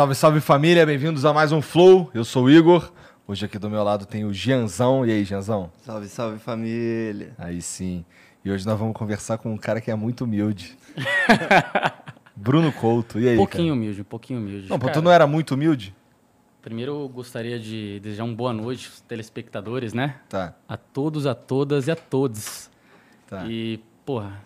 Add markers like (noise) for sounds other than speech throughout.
Salve, salve família, bem-vindos a mais um Flow. Eu sou o Igor. Hoje aqui do meu lado tem o Gianzão. E aí, Gianzão? Salve, salve família. Aí sim. E hoje nós vamos conversar com um cara que é muito humilde. (laughs) Bruno Couto. E aí? pouquinho cara? humilde, um pouquinho humilde. Não, Cara, tu não era muito humilde? Primeiro eu gostaria de desejar uma boa noite aos telespectadores, né? Tá, A todos, a todas e a todos. tá. E, porra,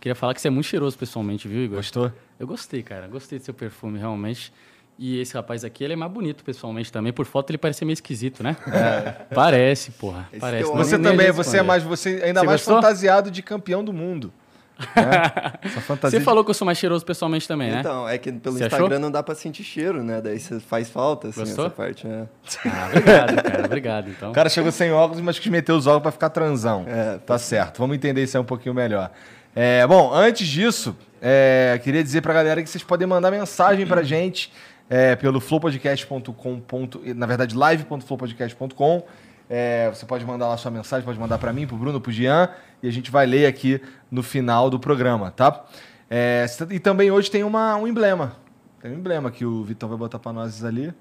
queria falar que você é muito cheiroso pessoalmente, viu, Igor? Gostou? Eu gostei, cara. Gostei do seu perfume, realmente. E esse rapaz aqui, ele é mais bonito pessoalmente também. Por foto ele parece meio esquisito, né? (laughs) Parece, porra. Esse parece. Você nem também, adianta você é mais, você ainda Você mais gostou? fantasiado de campeão do mundo. (laughs) fantasia Você falou que eu sou mais cheiroso pessoalmente também, né? Então, é que pelo Você Instagram achou? não dá pra sentir cheiro, né? Daí você faz falta, assim, Gostou? essa parte, né? Ah, obrigado, cara. Obrigado, então. O cara chegou sem óculos, mas quis meter os óculos pra ficar transão. É, tá certo. Vamos entender isso aí um pouquinho melhor. É, bom, antes disso, é, queria dizer pra galera que vocês podem mandar mensagem pra (clears throat) gente é, pelo flowpodcast.com. ponto- Na verdade, live.flowpodcast.com. É, você pode mandar lá sua mensagem, pode mandar pra mim, pro Bruno, pro Jean, e a gente vai ler aqui no final do programa, tá? É, e também hoje tem uma, um emblema. Tem um emblema que o Vitão vai botar pra nós ali.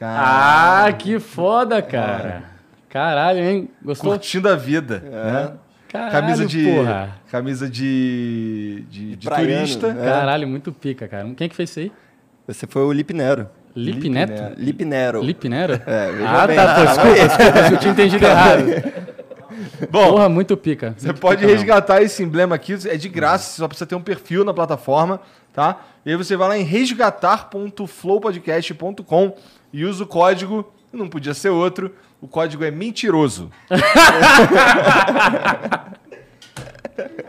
Ah, que foda, cara. Caralho, hein? Gostou? curtindo a vida, né? Caralho, camisa de porra. camisa de de, de praiano, turista. né? Caralho, muito pica, cara. Quem é que fez isso aí? Você foi o Lip Nero. Lip Lip Neto? Nero. Lip Nero. Lip Nero? É, ah, bem. tá, pô, desculpa, desculpa, eu tinha entendido (laughs) errado. Bom, Porra, muito pica. você Muito pode pica, resgatar esse emblema aqui, é de graça, você só precisa ter um perfil na plataforma, tá? E aí você vai lá em resgatar.flowpodcast.com e usa o código, não podia ser outro, o código é mentiroso. (laughs)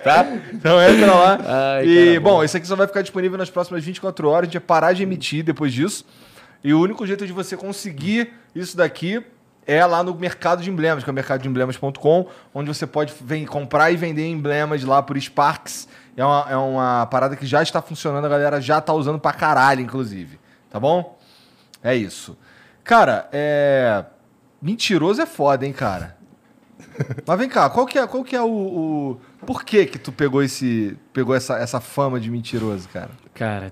tá? Então entra lá. Ai, e, bom, esse aqui só vai ficar disponível nas próximas 24 horas. A gente vai parar de emitir depois disso. E o único jeito de você conseguir isso daqui é lá no mercado de emblemas, que é o mercadodeemblemas.com, onde você pode vem, comprar e vender emblemas lá por Sparks. É uma, é uma parada que já está funcionando, a galera já está usando pra caralho, inclusive. Tá bom? É isso. Cara, é. Mentiroso é foda, hein, cara? Mas vem cá, qual que é, qual que é o, o- Por que que tu pegou esse. Pegou essa, essa fama de mentiroso, cara? Cara,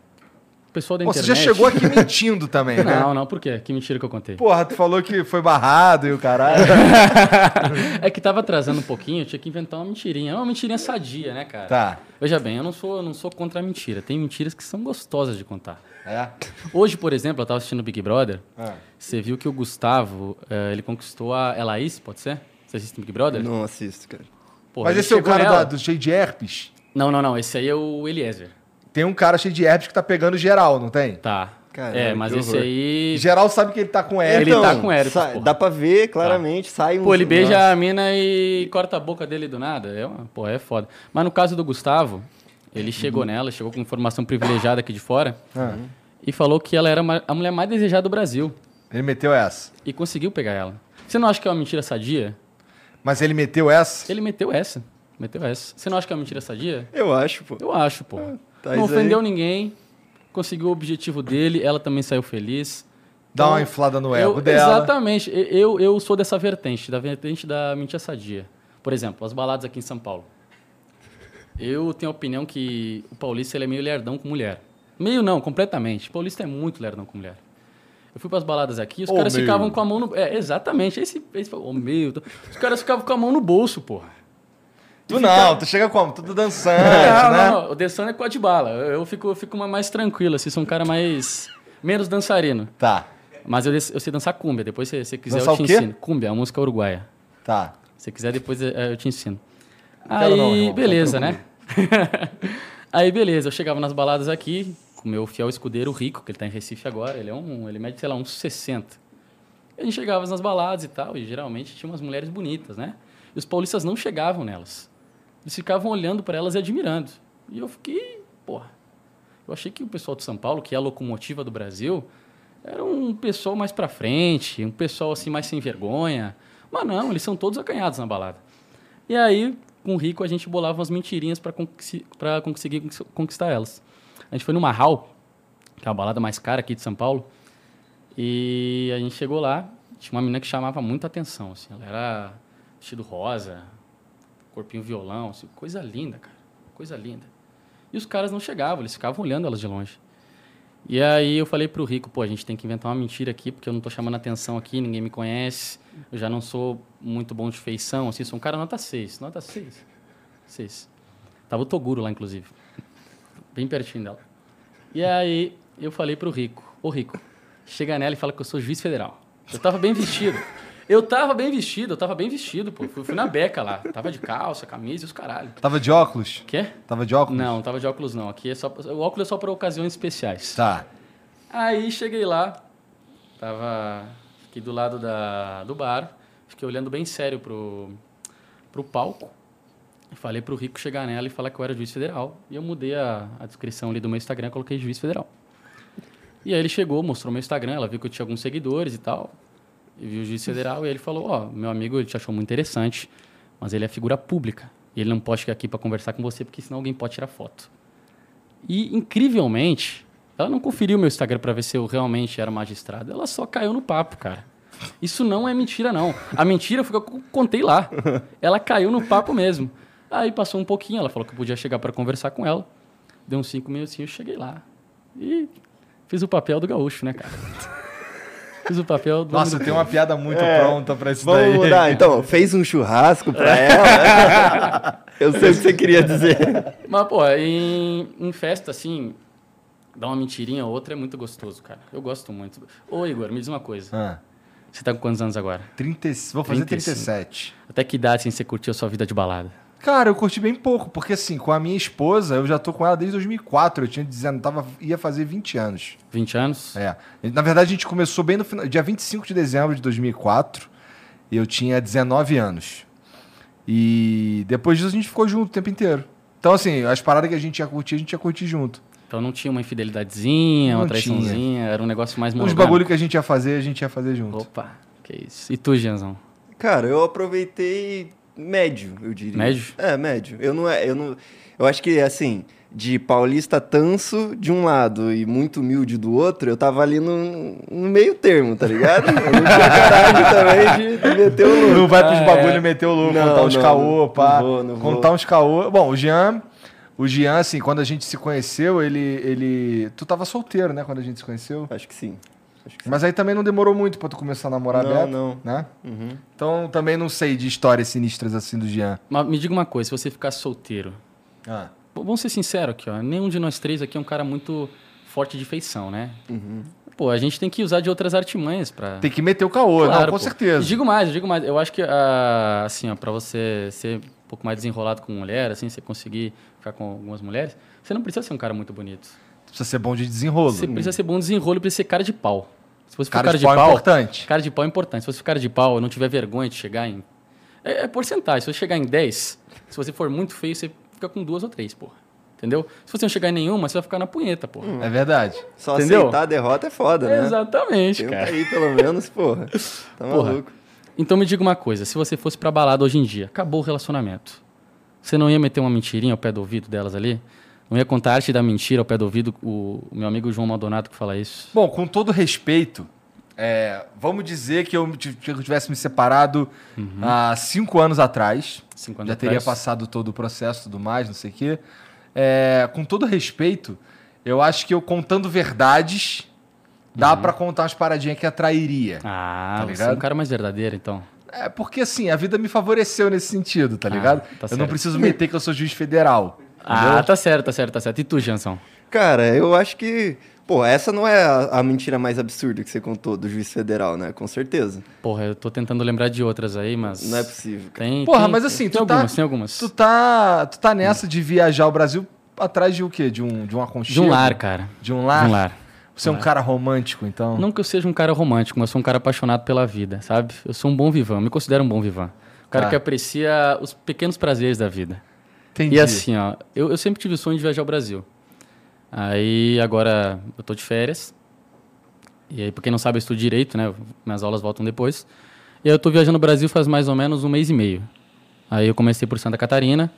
o pessoal da Pô, você internet... já chegou aqui mentindo também, né? Não, não, por quê? Que mentira que eu contei. Porra, tu falou que foi barrado e o caralho. (laughs) É que tava atrasando um pouquinho, eu tinha que inventar uma mentirinha. É uma mentirinha sadia, né, cara? tá. Veja bem, eu não sou, eu não sou contra a mentira. Tem mentiras que são gostosas de contar. É. Hoje, por exemplo, eu tava assistindo Big Brother. Ah. Você viu que o Gustavo, eh, ele conquistou a Elaís, pode ser? Você assiste Big Brother? Não assisto, cara. Porra, Mas esse é o cara da- do cheio de herpes? Não, não, não. Esse aí é o Eliezer. Tem um cara cheio de herpes que tá pegando geral, não tem? Tá. Caralho, é, mas esse horror. aí. Geral sabe que ele tá com herpes. Ele tá com herpes, sa-. Dá pra ver claramente, sai um... Pô, ele beija Nossa. a mina e corta a boca dele do nada. É uma, pô, é foda. Mas no caso do Gustavo, ele chegou Uhum. nela, chegou com informação privilegiada aqui de fora Ah. e falou que ela era a mulher mais desejada do Brasil. Ele meteu essa. E conseguiu pegar ela. Você não acha que é uma mentira sadia? Mas ele meteu essa? Ele meteu essa. Meteu essa. Você não acha que é uma mentira sadia? Eu acho, pô. Eu acho, pô. tá não aí. ofendeu ninguém, conseguiu o objetivo dele, ela também saiu feliz. Dá Então, uma inflada no eu- ego dela. Exatamente. Eu, eu sou dessa vertente, da vertente da mentira sadia. Por exemplo, as baladas aqui em São Paulo. Eu tenho a opinião que o paulista ele é meio lerdão com mulher. Meio não, completamente. O paulista é muito lerdão com mulher. Eu fui pras baladas aqui, os Ô, caras meu. ficavam com a mão no. É, exatamente. Esse, esse, ô, meu. Os caras ficavam com a mão no bolso, porra. Tu não, tu chega como? Tudo dançante, não, né? não, não. O Dessan é com a de bala. Eu fico, eu fico mais tranquilo, assim, sou um cara mais. menos dançarino. Tá, Mas eu, eu sei dançar cúmbia. Depois, se você quiser, Dançar eu te o quê? ensino. Cúmbia, é uma música uruguaia. tá. Se você quiser, depois eh, eu te ensino. Aí, não, beleza, né? (laughs) Aí, beleza. Eu chegava nas baladas aqui, o meu fiel escudeiro Rico, que ele tá em Recife agora. Ele é um... Ele mede, sei lá, uns 60. E a gente chegava nas baladas e tal, e geralmente tinha umas mulheres bonitas, né? E os paulistas não chegavam nelas. Eles ficavam olhando para elas e admirando. E eu fiquei, porra. Eu achei que o pessoal de São Paulo, que é a locomotiva do Brasil, era um pessoal mais pra frente, um pessoal assim mais sem vergonha. Mas não, eles são todos acanhados na balada. E aí, com o Rico, a gente bolava umas mentirinhas para conseguir conquis- conquistar elas. A gente foi numa Hall, que é a balada mais cara aqui de São Paulo, e a gente chegou lá, tinha uma menina que chamava muita atenção, assim, ela era vestido rosa, corpinho violão, assim, coisa linda, cara, coisa linda. E os caras não chegavam, eles ficavam olhando elas de longe. E aí eu falei pro Rico, pô, a gente tem que inventar uma mentira aqui, porque eu não tô chamando atenção aqui, ninguém me conhece, eu já não sou muito bom de feição, assim, sou um cara nota 6, nota 6. 6. Tava o Toguro lá, inclusive. Bem pertinho dela. E aí eu falei pro Rico, ô Rico, chega nela e fala que eu sou juiz federal. Eu tava bem vestido. Eu tava bem vestido, eu tava bem vestido, pô. Fui, fui na beca lá. Tava de calça, camisa e os caralho. Tava de óculos? Quê? Tava de óculos? Não, tava de óculos não. Aqui é só o óculos é só para ocasiões especiais. Tá. Aí cheguei lá, tava aqui do lado da, do bar, fiquei olhando bem sério pro, pro palco. E falei pro Rico chegar nela e falar que eu era juiz federal. E eu mudei a, a descrição ali do meu Instagram, coloquei juiz federal. E aí ele chegou, mostrou meu Instagram, ela viu que eu tinha alguns seguidores e tal. E viu o juiz federal e ele falou, ó, meu amigo, ele te achou muito interessante, mas ele é figura pública. E ele não pode ficar aqui para conversar com você, porque senão alguém pode tirar foto. E, incrivelmente, ela não conferiu meu Instagram para ver se eu realmente era magistrado. Ela só caiu no papo, cara. Isso não é mentira, não. A mentira foi que eu contei lá. Ela caiu no papo mesmo. Aí passou um pouquinho, ela falou que eu podia chegar para conversar com ela. Deu uns cinco minutinhos, eu cheguei lá. E fiz o papel do gaúcho, né, cara? (laughs) Fiz o papel do... Nossa, tem uma piada muito É. pronta pra isso Vamos daí. mudar, então. Fez um churrasco pra ela. (laughs) Eu sei o que você queria dizer. Mas, pô, em, em festa, assim, dar uma mentirinha ou outra é muito gostoso, cara. Eu gosto muito. Ô, Igor, me diz uma coisa. Ah, Você tá com quantos anos agora? 30, vou fazer 35. 37. Até que idade, assim, você curtiu a sua vida de balada? Cara, eu curti bem pouco, porque assim, com a minha esposa, eu já tô com ela desde 2004. Eu tinha dizendo, tava, ia fazer 20 anos. 20 anos? É. Na verdade, a gente começou bem no final, dia 25 de dezembro de 2004. E eu tinha 19 anos. E depois disso a gente ficou junto o tempo inteiro. Então, assim, as paradas que a gente ia curtir, a gente ia curtir junto. Então não tinha uma infidelidadezinha, uma Não traiçãozinha, era um negócio mais Os monogâmico. bagulho que a gente ia fazer, a gente ia fazer junto. Opa, que isso. E tu, Gianzão? Cara, eu aproveitei médio, eu diria. Médio? É, médio. Eu não é, eu não, eu acho que assim, de paulista tanso de um lado e muito humilde do outro, eu tava ali no, no meio termo, tá ligado? Eu não tinha coragem (laughs) também de, de meter o louco. Não vai pros Ah, bagulho é. meter o louco, Não, contar uns não, caô, não pá. vou, não vou. contar uns caô. Bom, o Jean, o Jean, assim, quando a gente se conheceu, ele, ele. Tu tava solteiro, né? Quando a gente se conheceu. Acho que sim. Acho que sim. Mas aí também não demorou muito pra tu começar a namorar Não, Beto, não. né? Uhum. Então também não sei de histórias sinistras assim do Jean. Mas me diga uma coisa, se você ficar solteiro, Ah. vamos ser sinceros aqui, ó, nenhum de nós três aqui é um cara muito forte de feição, né? Uhum. Pô, a gente tem que usar de outras artimanhas pra... Tem que meter o caô, não, Claro, com pô. certeza. E digo mais, eu digo mais. Eu acho que, ah, assim, ó, pra você ser um pouco mais desenrolado com mulher, assim, você conseguir ficar com algumas mulheres, você não precisa ser um cara muito bonito. Precisa ser bom de desenrolo. Você precisa ser bom desenrolo, precisa ser cara de pau. Se você for Cara, cara, de pau é importante. Cara de pau é importante. Se você for cara de pau e não tiver vergonha de chegar em. É, é porcentagem. Se você chegar em 10, se você for muito feio, você fica com duas ou três, porra. Entendeu? Se você não chegar em nenhuma, você vai ficar na punheta, porra. É verdade. Só Entendeu? aceitar a derrota é foda, né? Exatamente, um cara. aí, pelo menos, porra. Tá Porra. maluco. Então me diga uma coisa, se você fosse pra balada hoje em dia, acabou o relacionamento. Você não ia meter uma mentirinha ao pé do ouvido delas ali? Não ia contar a arte da mentira ao pé do ouvido, o, o meu amigo João Maldonado que fala isso. Bom, com todo respeito, é, vamos dizer que eu, t- que eu tivesse me separado há cinco anos atrás. Cinco anos Já teria atrás. passado todo o processo e tudo mais, não sei o quê. É, com todo respeito, eu acho que eu contando verdades, dá pra contar umas paradinhas que atrairia. Ah, Tá você é ligado? um cara mais verdadeiro, então. É porque assim, a vida me favoreceu nesse sentido, tá ligado? tá eu não preciso meter que eu sou juiz federal. Ah, tá certo, tá certo, tá certo. E tu, Jansson? Cara, eu acho que. Pô, essa não é a, a mentira mais absurda que você contou do juiz federal, né? Com certeza. Porra, eu tô tentando lembrar de outras aí, mas. Não é possível. cara. Tem, Porra, tem- mas assim, tem tu algumas, tá, tem algumas. Tu tá, tu tá nessa de viajar o Brasil atrás de o quê? De um, de um aconchego? De um lar, cara. De um lar? De um lar. Você é um cara romântico, então? Não que eu seja um cara romântico, mas eu sou um cara apaixonado pela vida, sabe? Eu sou um bom vivan, me considero um bom vivan. Um cara Tá. que aprecia os pequenos prazeres da vida. Entendi. E assim, ó, eu, eu sempre tive o sonho de viajar ao Brasil. Aí agora eu tô de férias. E aí, pra quem não sabe, eu estudo direito, né? Minhas aulas voltam depois. E aí eu tô viajando no Brasil faz mais ou menos um mês e meio. Aí eu comecei por Santa Catarina,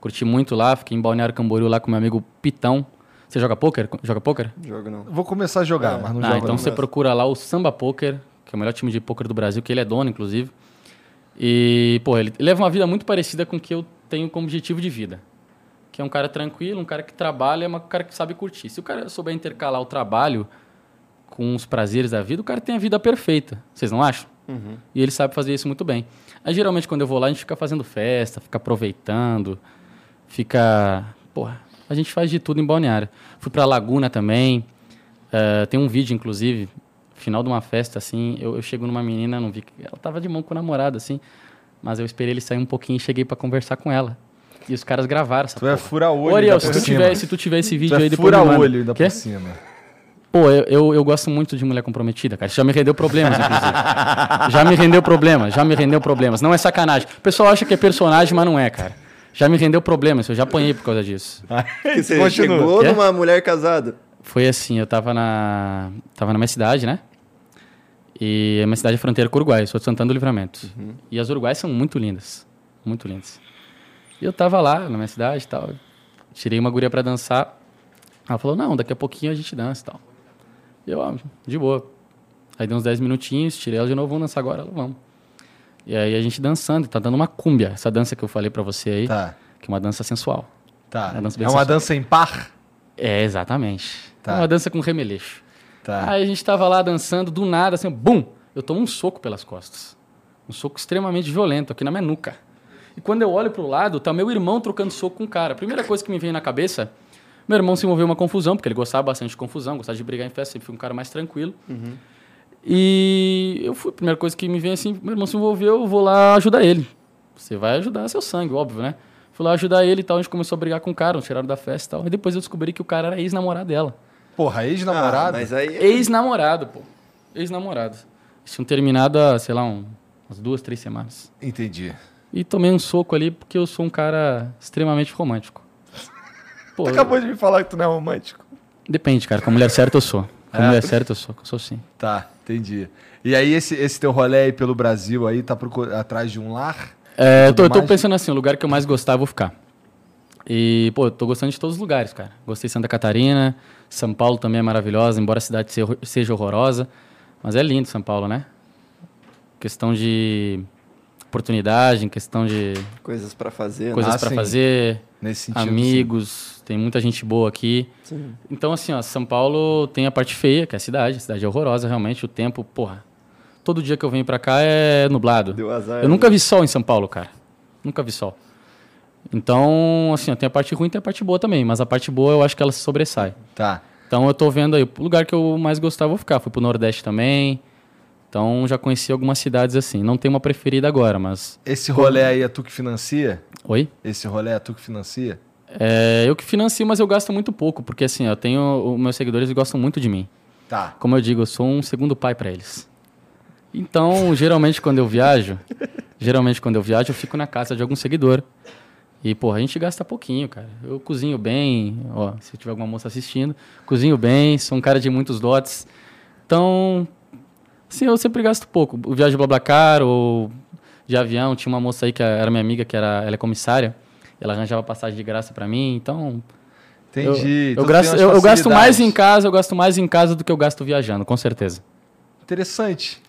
curti muito lá, fiquei em Balneário Camboriú lá com meu amigo Pitão. Você joga pôquer? Joga pôquer? Jogo não. Vou começar a jogar, É. mas não Ah, jogo então não. você procura lá o Samba Poker, que é o melhor time de poker do Brasil, que ele é dono, inclusive. E, pô, ele leva uma vida muito parecida com o que eu tenho como objetivo de vida. Que é um cara tranquilo, um cara que trabalha, um cara que sabe curtir. Se o cara souber intercalar o trabalho com os prazeres da vida, o cara tem a vida perfeita. Vocês não acham? E ele sabe fazer isso muito bem. Aí, geralmente, quando eu vou lá, a gente fica fazendo festa, fica aproveitando, fica... Porra, a gente faz de tudo em Balneário. Fui pra Laguna também. Eh, tem um vídeo, inclusive, final de uma festa, assim, eu, eu chego numa menina, não vi ela tava de mão com o namorado, assim, mas eu esperei ele sair um pouquinho e cheguei pra conversar com ela. E os caras gravaram essa Tu é porra. fura-olho Ô, Ariel, ainda se tu, tiver, se tu tiver esse Tu vídeo é aí depois manda. fura-olho ainda por cima. Pô, eu, eu, eu gosto muito de mulher comprometida, cara. Isso já me rendeu problemas, inclusive. (laughs) já me rendeu problemas, já me rendeu problemas. Não é sacanagem. O pessoal acha que é personagem, mas não é, cara. Já me rendeu problemas, eu já apanhei por causa disso. (laughs) Você Continua. chegou Quê? numa mulher casada. Foi assim, eu tava na. Tava na minha cidade, né? E a minha cidade é fronteira com o Uruguai, sou de Santana do Livramento. E as uruguaias são muito lindas. Muito lindas. E eu tava lá na minha cidade e tal. Tirei uma guria pra dançar. Ela falou, não, daqui a pouquinho a gente dança e tal. E eu, ah, de boa. Aí deu uns 10 minutinhos, tirei ela de novo, vamos dançar agora? Ela, vamos. E aí a gente dançando, tá dando uma cúmbia. Essa dança que eu falei pra você aí, Tá, que é uma dança sensual. tá. Uma dança É uma sensual. dança em par? É, exatamente. Tá. É uma dança com remeleixo. Tá. Aí a gente tava lá dançando, do nada, assim, bum! Eu tomo um soco pelas costas. Um soco extremamente violento aqui na minha nuca. E quando eu olho pro lado, tá meu irmão trocando soco com o cara. A primeira coisa que me veio na cabeça, meu irmão se envolveu em uma confusão, porque ele gostava bastante de confusão, gostava de brigar em festa, sempre fui um cara mais tranquilo. E eu fui, a primeira coisa que me veio assim, meu irmão se envolveu, eu vou lá ajudar ele. Você vai ajudar seu sangue, óbvio, né? Fui lá ajudar ele e tal, a gente começou a brigar com o cara, nos tiraram da festa e tal. E depois eu descobri que o cara era ex-namorado dela. Porra, Ah, ex-namorado? mas aí. Ex-namorado, pô. Ex-namorado. Eles tinham terminado há, sei lá, um- umas duas, três semanas. Entendi. E tomei um soco ali porque eu sou um cara extremamente romântico. (laughs) Pô, Tu acabou de me falar que tu não é romântico. depende, cara. Com a mulher certa eu sou. Com a É? mulher certa eu sou. Eu sou sim. Tá, entendi. E aí, esse, esse teu rolê aí pelo Brasil aí, tá procur- atrás de um lar? É, eu, tô, eu tô pensando assim, o lugar que eu mais gostar, eu vou ficar. E, pô, eu tô gostando de todos os lugares, cara. Gostei de Santa Catarina, São Paulo também é maravilhosa, embora a cidade se- seja horrorosa. Mas é lindo São Paulo, né? Questão de oportunidade, em questão de Coisas pra fazer, né? coisas Ah, pra sim. fazer, Nesse sentido. amigos, tem muita gente boa aqui. Sim. Então, assim, ó, São Paulo tem a parte feia, que é a cidade. A cidade é horrorosa, realmente. O tempo, porra. Todo dia que eu venho pra cá é nublado. Deu azar. Eu nunca vi sol em São Paulo, cara. Nunca vi sol. Então, assim, tem a parte ruim e tem a parte boa também. Mas a parte boa eu acho que ela se sobressai. Tá. Então eu tô vendo aí, o lugar que eu mais gostava, eu vou ficar. Fui pro Nordeste também. Então já conheci algumas cidades assim. Não tenho uma preferida agora, mas. Esse rolê aí é tu que financia? Oi? Esse rolê é tu que financia? É, eu que financio, mas eu gasto muito pouco, porque assim, eu tenho. Os meus seguidores gostam muito de mim. Tá. Como eu digo, eu sou um segundo pai para eles. Então, geralmente quando eu viajo, geralmente quando eu viajo, eu fico na casa de algum seguidor. E, porra, a gente gasta pouquinho, cara. Eu cozinho bem, ó, se tiver alguma moça assistindo, cozinho bem, sou um cara de muitos dotes. Então, sim, eu sempre gasto pouco. O viagem de Blablacar ou de avião, tinha uma moça aí que era minha amiga, que era, ela é comissária, ela arranjava passagem de graça para mim, então Entendi. eu, Então eu, gasto, eu, eu gasto mais em casa, eu gasto mais em casa do que eu gasto viajando, com certeza. Interessante.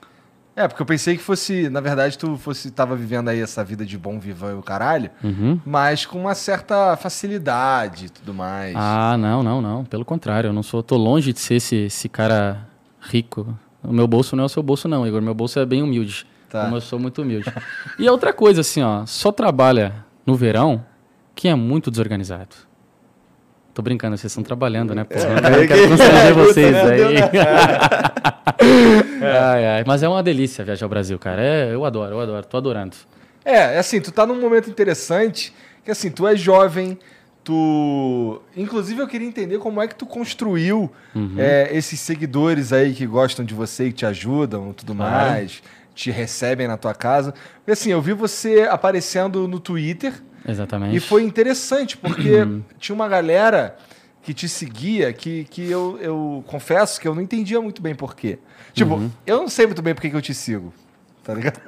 É, porque eu pensei que fosse, na verdade, tu fosse tava vivendo aí essa vida de bom vivan e o caralho, Uhum. mas com uma certa facilidade e tudo mais. Ah, não, não, não. Pelo contrário, eu não sou. Tô longe de ser esse, esse cara rico. O meu bolso não é o seu bolso, não, Igor. Meu bolso é bem humilde. Tá. Como eu sou muito humilde. e outra coisa, assim, ó, só trabalha no verão quem é muito desorganizado. Tô brincando, vocês estão trabalhando, né? Pô, eu não é quero que- constranger (laughs) vocês né? Deu aí. (laughs) (laughs) ai, ai. Mas é uma delícia viajar ao Brasil, cara. É, eu adoro, eu adoro. Tô adorando. É, é assim, tu tá num momento interessante, que assim, tu é jovem, tu... Inclusive eu queria entender como é que tu construiu Uhum. é, esses seguidores aí que gostam de você, que te ajudam e tudo mais, te recebem na tua casa. Porque assim, eu vi você aparecendo no Twitter Exatamente. e foi interessante, porque tinha uma galera que te seguia que, que eu, eu confesso que eu não entendia muito bem por quê. Tipo, Uhum. eu não sei muito bem por que eu te sigo, tá ligado?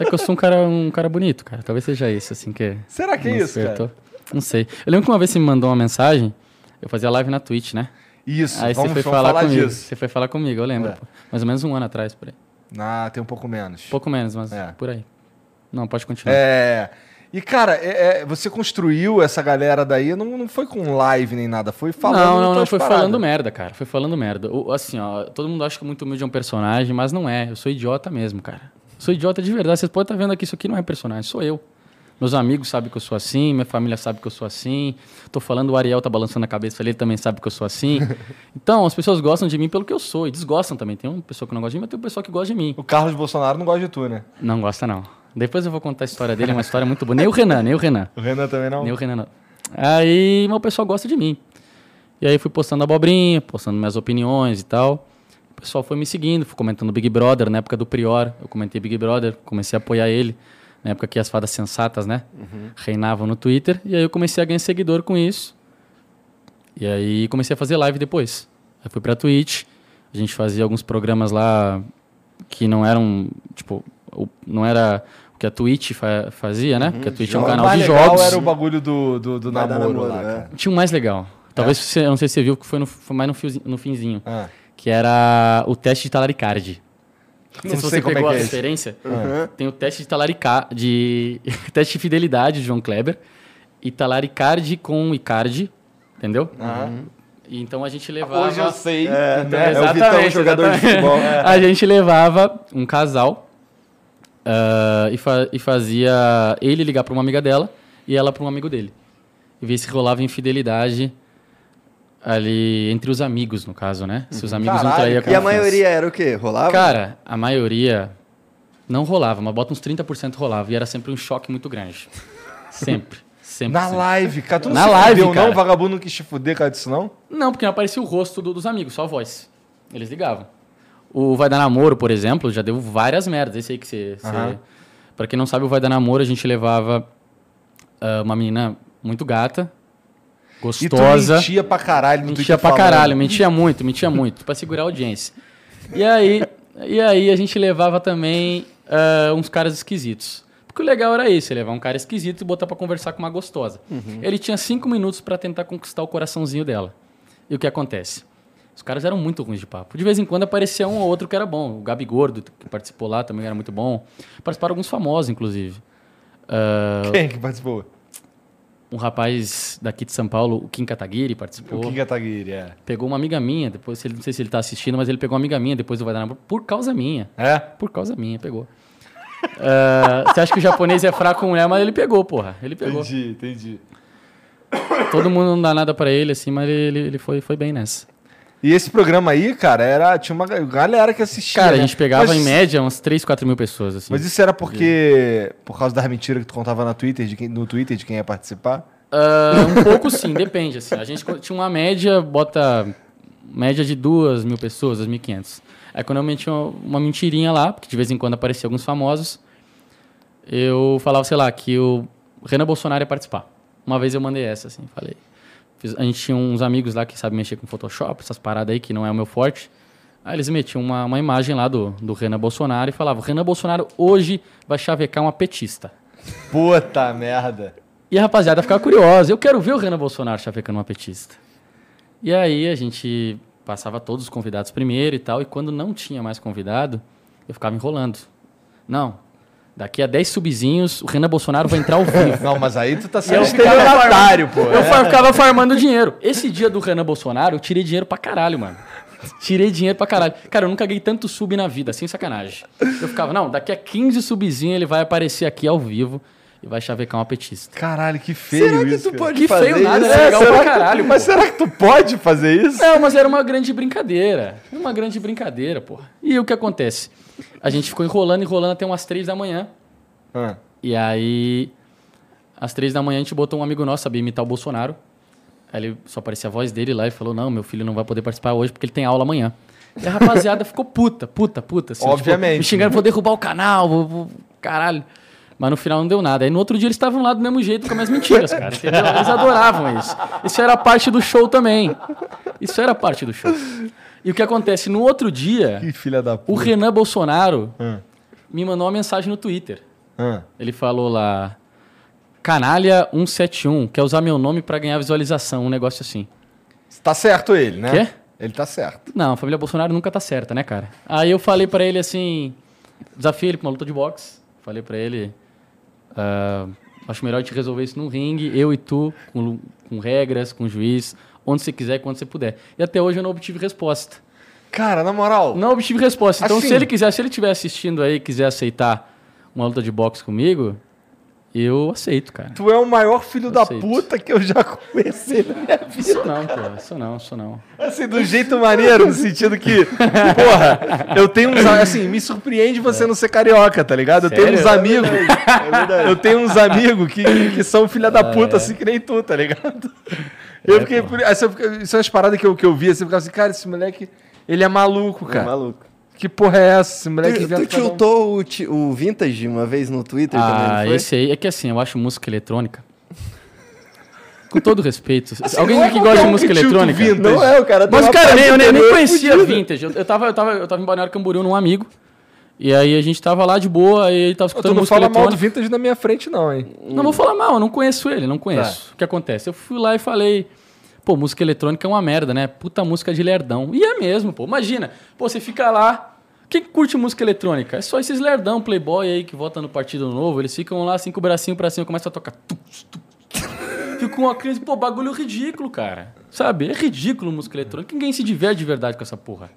É que eu sou um cara, um cara bonito, cara. Talvez seja isso, assim, que. Será que é isso, cara? Não sei. Eu lembro que uma vez você me mandou uma mensagem, eu fazia live na Twitch, né? Isso, Aí você foi falar, falar comigo. disso. Você foi falar comigo, eu lembro. É. Mais ou menos um ano atrás, por aí. Ah, tem um pouco menos. Pouco menos, mas É. por aí. Não, pode continuar. É. E, cara, é- é, você construiu essa galera daí, não, não foi com live nem nada, foi falando. não, não, não, foi paradas. falando merda, cara. Foi falando merda. O- assim, ó, todo mundo acha que o muito humilde é um personagem, mas não é. Eu sou idiota mesmo, cara. Sou idiota de verdade. Vocês podem estar vendo aqui, isso aqui não é personagem, sou eu. Meus amigos sabem que eu sou assim, minha família sabe que eu sou assim. Tô falando, o Ariel tá balançando a cabeça ali, ele também sabe que eu sou assim. (laughs) Então, as pessoas gostam de mim pelo que eu sou e desgostam também. Tem uma pessoa que não gosta de mim, mas tem uma pessoa que gosta de mim. O Carlos Bolsonaro não gosta de tu, né? Não gosta, não. Depois eu vou contar a história dele, é uma história muito boa. Nem o Renan, nem o Renan. O Renan também não? Nem o Renan não. Aí, mas o pessoal gosta de mim. E aí fui postando abobrinha, postando minhas opiniões e tal. O pessoal foi me seguindo, fui comentando Big Brother, na época do Prior, eu comentei Big Brother, comecei a apoiar ele, na época que as fadas sensatas, né, reinavam no Twitter, e aí eu comecei a ganhar seguidor com isso. E aí comecei a fazer live depois. Aí fui pra Twitch, a gente fazia alguns programas lá que não eram, tipo, não era que a Twitch fa- fazia, né? Porque a Twitch é um O canal mais de legal jogos. era o bagulho do, do, do namoro, namoro, lá, é. cara. Tinha um mais legal. Talvez você, eu não sei se você viu, que foi, no, foi mais no, fiozinho- no finzinho. Ah. Que era o teste de talaricard. Não sei se você sei como é pegou a é isso. referência. Aham. Tem o teste de talaricard, de (laughs) teste de fidelidade de João Kleber e talaricard com Icardi, entendeu? E então a gente levava Hoje eu sei. É, né? é o Vitão, jogador de futebol. (laughs) a gente levava um casal ah, e, fa- e fazia ele ligar para uma amiga dela e ela para um amigo dele. E ver se rolava infidelidade ali entre os amigos, no caso, né? Se os amigos não Caralho, traíam E a confiança. maioria era o quê? Rolava? Cara, a maioria não rolava, mas bota uns 30% rolava. E era sempre um choque muito grande. Sempre. (laughs) Sempre. Na sempre. live, cara. Tu não Na se live, fudeu, cara. não? O vagabundo não quis te fuder, cara, disso não? Não, porque não aparecia o rosto do- dos amigos, só a voz. Eles ligavam. O Vai Dar Namoro, por exemplo, já deu várias merdas. Esse aí que você... Aham. Pra quem não sabe, o Vai Dar Namoro, a gente levava ah, uma menina muito gata, E gostosa. mentia pra caralho Mentia pra falando. caralho, mentia muito, mentia muito, pra segurar a audiência. E aí, e aí a gente levava também ah, uns caras esquisitos. Porque o legal era isso, levar um cara esquisito e botar pra conversar com uma gostosa. Ele tinha cinco minutos pra tentar conquistar o coraçãozinho dela. E o que acontece? Os caras eram muito ruins de papo. De vez em quando aparecia um ou outro que era bom. O Gabi Gordo, que participou lá, também era muito bom. Participaram alguns famosos, inclusive. Ah, Quem que participou? um rapaz daqui de São Paulo, o Kim Kataguiri, participou. O Kim Kataguiri, é. Pegou uma amiga minha, depois, não sei se ele tá assistindo, mas ele pegou uma amiga minha depois do Vai Dar Namoro, por causa minha. É? Por causa minha, pegou. Ah, você acha que o japonês é fraco com mulher, mas ele pegou, porra. Ele pegou. Entendi, entendi. Todo mundo não dá nada pra ele, assim, mas ele, ele foi, foi bem nessa. E esse programa aí, cara, era, tinha uma galera que assistia. Cara, a né? gente pegava Mas- em média umas 3, 4 mil pessoas, assim. Mas isso era porque. Por causa das mentiras que tu contava na Twitter, de quem, no Twitter de quem ia participar? Ah, um pouco sim, depende, assim. A gente tinha uma média, bota média de 2 mil pessoas, 2.500. Aí quando eu metia uma, uma mentirinha lá, porque de vez em quando apareciam alguns famosos, eu falava, sei lá, que o Renan Bolsonaro ia participar. Uma vez eu mandei essa, assim, falei. Fiz- a gente tinha uns amigos lá que sabem mexer com Photoshop, essas paradas aí que não é o meu forte. Aí eles metiam uma, uma imagem lá do, do Renan Bolsonaro e falavam, Renan Bolsonaro hoje vai chavecar uma petista. Puta merda. E a rapaziada ficava curiosa. Eu quero ver o Renan Bolsonaro chavecando uma petista. E aí a gente passava todos os convidados primeiro e tal. E quando não tinha mais convidado, eu ficava enrolando. Não, daqui a 10 subzinhos, o Renan Bolsonaro vai entrar ao vivo. (laughs) Não, mas aí tu tá eu sendo ficava estelionatário, pô. Eu fa- ficava farmando dinheiro. Esse dia do Renan Bolsonaro, eu tirei dinheiro pra caralho, mano. Tirei dinheiro pra caralho. Cara, eu nunca ganhei tanto sub na vida, sem sacanagem. Eu ficava, não, daqui a 15 subzinho ele vai aparecer aqui ao vivo e vai chavecar uma petista. Caralho, que feio Será que isso. tu cara. pode Que fazer feio nada, isso? é legal será pra que- caralho. Mas pô. será que tu pode fazer isso? Não, mas era uma grande brincadeira. Era Uma grande brincadeira, porra. E o que acontece? A gente ficou enrolando, enrolando até umas três da manhã. Ah, E aí, às três da manhã, a gente botou um amigo nosso, sabia imitar o Bolsonaro. Aí ele só aparecia a voz dele lá e falou: Não, meu filho não vai poder participar hoje porque ele tem aula amanhã. E a rapaziada (laughs) ficou puta, puta, puta. Assim, Obviamente. Tipo, me xingando, vou derrubar o canal, vou, vou- caralho. Mas no final não deu nada. Aí no outro dia eles estavam lá do mesmo jeito com as mentiras, cara. entendeu? Eles adoravam isso. Isso era parte do show também. Isso era parte do show. E o que acontece? No outro dia, que filha da o puta. Renan Bolsonaro Ah, me mandou uma mensagem no Twitter. ah. Ele falou lá, Canalha 171, quer usar meu nome pra ganhar visualização, um negócio assim. Tá certo ele, né? Quê? Ele tá certo. Não, a família Bolsonaro nunca tá certa, né, cara? Aí eu falei pra ele assim, desafio ele pra uma luta de boxe. Falei pra ele, ah, acho melhor a gente resolver isso num ringue, eu e tu, com, com regras, com juiz, onde você quiser quando você puder. E até hoje eu não obtive resposta. Cara, na moral, Não obtive resposta. Então, Assim- se ele quiser, se ele estiver assistindo aí e quiser aceitar uma luta de boxe comigo, eu aceito, cara. tu é o maior filho da Aceito. puta que eu já conheci na minha (laughs) vida. Isso não, pô. Isso não, isso não. Assim, do jeito maneiro, no sentido que, porra, eu tenho uns. Assim, me surpreende você não ser carioca, tá ligado? Eu tenho uns amigos. Eu tenho uns amigos que, que, que são filha da puta, assim que nem tu, tá ligado? Eu fiquei. por- Essa, isso é umas paradas que eu, que eu vi, assim, eu ficava assim, cara, esse moleque, ele é maluco, É cara. maluco. Que porra é essa? Esse moleque Tu, tu cada um. tiltou o, ti- o Vintage uma vez no Twitter também, Ah, não foi? esse aí é que assim, eu acho música eletrônica. Com todo respeito. Alguém não é que gosta de música eletrônica? Vintage. Não é, o cara Mas, cara, nem, eu nem, conhecia fudida. Vintage. Eu, eu, tava, eu, tava, eu tava em Balneário Camboriú num amigo. E aí a gente tava lá de boa, e ele tava Tu escutando não música fala mal do eletrônica. Vintage na minha frente, não, hein? Não vou falar mal, eu não conheço ele, não Tá. conheço. O que acontece? Eu fui lá e falei, pô, música eletrônica é uma merda, né? Puta música de lerdão. E é mesmo, pô. Imagina, pô, você fica lá. Quem curte música eletrônica? É só esses lerdão, playboy aí que vota no Partido Novo. Eles ficam lá assim com o bracinho pra cima, começam a tocar. Fica uma criança, pô, bagulho ridículo, cara. Sabe? É ridículo música eletrônica. Ninguém se diverte de verdade com essa porra.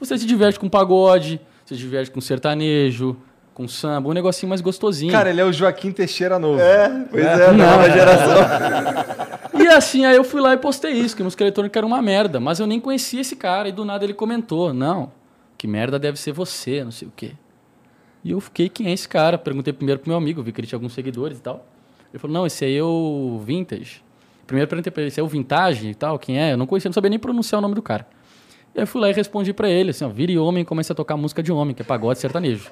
Você se diverte com pagode, você se diverte com sertanejo, com samba, um negocinho mais gostosinho. Cara, ele é o Joaquim Teixeira novo. É, pois É. é, Não. nova (laughs) geração. E assim, aí eu fui lá e postei isso, que música eletrônica era uma merda. Mas eu nem conhecia esse cara, e do nada ele comentou, não, que merda deve ser você, não sei o quê. E eu fiquei, quem é esse cara? Perguntei primeiro pro meu amigo, vi que ele tinha alguns seguidores e tal. Ele falou, não, esse aí é o Vintage. Primeiro perguntei pra ele, esse é o Vintage e tal, quem é? Eu não conhecia, não sabia nem pronunciar o nome do cara. E aí eu fui lá e respondi pra ele, assim, ó, vire homem e comece a tocar música de homem, que é pagode sertanejo.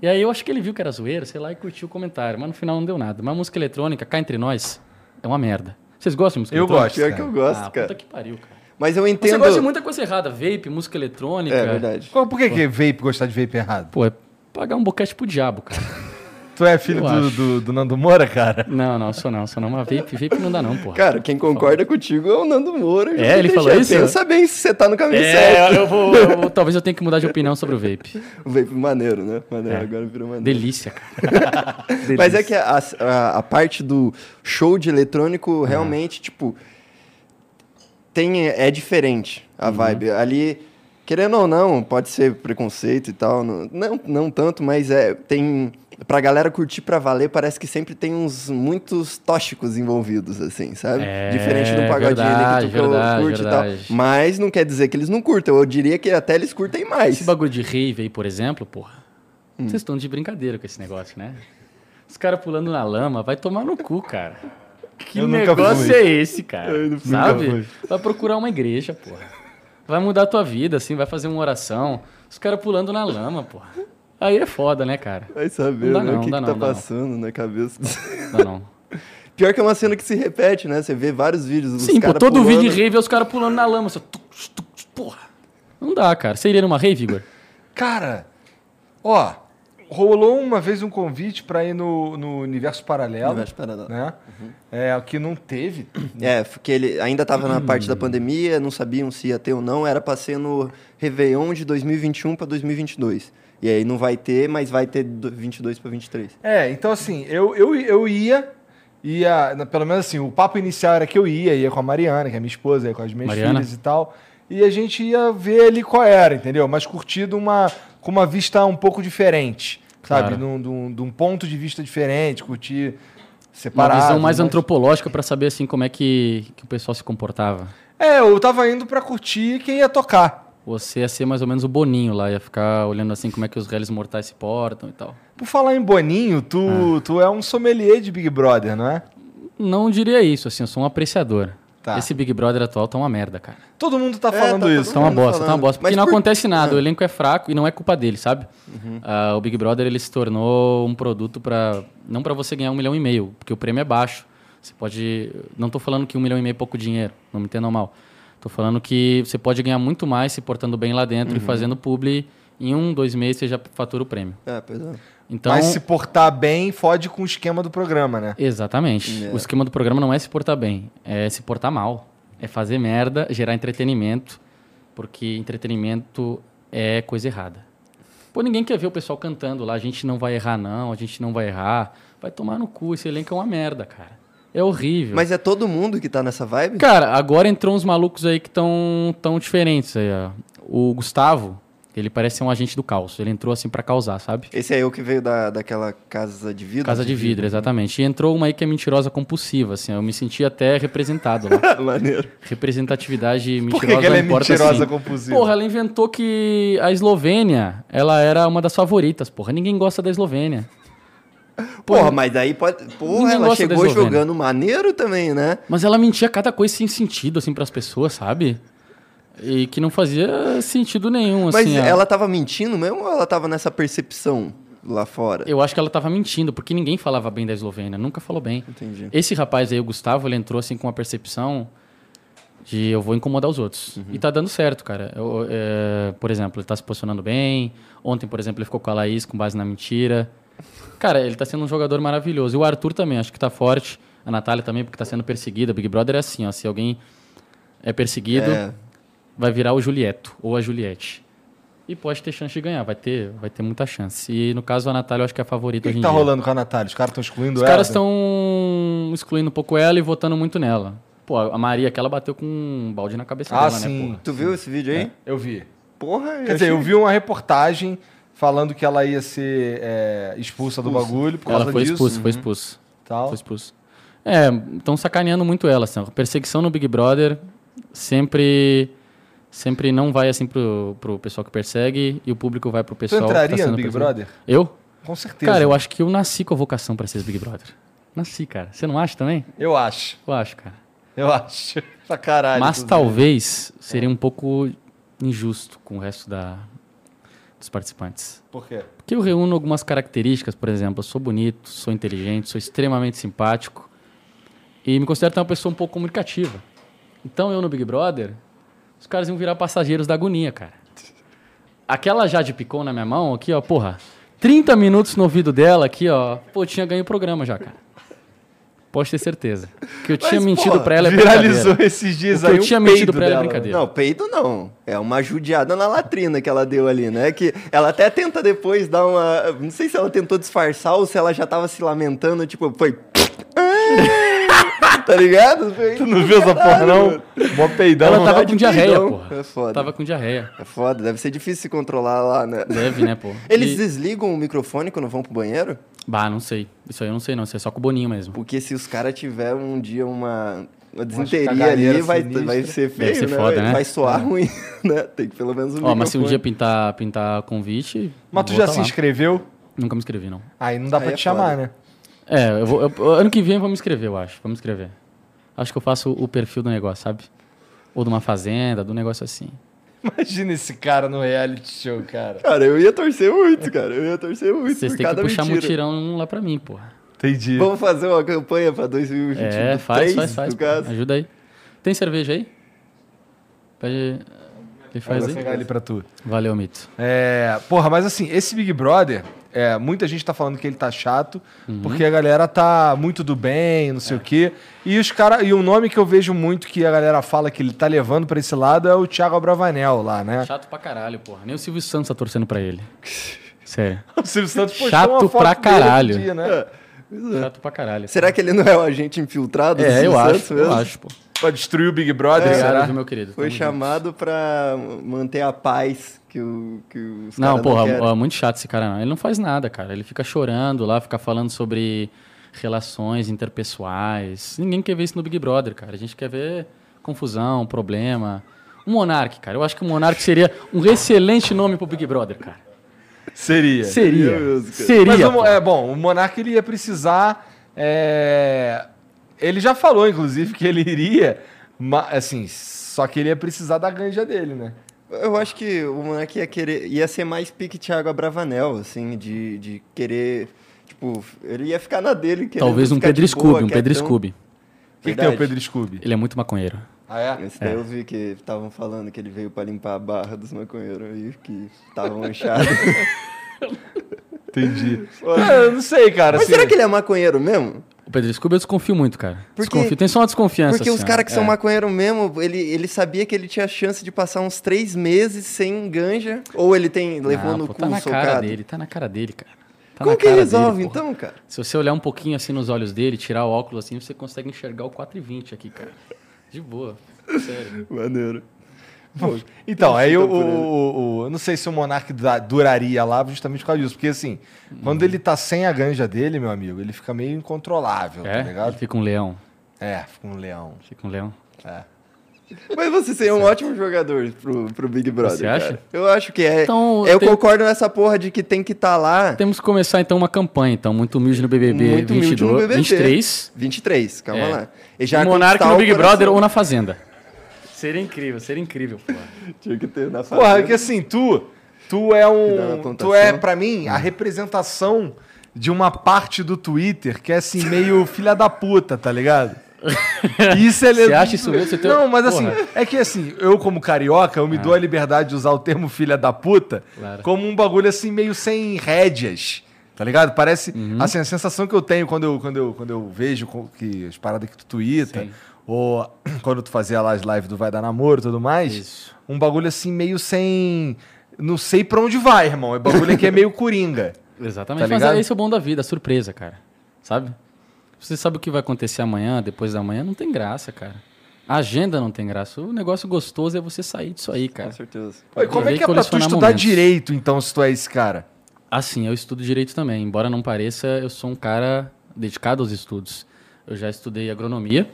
E aí eu acho que ele viu que era zoeira, sei lá, e curtiu o comentário. Mas no final não deu nada. Mas música eletrônica, cá entre nós, é uma merda. Vocês gostam de música Eu eletrônica? gosto. Pior que eu gosto, ah, cara. puta que pariu, cara. Mas eu Você entendo... gosta de muita coisa errada. Vape, música eletrônica. É verdade. Por que, que vape gostar de vape errado? Pô, é pagar um boquete pro diabo, cara. (laughs) Tu é filho do, do, do Nando Moura, cara? não, não, sou não, sou não. Mas vape, vape não dá não, porra. Cara, quem concorda contigo é o Nando Moura. É, ele falou isso? Pensa bem se você tá no caminho é, certo. eu vou, eu vou- (laughs) Talvez eu tenha que mudar de opinião sobre o vape. O vape maneiro, né? Maneiro, É. agora virou maneiro. Delícia, cara. (laughs) Mas é que a, a, a parte do show de eletrônico realmente, tipo, tem, é diferente a Uhum. vibe. Ali, querendo ou não, pode ser preconceito e tal. Não, não, tanto, mas é, tem. Pra galera curtir pra valer, parece que sempre tem uns muitos tóxicos envolvidos, assim, sabe? É, Diferente do pagodinho verdade, que tu verdade, curte e verdade. tal. Mas não quer dizer que eles não curtam. Eu diria que até eles curtem mais. Esse bagulho de rave aí, por exemplo, porra. Hum. Vocês estão de brincadeira com esse negócio, né? Os caras pulando na lama, vai tomar no cu, cara. Que Eu negócio é esse, cara? Eu Sabe? Vai procurar uma igreja, porra. Vai mudar a tua vida, assim, vai fazer uma oração. Os caras pulando na lama, porra. Aí é foda, né, cara? Vai saber Não dá né, não, o que, dá que não, tá passando na cabeça. Não, não. Pior que é uma cena que se repete, né? Você vê vários vídeos dos Sim, pô, cara todo pulando. vídeo de rave é os caras pulando na lama. Só, tuc, tuc, porra. Não dá, cara. Você iria numa rave, Igor? Cara, ó, rolou uma vez um convite pra ir no, no Universo Paralelo. Universo Paralelo. Né? É, o que não teve. (clears throat) É, porque ele ainda tava na parte da pandemia, não sabiam se ia ter ou não, era pra ser no Réveillon de 2021 pra 2022. E aí não vai ter, mas vai ter do 22 pra 23. É, então assim, eu, eu, eu ia, ia, pelo menos assim, o papo inicial era que eu ia, ia com a Mariana, que é minha esposa, ia com as minhas Mariana? filhas e tal. e a gente ia ver ali qual era, entendeu? Mas curtido uma, com uma vista um pouco diferente, sabe? De um- de um ponto de vista diferente, curtir Uma separado. visão mais mas- antropológica pra saber assim como é que, que o pessoal se comportava. É, eu tava indo pra curtir quem ia tocar. Você ia ser mais ou menos o Boninho lá, ia ficar olhando assim como é que os réis mortais se portam e tal. Por falar em Boninho, tu, Ah. tu é um sommelier de Big Brother, não é? Não diria isso, assim, eu sou um apreciador. Tá. Esse Big Brother atual tá uma merda, cara. Todo mundo tá É, falando tá todo isso. Tá uma bosta, tá uma falando. bosta. Porque Mas não por- acontece nada, o elenco é fraco e não é culpa dele, sabe? Ah, o Big Brother ele se tornou um produto para não para você ganhar um milhão e meio, porque o prêmio é baixo. Você pode, não tô falando que um milhão e meio é pouco dinheiro, não me entendam mal. Tô falando que você pode ganhar muito mais se portando bem lá dentro e fazendo publi em um, dois meses você já fatura o prêmio. É, pois é. Então, Mas se portar bem, fode com o esquema do programa, né? Exatamente. É. O esquema do programa não é se portar bem, é se portar mal. É fazer merda, gerar entretenimento, porque entretenimento é coisa errada. Pô, ninguém quer ver o pessoal cantando lá, a gente não vai errar não, a gente não vai errar. Vai tomar no cu, esse elenco é uma merda, cara. É horrível. Mas é todo mundo que tá nessa vibe? Cara, agora entrou uns malucos aí que estão tão diferentes aí, ó. O Gustavo, ele parece ser um agente do caos. Ele entrou assim pra causar, sabe? Esse aí é o que veio da, daquela casa de vidro? Casa de vidro, exatamente. E entrou uma aí que é mentirosa compulsiva, assim. Eu me senti até representado lá. (laughs) Maneiro. Representatividade Por mentirosa que, que ela é importa mentirosa assim. compulsiva? Porra, ela inventou que a Eslovênia, ela era uma das favoritas, porra. Ninguém gosta da Eslovênia. Porra, mas aí pode. Porra, ela chegou jogando maneiro também, né? Mas ela mentia cada coisa sem sentido, assim, pras pessoas, sabe? E que não fazia sentido nenhum, Mas assim. ó. ela tava mentindo mesmo ou ela tava nessa percepção lá fora? Eu acho que ela tava mentindo, porque ninguém falava bem da Eslovênia, nunca falou bem. Entendi. Esse rapaz aí, o Gustavo, ele entrou assim com uma percepção de eu vou incomodar os outros. E tá dando certo, cara. Eu, é, por exemplo, ele tá se posicionando bem. Ontem, por exemplo, ele ficou com a Laís com base na mentira. Cara, ele tá sendo um jogador maravilhoso. E o Arthur também, acho que tá forte. A Natália também, porque tá sendo perseguida. Big Brother é assim, ó. Se alguém é perseguido, É. vai virar o Julieto ou a Juliette. E pode ter chance de ganhar, vai ter, vai ter muita chance. E no caso a Natália, eu acho que é a O favorita que, hoje que em tá dia. rolando com a Natália? Os caras estão excluindo Os ela? caras estão excluindo um pouco ela e votando muito nela. Pô, a Maria, que ela bateu com um balde na cabeça Ah, dela, sim. né, porra? Tu viu esse vídeo aí? Eu vi. Porra, Quer dizer, eu vi uma reportagem falando que ela ia ser é, expulsa do bagulho por causa Ela foi disso. expulsa, foi expulsa. Tal. Foi expulsa. É, estão sacaneando muito ela, assim. Perseguição no Big Brother sempre sempre não vai assim pro, pro pessoal que persegue e o público vai pro Tu pessoal que tá entraria sendo no Big perseguido. Brother? Eu? Com certeza. Cara, eu acho que eu nasci com a vocação pra ser Big Brother. Nasci, cara. Você não acha também? Eu acho. Eu acho, cara. Eu acho. (laughs) Pra caralho. Mas talvez seria um pouco injusto com o resto da, dos participantes. Por quê? Porque eu reúno algumas características, por exemplo, eu sou bonito, sou inteligente, sou extremamente simpático e me considero também uma pessoa um pouco comunicativa. Então eu no Big Brother, os caras iam virar passageiros da agonia, cara. Aquela Jade Picon na minha mão aqui, ó, porra, 30 minutos no ouvido dela aqui, ó, pô, tinha ganho o programa já, cara. Pode ter certeza. Que eu tinha Mas, mentido porra, pra ela é Viralizou brincadeira. esses dias O que aí eu um tinha mentido pra ela é brincadeira. Não, peito não. É uma judiada na latrina que ela deu ali, né? Que ela até tenta depois dar uma. Não sei se ela tentou disfarçar ou se ela já tava se lamentando, tipo, foi. (laughs) tá ligado? Tu não viu essa porra, não? Mó peidão. Ela não tava com diarreia, peidão. porra. É foda. Tava com diarreia. É foda, deve ser difícil se controlar lá, né? Deve, né, pô? (laughs) Eles E- desligam o microfone quando vão pro banheiro? Bah, não sei. Isso aí eu não sei, não. Isso é só com o Boninho mesmo. Porque se os caras tiveram um dia uma, uma desinteria ali, vai, sinistra. vai ser feio, ser né? foda, vai, né? vai soar ruim, (laughs) né? Tem que pelo menos um Ó, mas se um dia pintar, pintar convite. Mas tu já tá se lá. inscreveu? Nunca me inscrevi, não. Aí não dá Aí pra é te chamar, foda. né? É, eu vou, eu- ano que vem me inscrever, eu acho. Vou me inscrever. Acho que eu faço o perfil do negócio, sabe? Ou de uma fazenda, do negócio assim. Imagina esse cara no reality show, cara. Cara, eu ia torcer muito, cara. Eu ia torcer muito Vocês têm que puxar mentira. mutirão lá pra mim, porra. Entendi. Vamos fazer uma campanha pra 2023, É, faz, faz, faz. caso. Ajuda aí. Tem cerveja aí? Pede. Ele faz vou pegar aí. ele pra tu. Valeu, Mito. É, porra, mas assim, esse Big Brother, é, muita gente tá falando que ele tá chato, Uhum. porque a galera tá muito do bem, não sei o quê. E os cara, e o nome que eu vejo muito que a galera fala que ele tá levando pra esse lado é o Thiago Abravanel lá, né? Chato pra caralho, porra. Nem o Silvio Santos tá torcendo pra ele. (laughs) Sério. O Silvio Santos postou Chato uma foto pra dele caralho. dia, né? É, Chato pra caralho. Será que ele não é o agente infiltrado? do É, eu Silvio acho, Santos eu mesmo? acho, pô. Pra destruir o Big Brother, É, será? Meu querido. Foi Tamo chamado pra manter a paz que, o, que os Não, porra, querem. ó, muito chato esse cara, não. Ele não faz nada, cara. Ele fica chorando lá, fica falando sobre relações interpessoais. Ninguém quer ver isso no Big Brother, cara. A gente quer ver confusão, problema. Um Monark, cara. Eu acho que o Monark seria um excelente nome pro Big Brother, cara. Seria. Seria. Deus. Seria. Mas é bom, o Monark ele ia precisar. é, Ele já falou, inclusive, que ele iria. ma- Assim, só que ele ia precisar da ganja dele, né? Eu acho que o moleque ia querer. ia ser mais pique Thiago Abravanel, assim, de, de querer. Tipo, ele ia ficar na dele. Talvez um Pedro boa, Scooby, um Pedro. Scooby. O que, que tem o Pedro Scooby? Ele é muito maconheiro. Ah, é? Esse daí eu vi que estavam falando que ele veio pra limpar a barra dos maconheiros aí, que estavam manchados. (laughs) Entendi. Ah, eu não sei, cara. Mas assim, será que ele é maconheiro mesmo? O Pedro Scooby eu desconfio muito, cara. Porque- Desconfio. Tem só uma desconfiança. Porque os assim, ó. caras que são É. maconheiros mesmo, ele, ele sabia que ele tinha chance de passar uns três meses sem ganja. Ou ele tem levou Não, no pô, cu tá na cara socado. dele, tá na cara dele, cara. Tá Como que cara resolve dele, então, cara? Se você olhar um pouquinho assim nos olhos dele, tirar o óculos assim, você consegue enxergar o 4,20 aqui, cara. De boa. Sério. Maneiro. Então, aí o, Então, o, o- eu não sei se o Monark da- duraria lá justamente por causa disso. Porque assim, quando ele tá sem a ganja dele, meu amigo, ele fica meio incontrolável, tá É? ligado? Ele fica um leão. É, fica um leão. Fica um leão. É. Mas você seria um ótimo jogador pro, pro Big Brother, Você acha? cara. Eu acho que é. Então, eu tem- concordo nessa porra de que tem que estar lá. Temos que começar então uma campanha, então. Muito humilde no BBB Muito humilde 22, no BBB. 23. 23, calma É. lá. E já Monark conquistar no o Big. Brother ou na Fazenda. Seria incrível, seria incrível, pô. Tinha que ter na Porra, fazenda. que assim, tu, tu é um. Tu é, pra mim, a representação de uma parte do Twitter que é assim, meio (laughs) filha da puta, tá ligado? Isso é Você acha isso mesmo? Você tem- Não, mas assim, Porra. é que assim, eu como carioca, eu me dou a liberdade de usar o termo filha da puta Claro. como um bagulho assim, meio sem rédeas. Tá ligado? Parece. Uhum. Assim, a sensação que eu tenho quando eu, quando eu, quando eu vejo que as paradas que tu twitta, Sim. Ou (clears throat) quando tu fazia lá as lives do Vai Dar Namoro e tudo mais, Isso. um bagulho assim meio sem. Não sei pra onde vai, irmão. É bagulho que é meio coringa. (laughs) Exatamente. Tá Mas ligado? esse é o bom da vida, a surpresa, cara. Sabe? Você sabe o que vai acontecer amanhã, depois da manhã, não tem graça, cara. A agenda não tem graça. O negócio gostoso é você sair disso aí, cara. Com certeza. Oi, como é que é pra tu estudar momentos. direito, então, se tu é esse cara? Assim, eu estudo direito também. Embora não pareça, eu sou um cara dedicado aos estudos. Eu já estudei agronomia,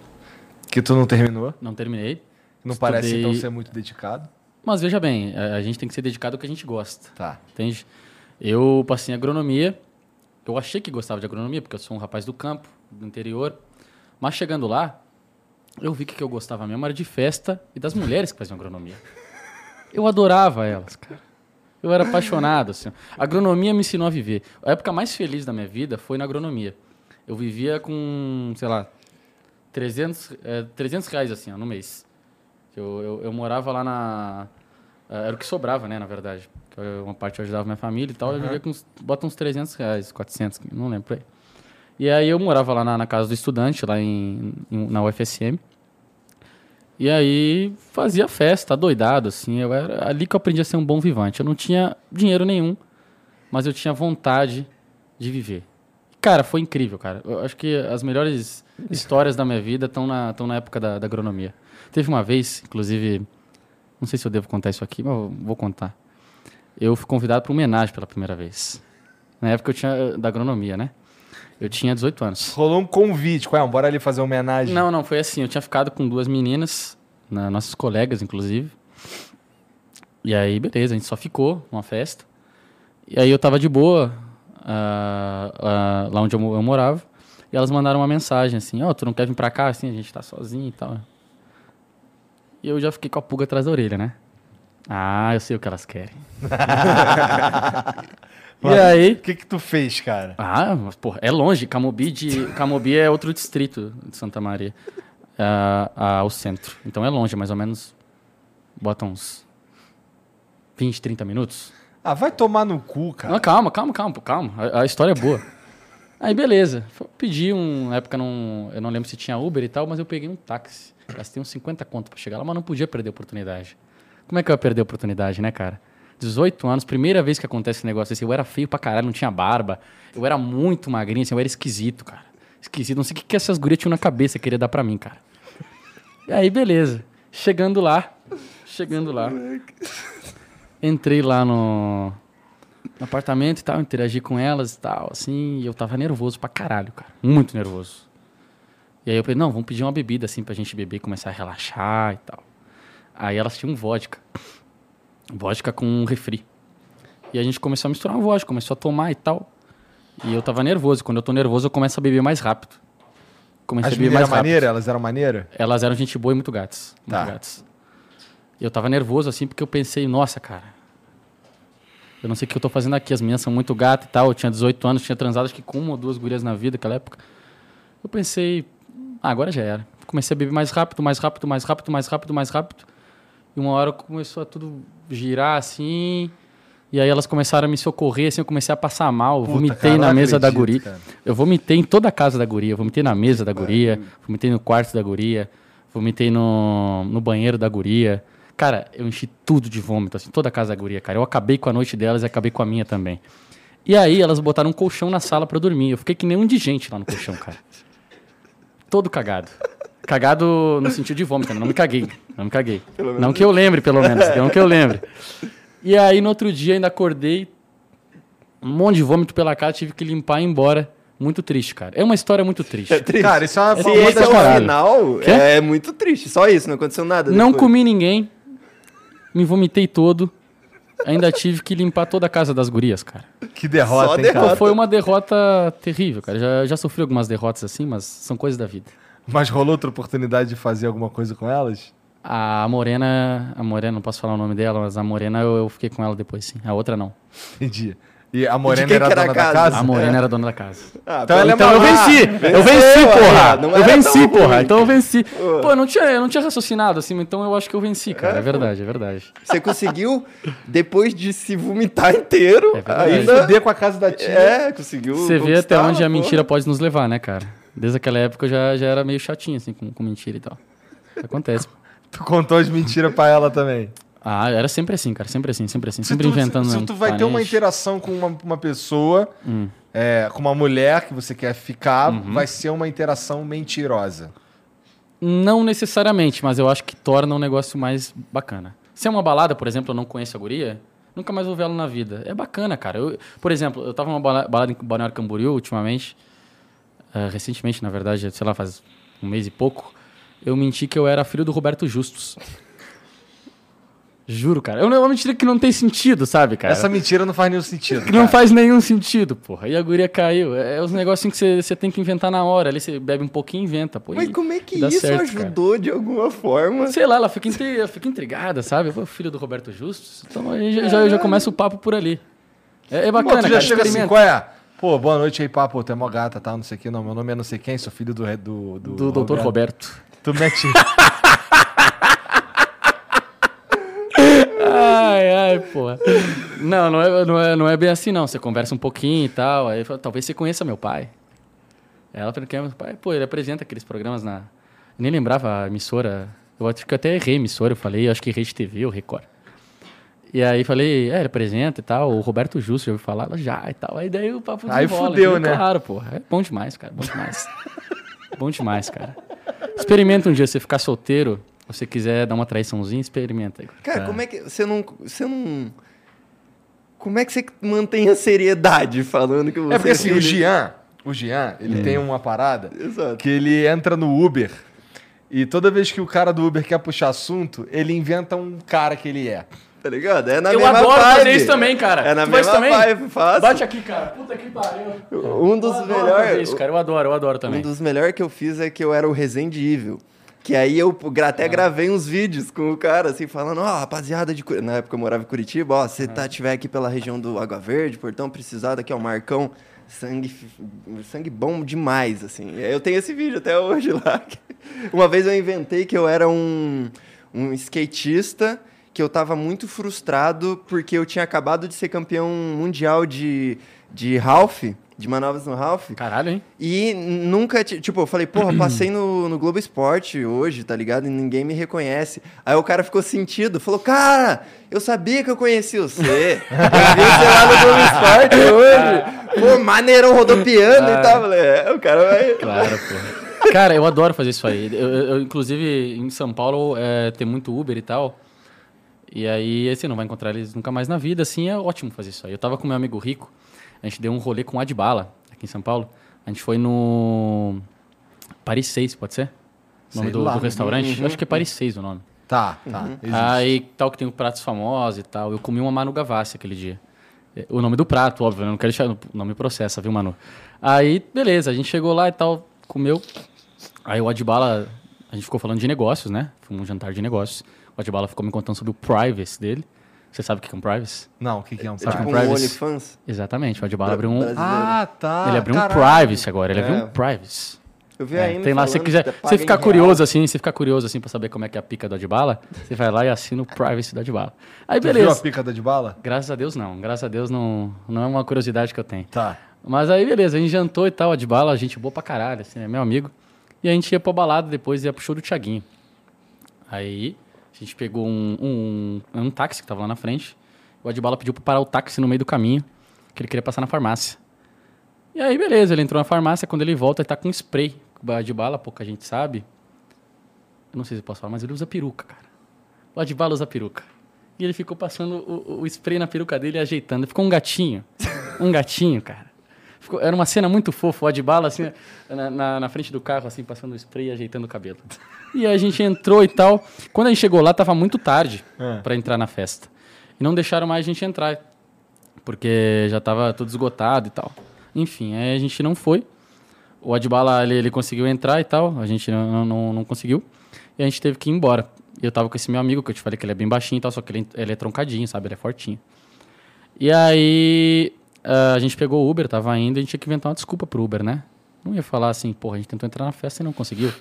Que tu não terminou? não terminei. Não Estudei- parece, então, ser muito dedicado. Mas veja bem, a, gente tem que ser dedicado ao que a gente gosta. Tá. Entende? Eu passei em agronomia. Eu achei que gostava de agronomia, porque eu sou um rapaz do campo, do interior. Mas chegando lá, eu vi que o que eu gostava mesmo era de festa e das mulheres que faziam agronomia. Eu adorava elas, cara. Eu era apaixonado, assim. A agronomia me ensinou a viver. A época mais feliz da minha vida foi na agronomia. Eu vivia com, sei lá, 300, é, 300 reais, assim, ó, no mês. Eu, eu, eu morava lá na... eh, Era o que sobrava, né, na verdade. Eu- Uma parte eu ajudava minha família e tal. Eu vivia com uns... Bota uns 300 reais, 400, não lembro. por aí. E aí eu morava lá na, na casa do estudante, lá em, em- na UFSM. E aí fazia festa, doidado, assim. Eu era ali que eu aprendi a ser um bom vivante. Eu não tinha dinheiro nenhum, mas eu tinha vontade de viver. Cara, foi incrível, cara. Eu acho que as melhores histórias da minha vida estão na, na época da, da agronomia. Teve uma vez, inclusive, não sei se eu devo contar isso aqui, mas eu vou contar. Eu fui convidado para uma homenagem pela primeira vez. Na época eu tinha da agronomia, né? Eu tinha 18 anos. Rolou um convite. Qual é? Bora ali fazer uma homenagem. Não, não, foi assim. Eu tinha ficado com duas meninas, na- nossas colegas, inclusive. E aí, beleza, a gente só ficou numa festa. E aí eu tava de boa, ah, ah, lá onde eu, eu morava. E elas mandaram uma mensagem assim, ó, tu não quer vir pra cá? Assim, a gente tá sozinho e tal. E eu já fiquei com a pulga atrás da orelha, né? Ah, eu sei o que elas querem. (laughs) e aí... O que que tu fez, cara? Ah, mas, porra, é longe. Camobi, de, Camobi é outro distrito de Santa Maria, ah, ah, ao centro. Então é longe, mais ou menos. Bota uns 20, 30 minutos. Ah, vai tomar no cu, cara. Não, calma, calma, calma, calma. A, a história é boa. Aí, beleza. Pedi um. Na época, não, eu não lembro se tinha Uber e tal, mas eu peguei um táxi. Gastei uns 50 conto pra chegar lá, mas não podia perder a oportunidade. Como é que eu ia perder a oportunidade, né, cara? 18 anos, primeira vez que acontece esse negócio assim. Eu era feio pra caralho, não tinha barba. Eu era muito magrinho, assim, eu era esquisito, cara. Esquisito. Não sei o que, que essas gurias tinham na cabeça, queria dar pra mim, cara. E aí, beleza. Chegando lá, chegando lá. Entrei lá no, no apartamento e tal, interagi com elas e tal, assim, e eu tava nervoso pra caralho, cara. Muito nervoso. E aí eu falei, não, vamos pedir uma bebida, assim, pra gente beber e começar a relaxar e tal. Aí elas tinham vodka. Vodka com refri. E a gente começou a misturar uma vodka, começou a tomar e tal. E eu tava nervoso. Quando eu tô nervoso, eu começo a beber mais rápido. Comecei As a beber mais rápido. maneiras? Elas eram maneiras? Elas eram gente boa e muito gatas. Muito Tá. gatas. Eu tava nervoso, assim, porque eu pensei, nossa, cara. Eu não sei o que eu tô fazendo aqui. As meninas são muito gatas e tal. Eu tinha 18 anos, tinha transado acho que com uma ou duas gurias na vida naquela época. Eu pensei, ah, agora já era. Comecei a beber mais rápido, mais rápido, mais rápido, mais rápido, mais rápido. E uma hora começou a tudo girar assim. E aí elas começaram a me socorrer, assim, eu comecei a passar mal. Eu Puta, vomitei cara, na mesa da acredito, guria. cara. Eu vomitei em toda a casa da guria. Eu vomitei na mesa da guria, vomitei no quarto da guria, vomitei no, no banheiro da guria. Cara, eu enchi tudo de vômito, assim, toda a casa da guria, cara. Eu acabei com a noite delas e acabei com a minha também. E aí elas botaram um colchão na sala pra eu dormir. Eu fiquei que nem um indigente lá no colchão, cara. Todo cagado. Cagado no sentido de vômito, né? não me caguei. Não me caguei. Não que eu lembre, pelo menos. Não que eu lembre. E aí, no outro dia, ainda acordei, um monte de vômito pela casa, tive que limpar e ir embora. Muito triste, cara. É uma história muito triste. É triste. Cara, isso é uma Se esse é o final, Quê? é muito triste. Só isso, não aconteceu nada. Não depois. comi ninguém, me vomitei todo. Ainda tive que limpar toda a casa das gurias, cara. Que derrota, Só hein, derrota. Pô, foi uma derrota terrível, cara. Já, já sofri algumas derrotas assim, mas são coisas da vida. Mas rolou outra oportunidade de fazer alguma coisa com elas? A Morena, a Morena, não posso falar o nome dela, mas a Morena eu, eu fiquei com ela depois, sim. A outra não. Entendi. E a Morena era era dona a da casa? casa? A Morena era dona da casa. Ah, Então ela é Então eu venci! eu venci, venceu, porra! eu venci, porra! Então eu venci. Pô, eu não tinha, eu não tinha raciocinado assim, então eu acho que eu venci, cara. É verdade, é verdade. Você conseguiu, depois de se vomitar inteiro, É ainda... fuder com a casa da tia. É, conseguiu Você vê até onde a pô. mentira pode nos levar, né, cara? Desde aquela época eu já, já era meio chatinho, assim, com, com mentira e tal. Acontece. pô. (laughs) Tu contou as mentiras pra ela também. Ah, era sempre assim, cara. Sempre assim, sempre assim. Se Sempre tu, inventando. Se, se tu vai ter uma interação com uma, uma pessoa, Hum. é, com uma mulher que você quer ficar, Uhum. vai ser uma interação mentirosa. Não necessariamente, mas eu acho que torna um negócio mais bacana. Se é uma balada, por exemplo, eu não conheço a guria, nunca mais vou ver ela na vida. É bacana, cara. Eu- por exemplo, eu tava numa bala- balada em Balneário Camboriú ultimamente, eh, recentemente, na verdade, sei lá, faz um mês e pouco, eu menti que eu era filho do Roberto Justus. Juro, cara. É uma mentira que não tem sentido, sabe, cara? Essa mentira não faz nenhum sentido. Que não cara. faz nenhum sentido, porra. E a guria caiu. É, é os negocinhos que você- tem que inventar na hora. Ali você bebe um pouquinho e inventa. Pô, Mas e- como é que isso certo, cara. ajudou de alguma forma? Sei lá, ela fica, intri- ela fica intrigada, sabe? Pô, filho do Roberto Justus. Então aí já, já, já começa o papo por ali. É, é Pô, bacana, tu já cara. chega assim, qual é? Pô, boa noite aí, papo. Tu é mó gata, tal, não sei o que. Não, meu nome é não sei quem, sou filho do... Do, do, Do doutor Roberto. Tu mete... (laughs) Ai, ai, porra. Não, não é, não, é, não é bem assim, não. Você conversa um pouquinho e tal. Aí fala, talvez você conheça meu pai. Ela falou que é meu pai. Pô, ele apresenta aqueles programas na. Eu nem lembrava a emissora. Eu acho que eu até errei a emissora. Eu falei, eu acho que Rede TV ou Record. E aí falei, é, ele apresenta e tal. O Roberto Justo já ouviu falar, ela já e tal. Aí daí o papo Aí desenrola, fudeu, entendeu? né? Claro, porra. É bom demais, cara. Bom demais. bom demais, cara. Experimenta um dia você ficar solteiro. Se você quiser dar uma traiçãozinha, experimenta. aí. Cara, Tá. como é que você não, você não... Como é que você mantém a seriedade falando que você É porque assim, o Jean, o Jean, ele tem uma parada Exato. que ele entra no Uber e toda vez que o cara do Uber quer puxar assunto, ele inventa um cara que ele é. Tá ligado? É na Eu mesma adoro vibe. fazer isso também, cara. É na Tu mesma também? vibe, faço. Bate aqui, cara. Puta que pariu. Um dos Eu adoro fazer melhores... isso, cara. Eu adoro, eu adoro também. Um dos melhores que eu fiz é que eu era o Resende Evil. Que aí eu gra- Ah. até gravei uns vídeos com o cara, assim, falando, ó, rapaziada de... Curi-" Na época eu morava em Curitiba, ó, se Ah. tá, tiver aqui pela região do Água Verde, Portão, precisar daqui, ó, Marcão, sangue, sangue bom demais, assim. Eu tenho esse vídeo até hoje (laughs) lá. Uma vez eu inventei que eu era um, um skatista que eu tava muito frustrado porque eu tinha acabado de ser campeão mundial de, de half de manobras no Ralph. Caralho, hein? E nunca, ti- tipo, eu falei, porra, passei no, no Globo Esporte hoje, tá ligado? E ninguém me reconhece. Aí o cara ficou sentido, falou, cara, eu sabia que eu conhecia você. Eu vi você lá no Globo Esporte hoje. Pô, maneirão rodopiando e tal. Eu Falei, é, o cara vai... (laughs) Claro, porra. Cara, eu adoro fazer isso aí. Eu, eu- inclusive, em São Paulo, é, tem muito Uber e tal. E aí, você não vai encontrar eles nunca mais na vida, assim, é ótimo fazer isso aí. Eu tava com meu amigo Rico, a gente deu um rolê com o Adbala, aqui em São Paulo. A gente foi no Paris 6, pode ser? O nome do, lá. do restaurante? Eu acho que é Paris 6 o nome. Tá, tá. existe. Aí, tal que tem pratos famosos e tal. Eu comi uma Manu Gavassi aquele dia. É, O nome do prato, óbvio, eu não quero deixar. Não me processa, viu, Manu? Aí, beleza, a gente chegou lá e tal, comeu. Aí o Adbala, a gente ficou falando de negócios, né? Foi um jantar de negócios. O Adbala ficou me contando sobre o privacy dele. Você sabe o que é um privacy? Não, o que, que é um É private? tipo um Privacy. OnlyFans. Exatamente, o Adbala abriu um. Brasileiro. Ah, tá. ele abriu um privacy agora, ele abriu É. um privacy. Eu vi É, aí tem lá, se você quiser, você ficar curioso assim, você ficar curioso assim pra saber como é que é a pica do Adbala, você vai lá e assina o privacy do Adbala. Aí Tu viu a beleza. pica da de bala? Graças a Deus não, graças a Deus não, não é uma curiosidade que eu tenho. Tá. Mas aí beleza, a gente jantou e tal, a de bala, gente boa pra caralho, assim, é meu amigo. E a gente ia pra balada depois, ia pro show do Thiaguinho. Aí a gente pegou um, um, um táxi que tava lá na frente. O Adbala pediu pra parar o táxi no meio do caminho, que ele queria passar na farmácia. E aí, beleza, ele entrou na farmácia, quando ele volta, ele tá com spray. O Adbala, pouca gente sabe. Eu não sei se eu posso falar, mas ele usa peruca, cara. O Adbala usa peruca. E ele ficou passando o, o spray na peruca dele ajeitando. Ficou um gatinho. Um gatinho, cara. Ficou- era uma cena muito fofa, o Adbala, assim, na, na, na frente do carro, assim, passando o spray e ajeitando o cabelo. E a gente entrou e tal. Quando a gente chegou lá, tava muito tarde É. pra entrar na festa. E não deixaram mais a gente entrar, porque já tava tudo esgotado e tal. Enfim, aí a gente não foi. O Adbala, ele, ele conseguiu entrar e tal, a gente não, não, não conseguiu. E a gente teve que ir embora. E eu tava com esse meu amigo, que eu te falei que ele é bem baixinho e tal, só que ele, ele é troncadinho, sabe? Ele é fortinho. E aí ah, a gente pegou o Uber, tava indo, e a gente tinha que inventar uma desculpa pro Uber, né? Não ia falar assim, porra, a gente tentou entrar na festa e não conseguiu.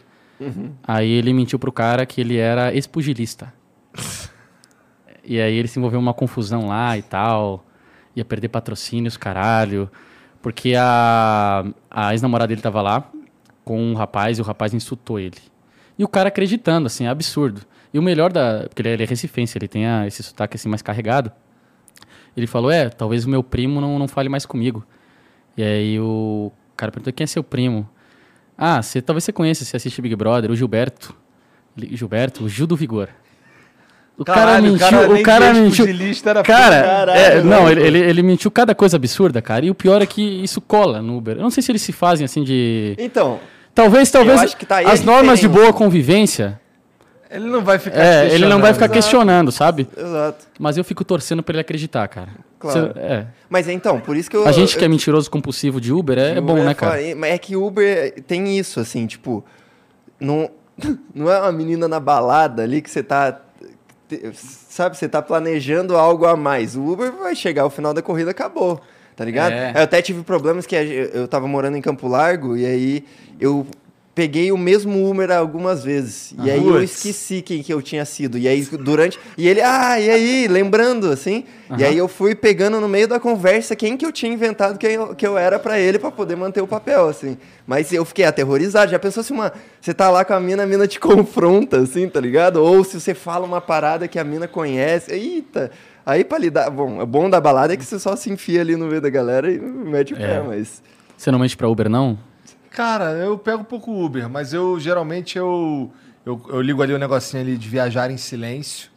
Aí ele mentiu pro cara que ele era ex-pugilista. (laughs) e aí ele se envolveu numa confusão lá e tal. Ia perder patrocínios, caralho. Porque a, a ex-namorada dele tava lá com um rapaz e o rapaz insultou ele. E o cara acreditando, assim, é absurdo. E o melhor da. Porque ele é, ele é recifense, ele tem a- esse sotaque assim mais carregado. Ele falou: É, talvez o meu primo não, não fale mais comigo. E aí o cara perguntou: Quem é seu primo? Ah, você, talvez você conheça, você assiste Big Brother, o Gilberto. Gilberto, o Gil do Vigor. O cara Caralho, mentiu, nem o cara mentiu. Cara, Caralho, é, não, ele, ele, ele mentiu cada coisa absurda, cara. E o pior é que isso cola no Uber. Eu não sei se eles se fazem assim de. Então, Talvez, talvez acho que tá as normas de boa convivência. Ele não vai ficar É, ele não vai ficar questionando. questionando, sabe? exato. Mas eu fico torcendo pra ele acreditar, cara. Claro. Se- é. Mas então, por isso que eu... A gente que é mentiroso compulsivo de Uber é, é bom, né, cara? Mas é que Uber tem isso, assim, tipo... Não, (laughs) não é uma menina na balada ali que você tá... te- Sabe, você tá planejando algo a mais. O Uber vai chegar ao final da corrida, acabou. Tá ligado? É. Eu até tive problemas que a- eu tava morando em Campo Largo e aí eu peguei o mesmo Uber algumas vezes. E aí eu Putz. esqueci quem que eu tinha sido. E aí durante. E ele, ah, e aí? Lembrando, assim. E aí eu fui pegando no meio da conversa quem que eu tinha inventado que eu, que eu era pra ele pra poder manter o papel, assim. Mas eu fiquei aterrorizado. Já pensou se uma. Você tá lá com a mina, a mina te (laughs) confronta, assim, tá ligado? Ou se você fala uma parada que a mina conhece. Eita! Aí pra lidar. Bom, o bom da balada é que você só se enfia ali no meio da galera e mete o pé, É. mas. Você não mente pra Uber, não? Cara, eu pego um pouco Uber, mas eu geralmente eu, eu, eu ligo ali o negocinho ali de viajar em silêncio,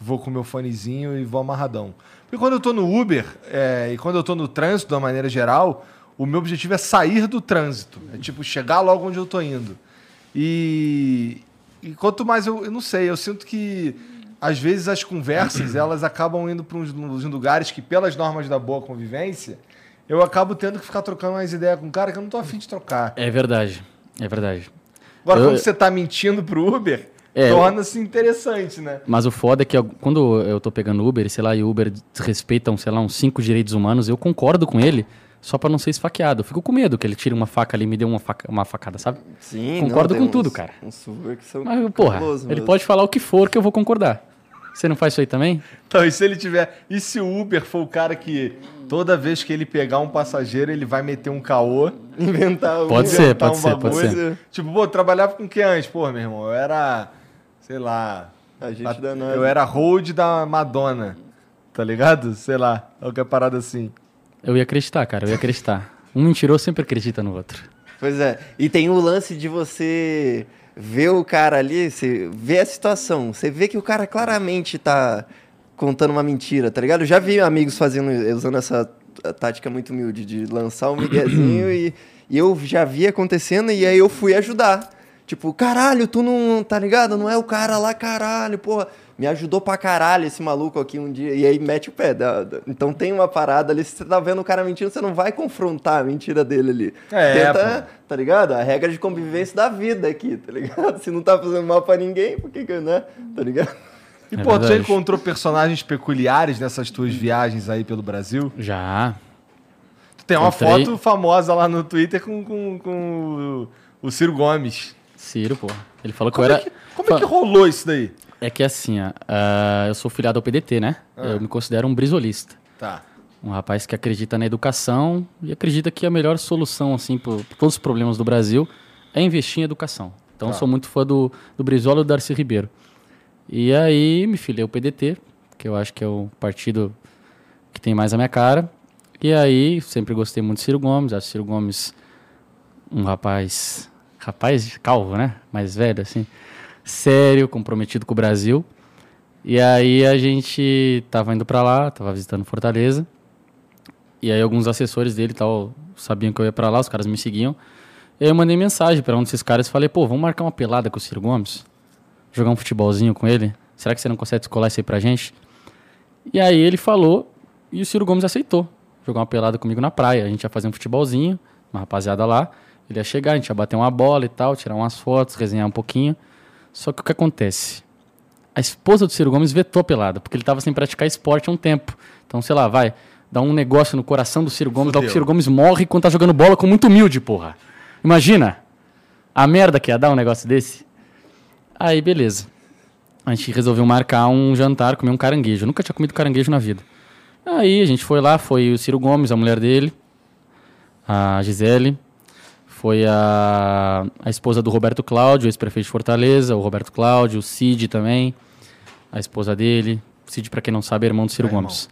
vou com meu fonezinho e vou amarradão. Porque quando eu tô no Uber é, e quando eu tô no trânsito, de uma maneira geral, o meu objetivo é sair do trânsito. É tipo, chegar logo onde eu tô indo. E, e quanto mais eu, eu não sei, eu sinto que às vezes as conversas elas acabam indo para uns, uns lugares que, pelas normas da boa convivência, eu acabo tendo que ficar trocando umas ideias com um cara que eu não tô afim de trocar. É verdade. É verdade. Agora, Eu- quando você tá mentindo pro Uber, É, torna-se interessante, né? Mas o foda é que eu- quando eu tô pegando Uber, sei lá, e o Uber desrespeita, um, sei lá, uns cinco direitos humanos, eu concordo com ele, só pra não ser esfaqueado. Eu fico com medo que ele tire uma faca ali e me dê uma, faca, uma facada, sabe? Sim, Concordo tem com tudo, uns- cara. Uns Uber que são Mas, porra, ele mesmo. pode falar o que for que eu vou concordar. Você não faz isso aí também? Então, e se ele tiver. E se o Uber for o cara que toda vez que ele pegar um passageiro, ele vai meter um caô? (laughs) Inventar um- Pode ser, inventar pode ser, pode ser. Tipo, pô, trabalhava com o que antes? Pô, meu irmão, eu era. Sei lá. Agente da NASA. Eu era hold da Madonna. Tá ligado? Sei lá. Qualquer parada assim. Eu ia acreditar, cara, eu ia acreditar. Um mentiroso sempre acredita no outro. Pois é. E tem o lance de você ver o cara ali, você vê a situação, você vê que o cara claramente tá contando uma mentira, tá ligado? Eu já vi amigos fazendo, usando essa tática muito humilde de lançar um miguezinho e, e eu já vi acontecendo e aí eu fui ajudar. Tipo, caralho, tu não, tá ligado? Não é o cara lá, caralho, porra. Me ajudou pra caralho esse maluco aqui um dia. E aí mete o pé. dá- dá- Então tem uma parada ali. Se você tá vendo o cara mentindo, você não vai confrontar a mentira dele ali. É, Tenta, tá ligado? A regra de convivência da vida aqui, tá ligado? (laughs) Se não tá fazendo mal pra ninguém, por que que, né? Tá ligado? E, É pô, tu já verdade. encontrou personagens peculiares nessas tuas viagens aí pelo Brasil? Já. Tu tem uma Encontrei. foto famosa lá no Twitter com, com, com o Ciro Gomes. Ciro, pô. Ele falou que Como, eu é, era. que, como é que rolou isso daí? É que assim, ó, ah, eu sou filiado ao PDT, né? Ah. Eu me considero um brisolista. Tá. Um rapaz que acredita na educação e acredita que a melhor solução, assim, para todos os problemas do Brasil é investir em educação. Então, eu Tá. sou muito fã do, do Brizola e do Darcy Ribeiro. E aí, me filiei ao PDT, que eu acho que é o partido que tem mais a minha cara. E aí, sempre gostei muito de Ciro Gomes. Acho Ciro Gomes um rapaz... Rapaz calvo, né? Mais velho, assim. Sério, comprometido com o Brasil. E aí a gente tava indo pra lá, tava visitando Fortaleza. E aí alguns assessores dele tal sabiam que eu ia pra lá, os caras me seguiam. E aí eu mandei mensagem pra um desses caras e falei, pô, vamos marcar uma pelada com o Ciro Gomes? Jogar um futebolzinho com ele? Será que você não consegue descolar isso aí pra gente? E aí ele falou e o Ciro Gomes aceitou. Jogar uma pelada comigo na praia. A gente ia fazer um futebolzinho, uma rapaziada lá. Ele ia chegar, a gente ia bater uma bola e tal, tirar umas fotos, resenhar um pouquinho. Só que o que acontece? A esposa do Ciro Gomes vetou a pelada, porque ele tava sem praticar esporte há um tempo. Então, sei lá, vai, dá um negócio no coração do Ciro Gomes, dá o. Ciro Gomes morre quando tá jogando bola com muito humilde, porra. Imagina a merda que ia dar um negócio desse. Aí, beleza. A gente resolveu marcar um jantar, comer um caranguejo. Eu nunca tinha comido caranguejo na vida. Aí a gente foi lá, foi o Ciro Gomes, a mulher dele, a Gisele, foi a, a esposa do Roberto Cláudio, ex-prefeito de Fortaleza, o Roberto Cláudio, o Cid também, a esposa dele. Cid, pra quem não sabe, é irmão do Ciro É, irmão. Gomes.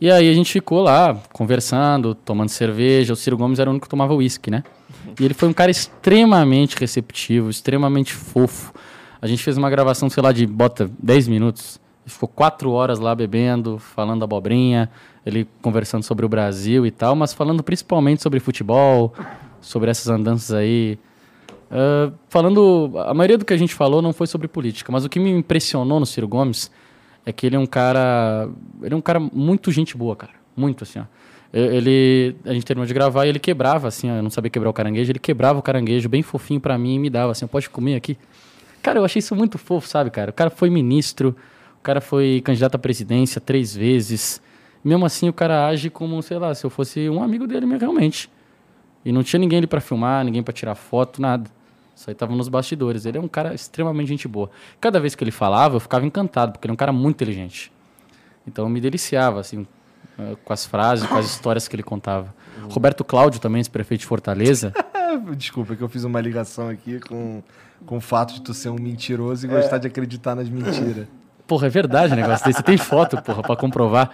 E aí a gente ficou lá, conversando, tomando cerveja. O Ciro Gomes era o único que tomava uísque, né? E ele foi um cara extremamente receptivo, extremamente fofo. A gente fez uma gravação, sei lá, de bota 10 minutos. Ficou quatro horas lá bebendo, falando abobrinha, ele conversando sobre o Brasil e tal, mas falando principalmente sobre futebol, sobre essas andanças aí. Ah, falando. A maioria do que a gente falou não foi sobre política, mas o que me impressionou no Ciro Gomes é que ele é um cara. Ele é um cara muito gente boa, cara. Muito assim, ó. Ele, a gente terminou de gravar e ele quebrava, assim, ó, eu não sabia quebrar o caranguejo, ele quebrava o caranguejo bem fofinho pra mim e me dava, assim, pode comer aqui. Cara, eu achei isso muito fofo, sabe, cara? O cara foi ministro, o cara foi candidato à presidência três vezes. Mesmo assim, o cara age como, sei lá, se eu fosse um amigo dele mesmo, realmente. E não tinha ninguém ali pra filmar, ninguém pra tirar foto, nada. Isso aí tava nos bastidores. Ele é um cara extremamente gente boa. Cada vez que ele falava, eu ficava encantado, porque ele é um cara muito inteligente. Então eu me deliciava, assim, eh, com as frases, com as histórias que ele contava. Roberto Cláudio, também, ex-prefeito de Fortaleza. (laughs) Desculpa, é que eu fiz uma ligação aqui com, com o fato de tu ser um mentiroso e gostar de acreditar nas mentiras. Porra, é verdade o negócio desse. Você tem foto, porra, pra comprovar.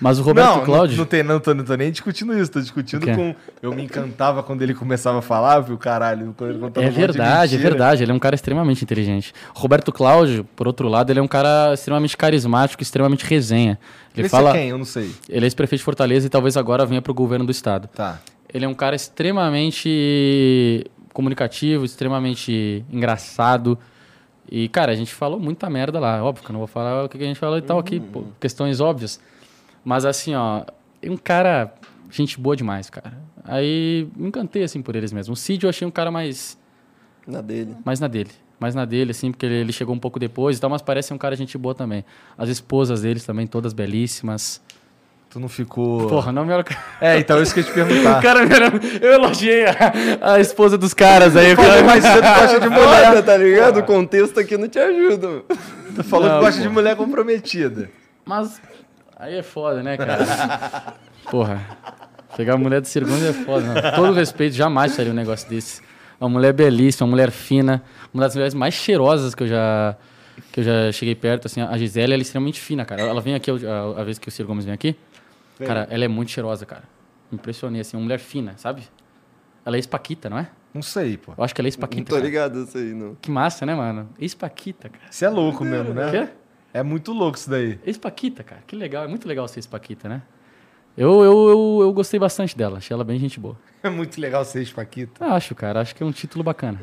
Mas o Roberto não, Cláudio. Não, não, tem, não, tô, não tô nem discutindo isso, tô discutindo com. Eu me encantava quando ele começava a falar, viu, caralho? Quando ele contava É um verdade, é mentira. verdade. Ele é um cara extremamente inteligente. Roberto Cláudio, por outro lado, ele é um cara extremamente carismático, extremamente resenha. Ele Esse fala. é quem? Eu não sei. Ele é ex-prefeito de Fortaleza e talvez agora venha pro governo do estado. Tá. Ele é um cara extremamente comunicativo, extremamente engraçado. E, cara, a gente falou muita merda lá. Óbvio que eu não vou falar o que a gente falou e tal aqui, pô, questões óbvias. Mas, assim, ó, é um cara, gente boa demais, cara. Aí me encantei, assim, por eles mesmo. O Cid eu achei um cara mais, Na dele. mais na dele. Mais na dele, assim, porque ele, ele chegou um pouco depois e tal, mas parece um cara gente boa também. As esposas deles também, todas belíssimas. Tu não ficou. Porra, não me É, então isso que eu ia te (laughs) O perguntar. cara, me- eu elogiei a, a esposa dos caras aí. O Falei cedo que gosta de (laughs) mulher. Tá ligado? O contexto aqui não te ajuda. mano. Tu falou Não, que gosta pô. de mulher comprometida. Mas aí é foda, né, cara? Porra. Pegar a mulher do segundo é foda. Não. Todo respeito, jamais faria um negócio desse. Uma mulher belíssima, uma mulher fina, uma das mulheres mais cheirosas que eu já que eu já cheguei perto, assim, a Gisele, ela é extremamente fina, cara. Ela vem aqui, a, a vez que o Ciro Gomes vem aqui, cara, ela é muito cheirosa, cara. Me impressionei, assim, uma mulher fina, sabe? Ela é ex-paquita, não é? Não sei, pô. Eu acho que ela é Não ex-paquita, tô cara. ligado isso aí, não. Que massa, né, mano? Ex-paquita, cara. Você é louco mesmo, né? Quê? É muito louco isso daí. Ex-Paquita, cara. Que legal. É muito legal ser ex-Paquita, né? Eu, eu, eu, eu gostei bastante dela. Achei ela bem gente boa. (laughs) É muito legal ser ex-paquita. Acho, cara. Acho que é um título bacana.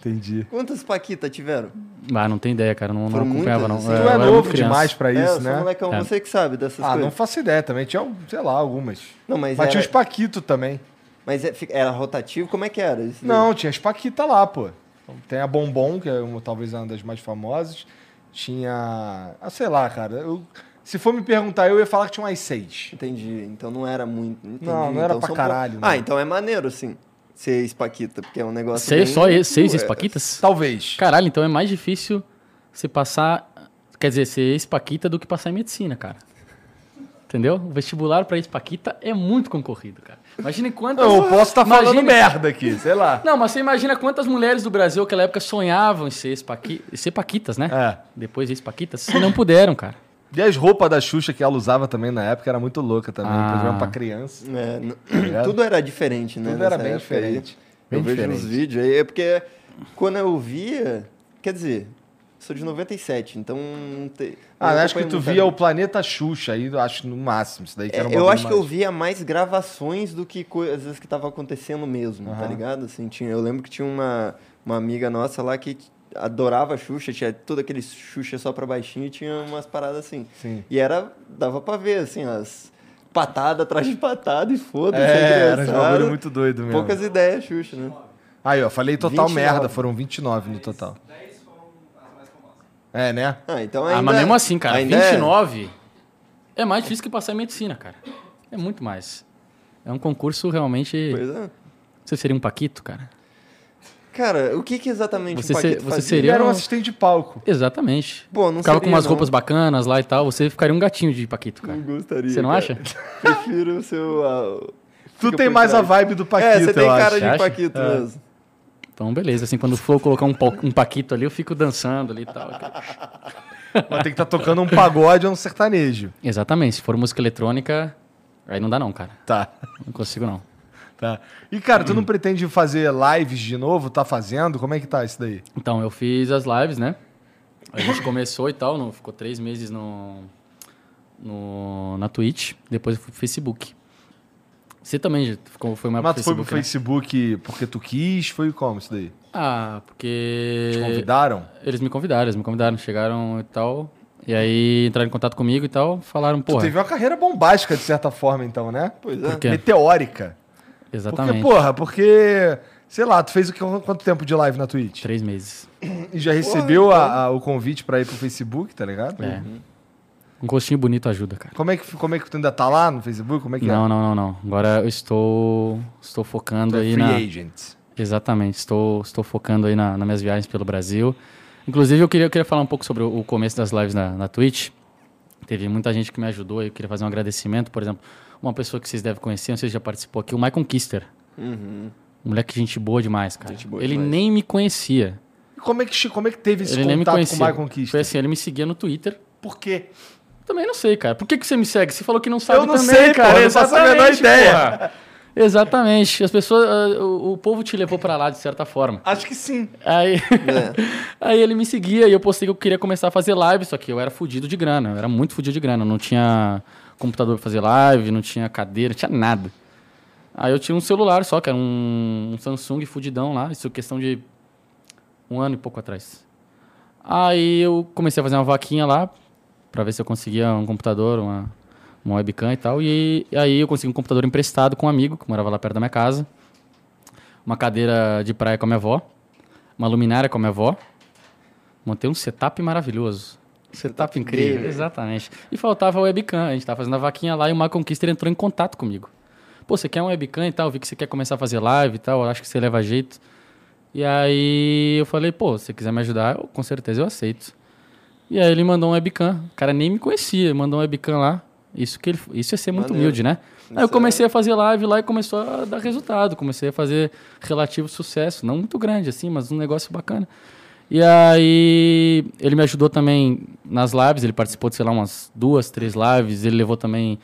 Entendi. Quantas Paquita tiveram? Ah, não tem ideia, cara. Não, não acompanhava, não. muitas, Tu assim? É era novo demais pra é, isso, sou né? molecão, É. você que sabe dessas Ah, não coisas. faço ideia também. Tinha, sei lá, algumas. Não, mas, Mas tinha era, os Paquito também. mas é- era rotativo? Como é que era? isso daí? Não, tinha as Paquita lá, pô. Tem a Bombom, que é uma, talvez uma das mais famosas. Tinha. Ah, sei lá, cara. Eu- se for me perguntar, eu ia falar que tinha umas seis. Entendi. Então não era muito. entendi. Não, não era Então pra caralho, não. Ah, então é maneiro, assim. Ser ex-paquita, porque é um negócio. Seis, bem- só seis Ué, ex-Paquitas? Talvez. Caralho, então é mais difícil você passar... Quer dizer, ser ex-Paquita do que passar em medicina, cara. Entendeu? O vestibular pra ex-Paquita é muito concorrido, cara. Imagine quantas... Eu posso estar falando Imagine- merda aqui, sei lá. Não, mas você imagina quantas mulheres do Brasil naquela época sonhavam em ser, ex-paqui... ser Paquitas, né? É. Depois ex-Paquitas, e não puderam, cara. E as roupas da Xuxa que ela usava também na época era muito louca também. Ah. Programa pra criança. É, ligado? tudo era diferente, né? Tudo era bem diferente. eu Bem vejo diferente. nos vídeos aí, é porque quando eu via. Quer dizer, sou de 97, então. te- Ah, acho que tu via o Planeta Xuxa aí, eu acho no máximo. Isso daí que É, era um eu bagulho acho que eu mais- via mais gravações do que coisas que estavam acontecendo mesmo, tá ligado? Assim, tinha, eu lembro que tinha uma, uma amiga nossa lá que adorava Xuxa, tinha todo aquele Xuxa só pra baixinho e tinha umas paradas assim. Sim. E era, dava pra ver, assim, as patadas atrás de patada e foda-se. É, era um bagulho muito doido mesmo. Poucas ideias, Xuxa, né? Aí, ó, falei total 29. merda, foram 29 no total. É, né? Ah, então ainda... ah, mas mesmo assim, cara, ainda é- 29 é... mais difícil que passar em medicina, cara. É muito mais. É um concurso realmente... Pois é. Você seria um Paquito, cara? Cara, o que que exatamente Você Paquito ser- você fazia? Ele seria- era um um- assistente de palco. Exatamente. Pô, não Ficava com seria, umas não. roupas bacanas lá e tal, você ficaria um gatinho de Paquito, cara. Não gostaria, Você não cara. acha? (laughs) Prefiro o seu... ah, Tu tem mais a trás. vibe do Paquito, É, você tem eu cara acho. de Você acha? Paquito É. mesmo. Então, beleza. Assim, quando for colocar um, um Paquito ali, eu fico dançando ali e tal. Mas tem que estar tocando um pagode ou um sertanejo. Exatamente. Se for música eletrônica, aí não dá não, cara. Tá. Não consigo não. Tá. E, cara, tu não pretende fazer lives de novo? Tá fazendo? Como é que tá isso daí? Então, eu fiz as lives, né? A gente começou e tal, no, ficou três meses no, no, na Twitch, depois eu fui pro Facebook. Você também já ficou, foi uma Mas pro tu foi pro Facebook, né? Facebook porque tu quis? Foi como isso daí? Ah, porque... Te convidaram? Eles me convidaram, eles me convidaram, chegaram e tal. E aí entraram em contato comigo e tal, falaram, porra, teve uma carreira bombástica, de certa forma, então, né? Pois é. Meteórica. Exatamente, Porque, porra, porque... Sei lá, tu fez o que, quanto tempo de live na Twitch? três meses. E já recebeu a- a- o convite pra ir pro Facebook, tá ligado? É. Um gostinho bonito ajuda, cara. Como é, que, como é que tu ainda tá lá no Facebook? Como é que Não, é? não, não, não. Agora eu estou, estou focando Tu é aí free na... agent. Exatamente, estou, estou focando aí na, nas minhas viagens pelo Brasil. Inclusive, eu queria, eu queria falar um pouco sobre o, o começo das lives na, na Twitch. Teve muita gente que me ajudou, eu queria fazer um agradecimento. Por exemplo, uma pessoa que vocês devem conhecer, não sei se já participou aqui, o Michael Kister. Uhum. Um moleque gente boa demais, cara. Gente boa ele demais. nem me conhecia. E como é que, como é que teve esse ele nem me contato com conhecia. o Michael Kister? Foi assim, ele me seguia no Twitter. Por quê? Também não sei, cara. Por que, que você me segue? Você falou que não sabe Eu não também, sei, cara. porra, eu não faço a menor Exatamente, ideia. porra. Exatamente. As pessoas, ah, o, o povo te levou pra lá de certa forma. Acho que sim. Aí, É. (laughs) aí ele me seguia e eu postei que eu queria começar a fazer live, só que eu era fudido de grana. Eu era muito fudido de grana. Eu não tinha computador pra fazer live, não tinha cadeira, não tinha nada. Aí eu tinha um celular só, que era um, um Samsung fudidão lá. Isso é questão de um ano e pouco atrás. Aí eu comecei a fazer uma vaquinha lá pra ver se eu conseguia um computador, uma, uma webcam e tal. E, e aí eu consegui um computador emprestado com um amigo que morava lá perto da minha casa. Uma cadeira de praia com a minha avó. Uma luminária com a minha avó. Montei um setup maravilhoso. Setup incrível, exatamente. E faltava a webcam. A gente tava fazendo a vaquinha lá e o Marco Conquister entrou em contato comigo. Pô, você quer uma webcam e tal? Eu vi que você quer começar a fazer live e tal. eu Acho que você leva jeito. E aí eu falei, pô, se você quiser me ajudar, eu, com certeza eu aceito. E aí ele mandou um webcam. O cara nem me conhecia, mandou um webcam lá. Isso, que ele, isso é ser muito Maneiro. humilde, né? Aí eu Isso comecei a fazer live lá e começou a dar resultado. Comecei a fazer relativo sucesso. Não muito grande assim, mas um negócio bacana. E aí ele me ajudou também nas lives. Ele participou de, sei lá, umas duas, três lives. Ele levou também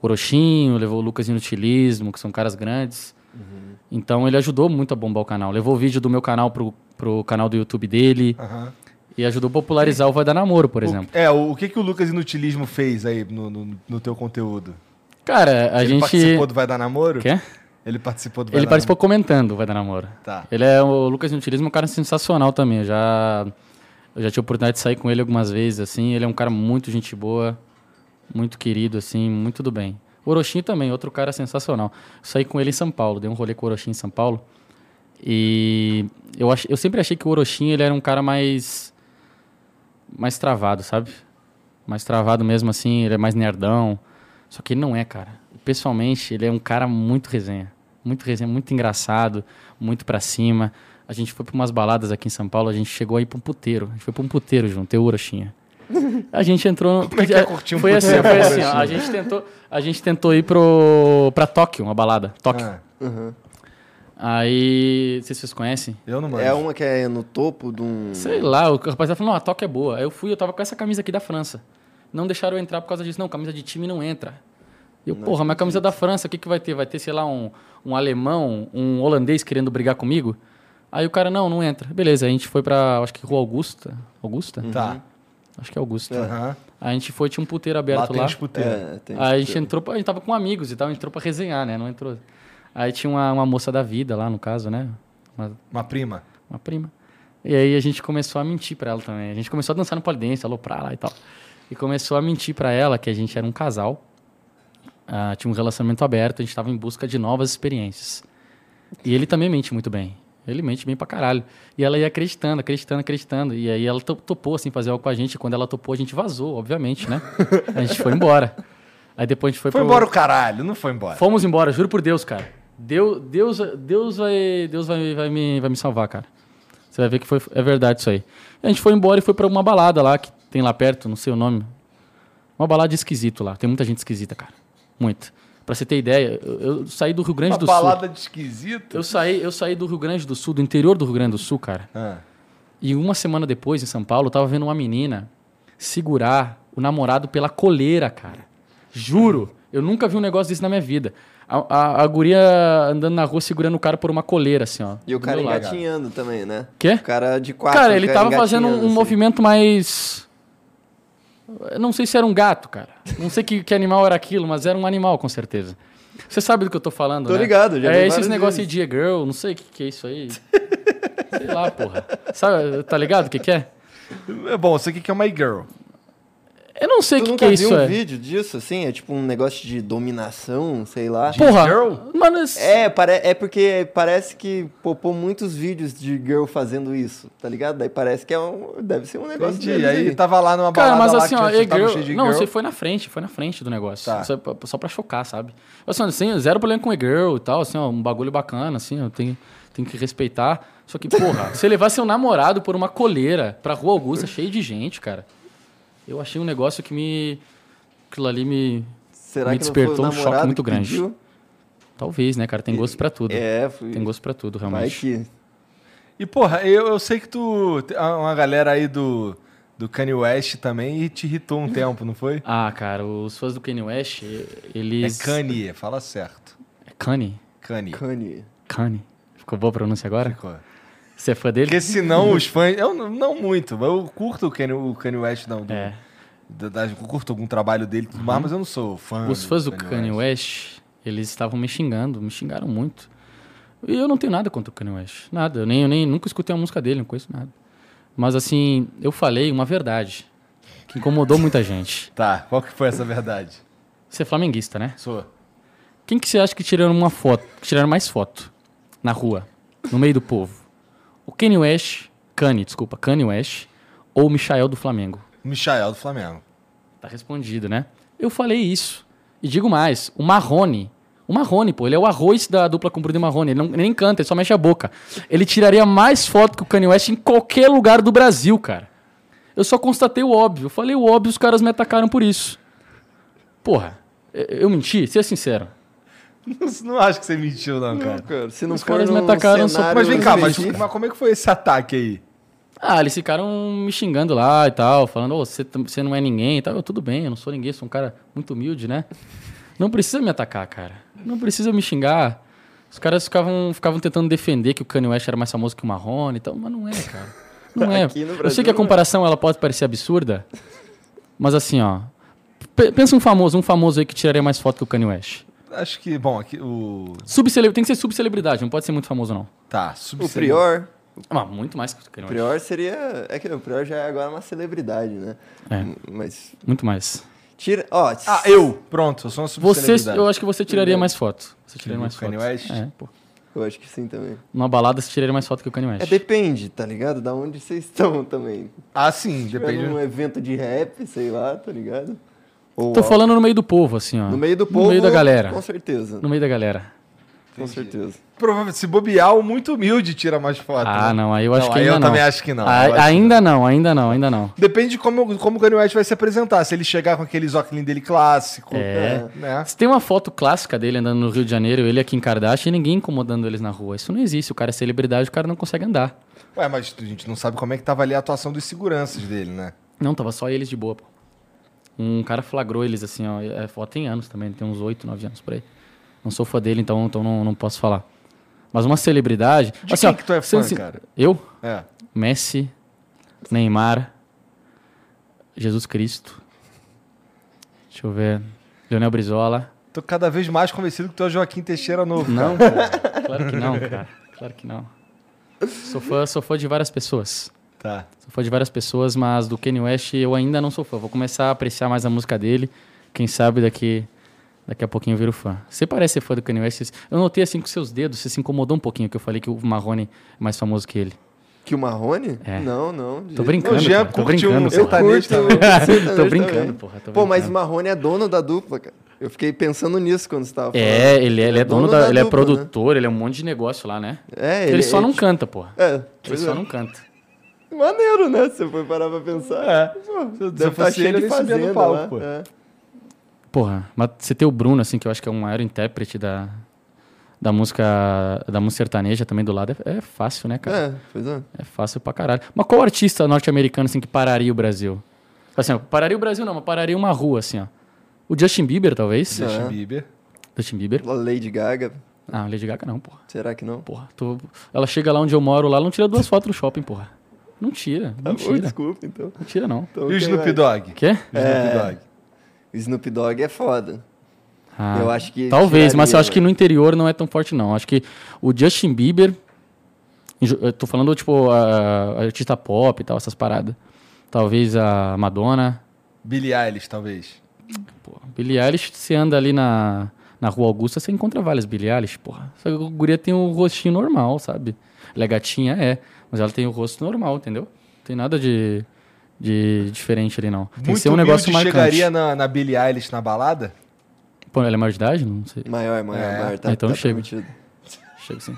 o Orochinho, levou o Lucas Inutilismo, que são caras grandes. Então ele ajudou muito a bombar o canal. Levou o vídeo do meu canal pro, pro canal do YouTube dele. Aham. E ajudou a popularizar o Vai Dar Namoro, por exemplo. O- é, o, que, que o Lucas Inutilismo fez aí no, no, no teu conteúdo? Cara, a ele gente. participou do Vai Dar Namoro? Quê? Ele participou do Vai Ele participou comentando o Vai Dar Namoro. Tá. Ele é o Lucas Inutilismo, é um cara sensacional também. Eu já, eu já tive a oportunidade de sair com ele algumas vezes, assim. Ele é um cara muito gente boa, muito querido, assim, muito do bem. O Orochinho também, outro cara sensacional. Saí com ele em São Paulo, dei um rolê com o Orochinho em São Paulo. E eu, ach, eu sempre achei que o Orochinho ele era um cara mais. mais travado, sabe? Mais travado mesmo assim, ele é mais nerdão. Só que ele não é, cara. Pessoalmente, ele é um cara muito resenha. Muito resenha, muito engraçado, muito pra cima. A gente foi pra umas baladas aqui em São Paulo, a gente chegou aí pra um puteiro. A gente foi pra um puteiro junto, eu o Orochinha. (laughs) A gente entrou. Como é que é curtir um Foi assim, foi assim, ó, a gente tentou, a gente tentou ir pro pra Tóquio, uma balada. Tóquio. Ah, Aí, não sei se vocês conhecem. eu não manjo. É uma que é no topo de um. Sei lá, o rapaziada falou, não, a Tóquio é boa. Aí eu fui, eu tava com essa camisa aqui da França. Não deixaram eu entrar por causa disso. Não, camisa de time não entra. E eu, porra, minha camisa da França, o que, que vai ter? Vai ter, sei lá, um, um alemão, um holandês querendo brigar comigo? Aí o cara, não, não entra. Beleza, a gente foi pra, acho que Rua Augusta. Augusta? Tá. Acho que é Augusta. Aham. Aí a gente foi, tinha um puteiro Lá aberto tem lá. os puteiros. É, tem Aí a gente entrou, pra- a gente tava com amigos e tal, a gente entrou pra resenhar, né? Não entrou. Aí tinha uma, uma moça da vida lá, no caso, né? Uma, Uma prima. uma prima. E aí a gente começou a mentir pra ela também. A gente começou a dançar no polidense, aloprar lá e tal. E começou a mentir pra ela que a gente era um casal. Ah, tinha um relacionamento aberto, a gente tava em busca de novas experiências. E ele também mente muito bem. Ele mente bem pra caralho. E ela ia acreditando, acreditando, acreditando. E aí ela to- topou, assim, fazer algo com a gente. E quando ela topou, a gente vazou, obviamente, né? A gente foi embora. Aí depois a gente foi Foi pro- embora o caralho, não foi embora. Fomos embora, juro por Deus, cara. Deus, Deus, Deus vai, Deus vai, vai, me, vai me salvar, cara. Você vai ver que foi, é verdade isso aí. A gente foi embora e foi pra uma balada lá, que tem lá perto, não sei o nome. Uma balada esquisito lá. Tem muita gente esquisita, cara. Muita. Pra você ter ideia, eu, eu saí do Rio Grande Uma do balada Sul. de esquisito. Eu saí, eu saí do Rio Grande do Sul, do interior do Rio Grande do Sul, cara. Ah. E uma semana depois, em São Paulo, eu tava vendo uma menina segurar o namorado pela coleira, cara. Juro. Eu nunca vi um negócio desse na minha vida. A, a, a guria andando na rua segurando o cara por uma coleira, assim, ó. E o cara engatinhando também, né? Quê? O cara de quatro. Cara, ele tava fazendo um, assim. movimento mais. Eu não sei se era um gato, cara. Não sei que, que animal era aquilo, mas era um animal, com certeza. Você sabe do que eu tô falando, Tô né? ligado, já É esses negócios de girl, não sei o que, que é isso aí. sei lá, porra. Sabe, tá ligado o que, que é? É bom, você que é uma girl. Eu não sei o Tu que, nunca que é viu isso, um é. vídeo disso, assim? É tipo um negócio de dominação, sei lá. Porra, girl? mano, esse- É, pare... é porque parece que popou muitos vídeos de girl fazendo isso, tá ligado? Daí parece que é um... deve ser um negócio Entendi. deles Aí tava lá numa Cara, balada mas lá assim, que ó, e-girl... cheio de Não, girl. você foi na frente, foi na frente do negócio. Tá. Só, pra- só pra chocar, sabe? Assim, assim, zero problema com e-girl e tal, assim, ó, um bagulho bacana, assim, eu tenho, tenho que respeitar. Só que, porra, você levar seu namorado por uma coleira pra Rua Augusta, cheio de gente, cara. Eu achei um negócio que me... Aquilo ali me... Será me despertou um choque muito grande. pediu? Talvez, né, cara? Tem gosto pra tudo. É, fui... Tem gosto pra tudo, Vai realmente. que... E, porra, eu, eu sei que tu. tem Uma galera aí do, do Kanye West também te irritou um tempo, não foi? Ah, cara, os fãs do Kanye West, É eles... Kanye, fala certo. É Kanye? Kanye. Kanye. Kanye. Ficou boa a pronúncia agora? Ficou. Você é fã dele? Porque senão os (laughs) fãs. Eu não, não muito, mas eu curto o Kanye, o Kanye West, não. Do, É. da- da- eu curto algum trabalho dele e tudo mais, mas eu não sou fã. Os fãs do Kanye West, eles estavam me xingando, me xingaram muito. E eu não tenho nada contra o Kanye West. Nada. Eu nem, eu nem nunca escutei uma música dele, não conheço nada. Mas assim, eu falei uma verdade que incomodou muita (laughs) gente. Tá, qual que foi essa verdade? Você é flamenguista, né? Sou. Quem que você acha que tiraram uma foto, que tiraram mais foto na rua, no meio do povo? O Kanye West, Kanye, desculpa, Kanye West ou o Michael do Flamengo? Michael do Flamengo. Tá respondido, né? Eu falei isso. E digo mais, o Marrone, o Marrone, pô, ele é o arroz da dupla com Bruno e Marrone, ele, não, ele nem canta, ele só mexe a boca. Ele tiraria mais foto que o Kanye West em qualquer lugar do Brasil, cara. Eu só constatei o óbvio. Eu falei o óbvio, os caras me atacaram por isso. Porra, eu- eu menti? Seja sincero. (laughs) Não, não acho que você mentiu, não, Não, cara. cara, se não Os caras me atacaram só- Mas vem cá, mas, específico- mas como é que foi esse ataque aí? Ah, eles ficaram me xingando lá e tal, falando, ô, você você não é ninguém e tal. Eu, tudo bem, eu não sou ninguém, sou um cara muito humilde, né? Não precisa me atacar, cara. Não precisa me xingar. Os caras ficavam, ficavam tentando defender que o Kanye West era mais famoso que o Marrone e tal, mas não é, cara. Não é. (laughs) No eu Brasil sei que a é. comparação ela pode parecer absurda, mas assim, ó. pe- Pensa um famoso, um famoso aí que tiraria mais foto que o Kanye West. Acho que, bom, aqui o. Subcele... Tem que ser subcelebridade, não pode ser muito famoso, não. Tá, O subcele- Prior, Ah, muito mais que o o. Prior seria... É que o Prior já é agora uma celebridade, né? É. Mas Muito mais. tira... Ó, Ah, eu! Pronto, eu sou uma Você, subcelebridade. eu acho que você tiraria mais foto. Você tiraria mais o Kanye foto. West? É, pô. eu acho que sim também. Numa balada você tiraria mais foto que o Kanye West. É, depende, tá ligado? Da onde vocês (laughs) estão também. Ah, sim, Se depende. tiver num evento de rap, sei lá, tá ligado? Ou Tô algo- falando no meio do povo, assim, ó. No meio do povo. No meio da galera. Com certeza. No meio da galera. Com certeza. Provavelmente, se bobear, o muito humilde tira mais foto. Ah, né? não, aí eu acho Não, que aí ainda eu não. também acho que não, Ah, acho que ainda não, ainda não, ainda não. Depende de como, como o Kanye West vai se apresentar. Se ele chegar com aqueles óculos dele clássico. É. Né? Se tem uma foto clássica dele andando no Rio de Janeiro, ele aqui em Kardashian e ninguém incomodando eles na rua. Isso não existe. O cara é celebridade, o cara não consegue andar. Ué, mas a gente não sabe como é que tava ali a atuação dos seguranças dele, né? Não, tava só eles de boa, pô. Um cara flagrou eles assim, ó. É, foto tem anos também, tem uns 8, 9 anos por aí. Não sou fã dele, então, então não, não posso falar. Mas uma celebridade. De assim, quem ó, que tu é fã, sin- cara? Eu? É. Messi, Neymar, Jesus Cristo. Deixa eu ver. Leonel Brizola. Tô cada vez mais convencido que tu é o Joaquim Teixeira novo. Não, pô. Claro que não, cara. Claro que não. Sou fã, sou fã de várias pessoas. Tá. Sou fã de várias pessoas, mas do Kanye West eu ainda não sou fã. Vou começar a apreciar mais a música dele. Quem sabe daqui, daqui a pouquinho eu viro fã. Você parece ser fã do Kanye West. Eu notei assim com seus dedos, você se incomodou um pouquinho que eu falei que o Marrone é mais famoso que ele. Que o Marrone? É. Não, não. de Tô brincando, O Jean cara. Tô curte um (laughs) brincando. Eu sertanejo curto sertanejo Tô brincando, porra, tô Pô, mas o brincando. Marrone é dono da dupla, cara. Eu fiquei pensando nisso quando você tava falando. É, ele, é- ele é dono da, ele é dupla, né? produtor, ele é um monte de negócio lá, né? É, Ele, só é, não canta, porra. É, Ele só é. não canta. Maneiro, né? Se você for parar pra pensar. É. Pô, deve estar fosse cheio ele, de fazenda palco, pô. É. Porra, mas você ter o Bruno, assim, que eu acho que é o maior intérprete da, da música da música sertaneja também do lado, é, é fácil, né, cara? É, pois é. É fácil pra caralho. Mas qual artista norte-americano, assim, que pararia o Brasil? Assim, ó, pararia o Brasil não, mas pararia uma rua, assim, ó. O Justin Bieber, talvez? Não. Justin É. Bieber. Justin Bieber? A Lady Gaga, Ah, Lady Gaga não, porra. será que não? Porra, tô- ela chega lá onde eu moro, lá, ela não tira duas fotos no shopping, porra. Não tira, não Ah, tira. desculpa, então. Não tira, não. Então, E o Snoop vai? Dogg? Quê? O Snoop Dogg. Snoop Dogg é foda. Ah, Eu acho que Talvez, mas eu tiraria, acho que no interior não é tão forte, não. Acho que o Justin Bieber. Eu tô falando, tipo, a, a artista pop e tal, essas paradas. Talvez a Madonna. Billie Eilish, talvez. Pô, Billie Eilish, você anda ali na, na Rua Augusta, você encontra várias Billie Eilish, porra. Só que a guria tem um rostinho normal, sabe? Ela é gatinha, é. Mas ela tem o rosto normal, entendeu? Não tem nada de, de diferente ali, não. Tem que ser um negócio marcante. chegaria na, na Billie Eilish na balada? Pô, ela é maior de idade? Não sei. Maior, maior, É. maior. Tá, Então tá chega. permitido. Chega sim.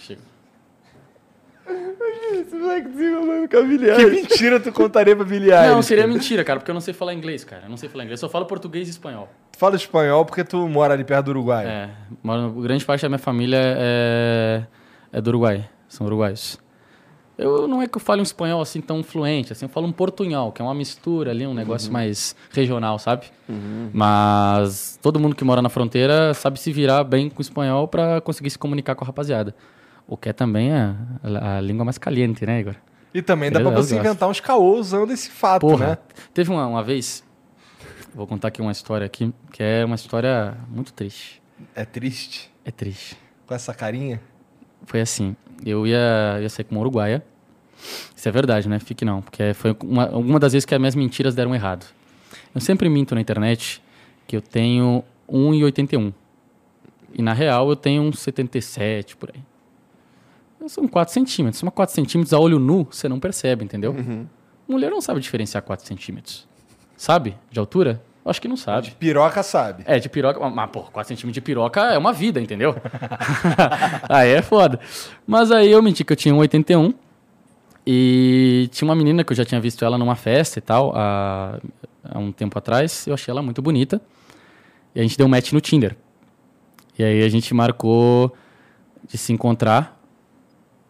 Chega. Esse moleque desenrolando com a Billie Que Eilish. mentira tu contaria pra Billie Eilish? Não, seria mentira, cara, porque eu não sei falar inglês, cara. Eu não sei falar inglês. Eu só falo português e espanhol. Tu fala espanhol porque tu mora ali perto do Uruguai. É, moro, grande parte da minha família é, é do Uruguai. São uruguaios. Eu não é que eu fale um espanhol assim tão fluente, assim, eu falo um portunhol, que é uma mistura ali, um negócio mais regional, sabe? Mas todo mundo que mora na fronteira sabe se virar bem com o espanhol pra conseguir se comunicar com a rapaziada. O que é também a, a, a língua mais caliente, né, Igor? E também dá Eu- eu você gosto. inventar uns caô usando esse fato, Porra, né? teve uma, uma vez, vou contar aqui uma história aqui, que é uma história muito triste. É triste. É triste. Com essa carinha. Foi assim, eu ia, ia sair com uma uruguaia. Isso é verdade, né? Fique não, porque foi uma, uma das vezes que as minhas mentiras deram errado. Eu sempre minto na internet que eu tenho 1,81. E na real eu tenho uns 77 por aí. São 4 centímetros. Mas 4 centímetros a olho nu, você não percebe, entendeu? Mulher não sabe diferenciar 4 centímetros. Sabe? De altura? Eu Acho que não sabe. Piroca sabe. É, de piroca. Mas, pô, 4 centímetros de piroca é uma vida, entendeu? (laughs) aí é foda. Mas aí eu menti que eu tinha um 81. E tinha uma menina que eu já tinha visto ela numa festa e tal, há, há um tempo atrás. Eu achei ela muito bonita. E a gente deu um match no Tinder. E aí a gente marcou de se encontrar.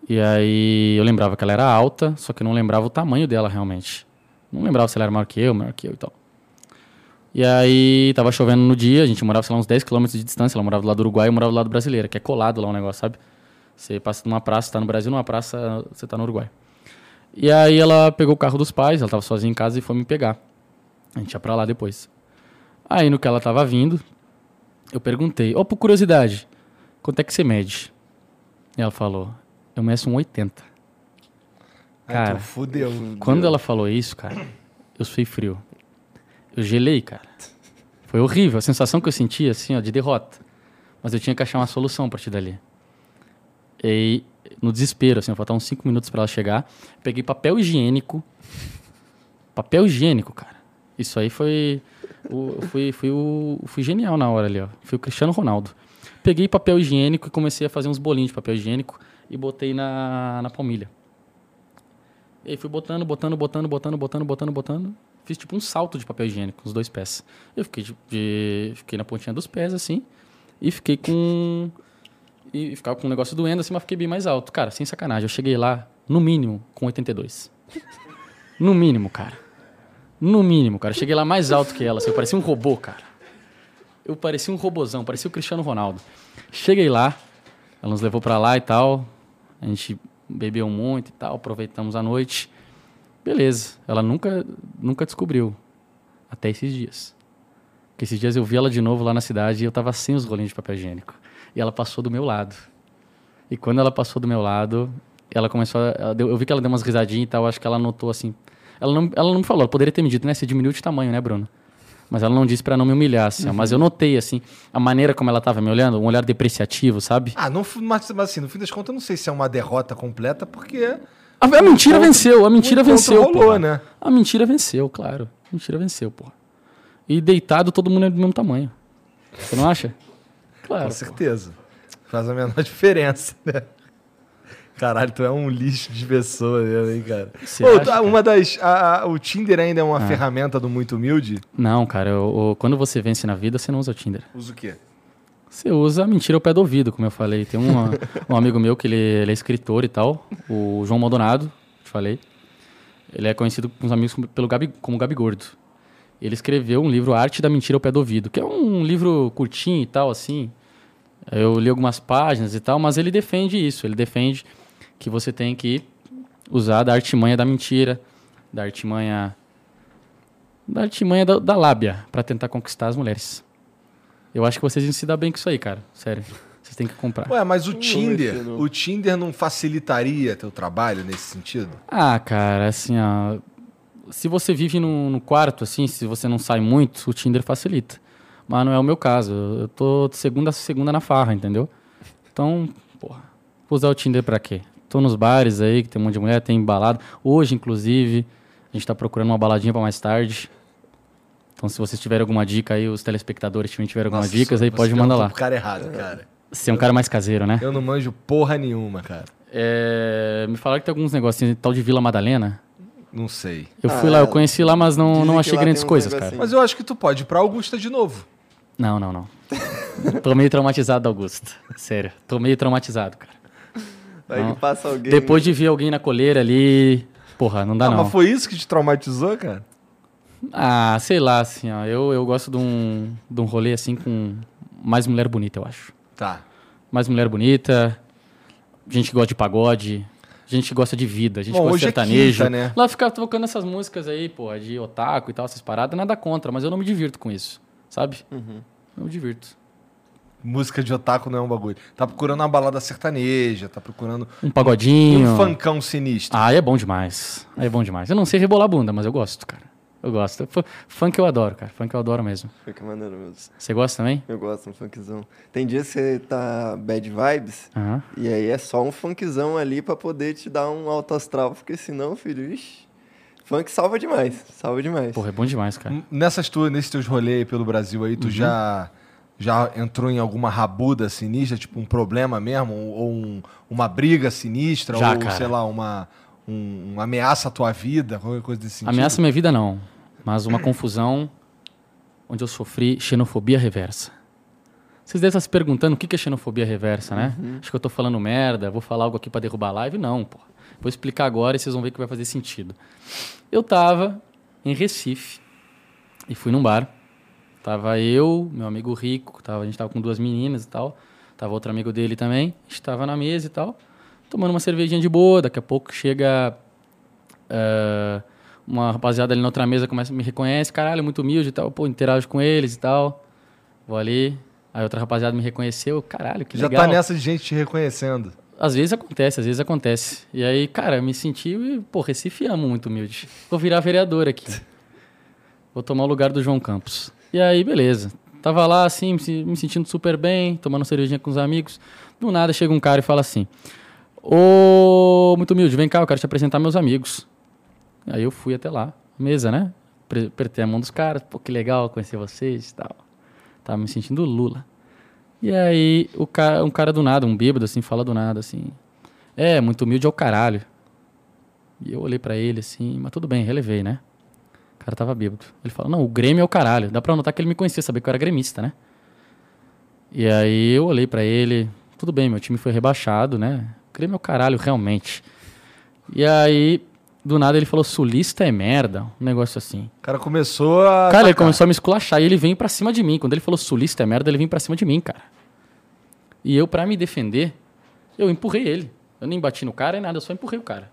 E aí eu lembrava que ela era alta, só que eu não lembrava o tamanho dela realmente. Não lembrava se ela era maior que eu, maior que eu e tal. E aí tava chovendo no dia, a gente morava, sei lá, uns 10 km de distância. Ela morava do lado do Uruguai e eu morava do lado brasileiro, que é colado lá o negócio, sabe? Você passa numa praça, tá no Brasil, numa praça, você tá no Uruguai. E aí ela pegou o carro dos pais, ela tava sozinha em casa e foi me pegar. A gente ia pra lá depois. Aí no que ela tava vindo, eu perguntei, ó, por curiosidade, quanto é que você mede? E ela falou, eu meço um 80. Cara, Cara, fudeu. Quando ela falou isso, cara, eu suei frio. Eu gelei, cara. Foi horrível. A sensação que eu senti, assim, ó, de derrota. Mas eu tinha que achar uma solução a partir dali. E no desespero, assim, faltavam 5 minutos pra ela chegar. Peguei papel higiênico. Papel higiênico, cara. Isso aí foi. O, fui, fui, o, fui genial na hora ali, ó. Fui o Cristiano Ronaldo. Peguei papel higiênico e comecei a fazer uns bolinhos de papel higiênico e botei na, na palmilha. E fui botando, botando, botando, botando, botando, botando, botando. Fiz tipo um salto de papel higiênico com os dois pés. Eu fiquei, de, de- fiquei na pontinha dos pés, assim. E fiquei com. E ficava com o negócio doendo, assim, mas fiquei bem mais alto. Cara, sem sacanagem. Eu cheguei lá, no mínimo, com 82. No mínimo, cara. No mínimo, cara. Eu cheguei lá mais alto que ela. Assim, eu parecia um robô, cara. Eu parecia um robozão, parecia o Cristiano Ronaldo. Cheguei lá, ela nos levou pra lá e tal. A gente bebeu muito e tal, aproveitamos a noite. Beleza. Ela nunca, nunca descobriu. Até esses dias. Porque esses dias eu vi ela de novo lá na cidade e eu tava sem os rolinhos de papel higiênico. E ela passou do meu lado. E quando ela passou do meu lado, ela começou a. ela deu- eu vi que ela deu umas risadinhas e tal, acho que ela notou assim. Ela não, ela não me falou, ela poderia ter me dito, né? Você diminuiu de tamanho, né, Bruno? Mas ela não disse pra não me humilhar, assim. ó. Mas eu notei, assim, a maneira como ela tava me olhando, um olhar depreciativo, sabe? Ah, não, mas, mas assim, no fim das contas, eu não sei se é uma derrota completa, porque. A, a mentira venceu, a mentira venceu. rolou, porra. né? A mentira venceu, claro. A mentira venceu, porra. E deitado, todo mundo é do mesmo tamanho. Você não acha? Claro. Com pô. certeza. Faz a menor (laughs) diferença, né? Caralho, tu é um lixo de pessoa mesmo, hein, cara? Você Ô, acha, cara? uma das. a- a- o Tinder ainda é uma Ah. ferramenta do muito humilde? Não, cara, eu- eu- quando você vence na vida, você não usa o Tinder. Usa o quê? Você usa mentira ao pé do ouvido, como eu falei. Tem uma- um amigo meu que ele, ele é escritor e tal, o João Maldonado, te falei. Ele é conhecido com os amigos como- pelo Gabi, como Gabi Gordo. Ele escreveu um livro Arte da Mentira ao Pé do Ouvido, que é um livro curtinho e tal, assim. Eu li algumas páginas e tal, mas ele defende isso. Ele defende que você tem que usar da artimanha da mentira, da artimanha da artimanha da, da lábia para tentar conquistar as mulheres. Eu acho que vocês iam se dar bem com isso aí, cara. Sério. Vocês têm que comprar. Ué, mas o Tinder, o Tinder não facilitaria teu trabalho nesse sentido? Ah, cara, assim, ó. Se você vive no, no quarto, assim, se você não sai muito, o Tinder facilita. Mas não é o meu caso. Eu tô de segunda a segunda na farra, entendeu? Então, porra, vou usar o Tinder pra quê? Tô nos bares aí, que tem um monte de mulher, tem balada. Hoje, inclusive, a gente tá procurando uma baladinha pra mais tarde. Então, se vocês tiverem alguma dica aí, os telespectadores tiverem algumas Nossa, dicas aí, você pode mandar lá. pro cara errado, cara. Você é um cara mais caseiro, né? Eu não manjo porra nenhuma, cara. É, me falaram que tem alguns negocinhos tal de Vila Madalena. Não sei. Eu Ah, fui lá, eu conheci lá, mas não, não achei grandes coisas, cara. Mas eu acho que tu pode ir pra Augusta de novo. Não, não, não. (laughs) Tô meio traumatizado, Augusto. Sério. Tô meio traumatizado, cara. Vai Não. que passa alguém. Depois de ver alguém na coleira ali. Porra, não dá Ah, não. mas foi isso que te traumatizou, cara? Ah, sei lá, assim, ó. Eu, eu gosto de um, de um rolê assim com mais mulher bonita, eu acho. Tá. Mais mulher bonita, gente que gosta de pagode, gente que gosta de vida, gente Bom, que gosta de é sertanejo. quinta, né? Lá ficar tocando essas músicas aí, porra, de otaku e tal, essas paradas, nada contra, mas eu não me divirto com isso, sabe? Uhum. Não me divirto. Música de otaku não é um bagulho. Tá procurando uma balada sertaneja, tá procurando Um pagodinho. um funkão sinistro. Ah, é bom demais. Aí é bom demais. Eu não sei rebolar a bunda, mas eu gosto, cara. Eu gosto. Fu- Funk eu adoro, cara. Funk eu adoro mesmo. Fica maneiro mesmo. Você gosta também? Eu gosto um funkzão. Tem dias que você tá bad vibes, e aí é só um funkzão ali pra poder te dar um alto astral, porque senão, filho, ixi, funk salva demais, salva demais. Porra, é bom demais, cara. Nessas tuas, nesses teus rolês aí pelo Brasil aí, tu Uhum. já, já entrou em alguma rabuda sinistra, tipo um problema mesmo? Ou um- uma briga sinistra? Já, ou, cara. sei lá, uma, um, uma ameaça à tua vida, qualquer coisa desse sentido? Ameaça minha vida, não. Mas uma confusão onde eu sofri xenofobia reversa. Vocês devem estar se perguntando o que é xenofobia reversa, né? Acho que eu tô falando merda, vou falar algo aqui para derrubar a live. Não, pô. Vou explicar agora e vocês vão ver que vai fazer sentido. Eu tava em Recife e fui num bar. Tava eu, meu amigo Rico, tava, a gente tava com duas meninas e tal. Tava outro amigo dele também. A gente tava na mesa e tal, tomando uma cervejinha de boa. Daqui a pouco chega ah, uma rapaziada ali na outra mesa começa me reconhece, caralho, muito humilde e tal. Pô, interajo com eles e tal. Vou ali. Aí outra rapaziada me reconheceu, caralho, que Já legal. tá nessa de gente te reconhecendo. Às vezes acontece, às vezes acontece. E aí, cara, eu me senti, pô, Recife amo muito humilde. Vou virar vereador aqui. Vou tomar o lugar do João Campos. E aí, beleza. Tava lá, assim, me sentindo super bem, tomando cervejinha com os amigos. Do nada chega um cara e fala assim: Ô, muito humilde, vem cá, eu quero te apresentar meus amigos. Aí eu fui até lá, mesa, né? Apertei a mão dos caras, pô, que legal conhecer vocês e tal. Tava me sentindo Lula. E aí, o cara, um cara do nada, um bêbado, assim, fala do nada, assim. É, muito humilde é o caralho. E eu olhei pra ele, assim, mas tudo bem, relevei, né? O cara tava bêbado. Ele falou, não, o Grêmio é o caralho. Dá pra notar que ele me conhecia, saber que eu era gremista, né? E aí eu olhei pra ele, tudo bem, meu time foi rebaixado, né? Grêmio é o caralho, realmente. E aí, do nada, ele falou, sulista é merda, um negócio assim. O cara começou a. Cara, ele começou a me esculachar e ele veio pra cima de mim. Quando ele falou sulista é merda, ele veio pra cima de mim, cara. E eu, pra me defender, eu empurrei ele. Eu nem bati no cara nem nada, eu só empurrei o cara.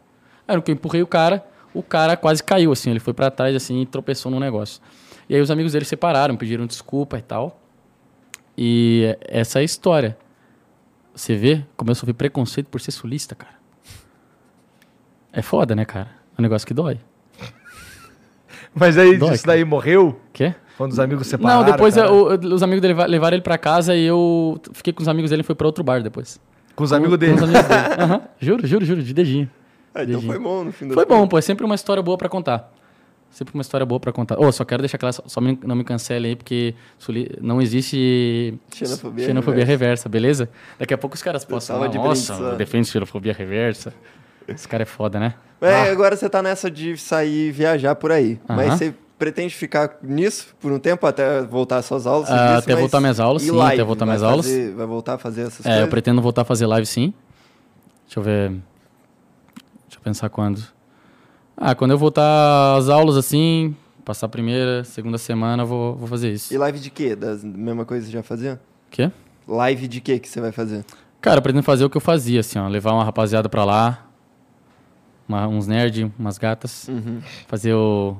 Aí no que eu empurrei o cara, o cara quase caiu, assim. Ele foi pra trás, assim, e tropeçou num negócio. E aí os amigos dele separaram, pediram desculpa e tal. E essa é a história. Você vê como eu sofri preconceito por ser sulista, cara. É foda, né, cara? É um negócio que dói. Mas aí, Dói, isso daí morreu? Quê? Quando os amigos separaram? Não, depois cara? eu- eu- os amigos dele va- levaram ele pra casa e eu fiquei com os amigos dele e foi pra outro bar depois. Com os amigos Com dele. os amigos dele. (laughs) Aham. Juro, juro, juro, de dedinho. Ah, então foi bom no fim do Foi bom, pô. É sempre uma história boa pra contar. Sempre uma história boa pra contar. Ô, só quero deixar claro, só- só me- não me cancele aí, porque não existe Xenofobia xenofobia reversa. beleza? Daqui a pouco os caras postam tava lá, de nossa, brinde só." defende xenofobia reversa. Esse cara é foda, né? É, agora você tá nessa de sair e viajar por aí. Mas você pretende ficar nisso por um tempo até voltar às suas aulas? Ah, disse, até voltar minhas aulas, sim, live? até voltar minhas aulas. fazer- Vai voltar a fazer essas É, eu coisas? pretendo voltar a fazer live sim. Deixa eu ver. Deixa eu pensar quando. Ah, quando eu voltar às aulas assim, passar a primeira, segunda semana, eu vou, vou fazer isso. E live de quê? Das mesma coisa que você já fazia? Quê? Live de quê que você vai fazer? Cara, eu pretendo fazer o que eu fazia, assim, ó. Levar uma rapaziada pra lá. uma- uns nerd, umas gatas. Uhum. Fazer o.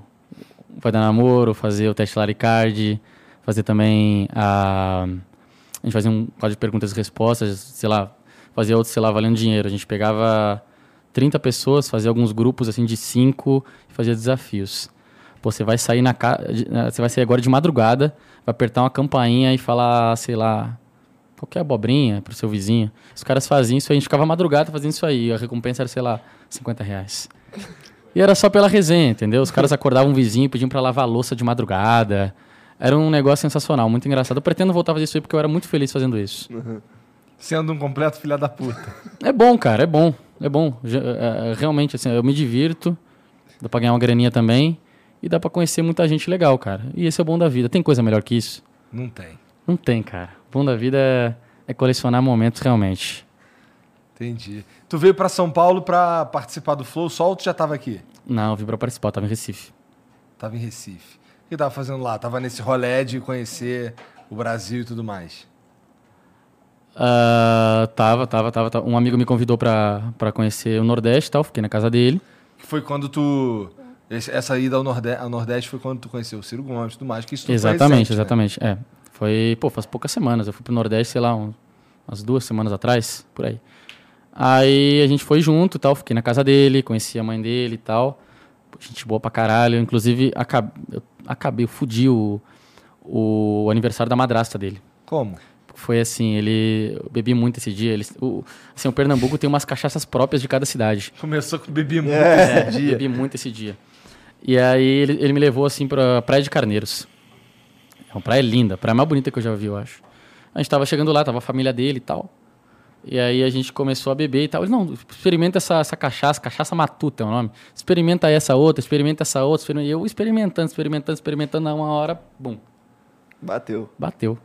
Vai dar namoro, fazer o teste Laricard. Fazer também a. A gente fazia um quadro de perguntas e respostas, sei lá. Fazer outro, sei lá, valendo dinheiro. A gente pegava 30 pessoas, fazia alguns grupos assim de 5 e fazia desafios. Pô, você vai sair na ca... Você vai sair agora de madrugada, vai apertar uma campainha e falar, sei lá, qualquer abobrinha pro seu vizinho. Os caras faziam isso aí, a gente ficava madrugada fazendo isso aí. A recompensa era, sei lá, 50 reais. E era só pela resenha, entendeu? Os caras acordavam um vizinho e pediam pra lavar a louça de madrugada. Era um negócio sensacional, muito engraçado. Eu pretendo voltar a fazer isso aí porque eu era muito feliz fazendo isso. Sendo um completo filha da puta. (laughs) É bom, cara, é bom. É bom. É, é, realmente, assim, eu me divirto. Dá pra ganhar uma graninha também. E dá pra conhecer muita gente legal, cara. E esse é o bom da vida. Tem coisa melhor que isso? Não tem. Não tem, cara. O bom da vida é, é colecionar momentos realmente. Entendi. Tu veio pra São Paulo pra participar do Flow só ou tu já tava aqui? Não, eu vim pra participar, eu tava em Recife. Tava em Recife. O que tava fazendo lá? Tava nesse rolé de conhecer o Brasil e tudo mais. Ah, tava, tava, tava, tava. Um amigo me convidou pra, pra conhecer o Nordeste e tal, fiquei na casa dele. Foi quando tu. esse- essa ida ao Nordeste, ao Nordeste foi quando tu conheceu o Ciro Gomes e tudo mais. Que isso tudo foi exatamente, né? exatamente. É. Foi, pô, faz poucas semanas. Eu fui pro Nordeste, sei lá, um- umas duas semanas atrás, por aí. Aí a gente foi junto e tal, fiquei na casa dele, conheci a mãe dele e tal. Gente boa pra caralho. Inclusive, acab... eu acabei, eu fudi o, o aniversário da madrasta dele. Como? Foi assim, ele. Eu bebi muito esse dia. Ele, o, assim, o Pernambuco tem umas cachaças próprias de cada cidade. Começou com bebi muito É, esse dia. bebi muito esse dia. E aí ele, ele me levou assim pra Praia de Carneiros. É uma praia linda, a praia mais bonita que eu já vi, eu acho. A gente tava chegando lá, tava a família dele e tal. E aí a gente começou a beber e tal. Ele, não, experimenta essa, essa cachaça, cachaça matuta é o nome. Experimenta essa outra, experimenta essa outra. experimenta- E eu experimentando, experimentando, experimentando, na uma hora, bum, Bateu. bateu.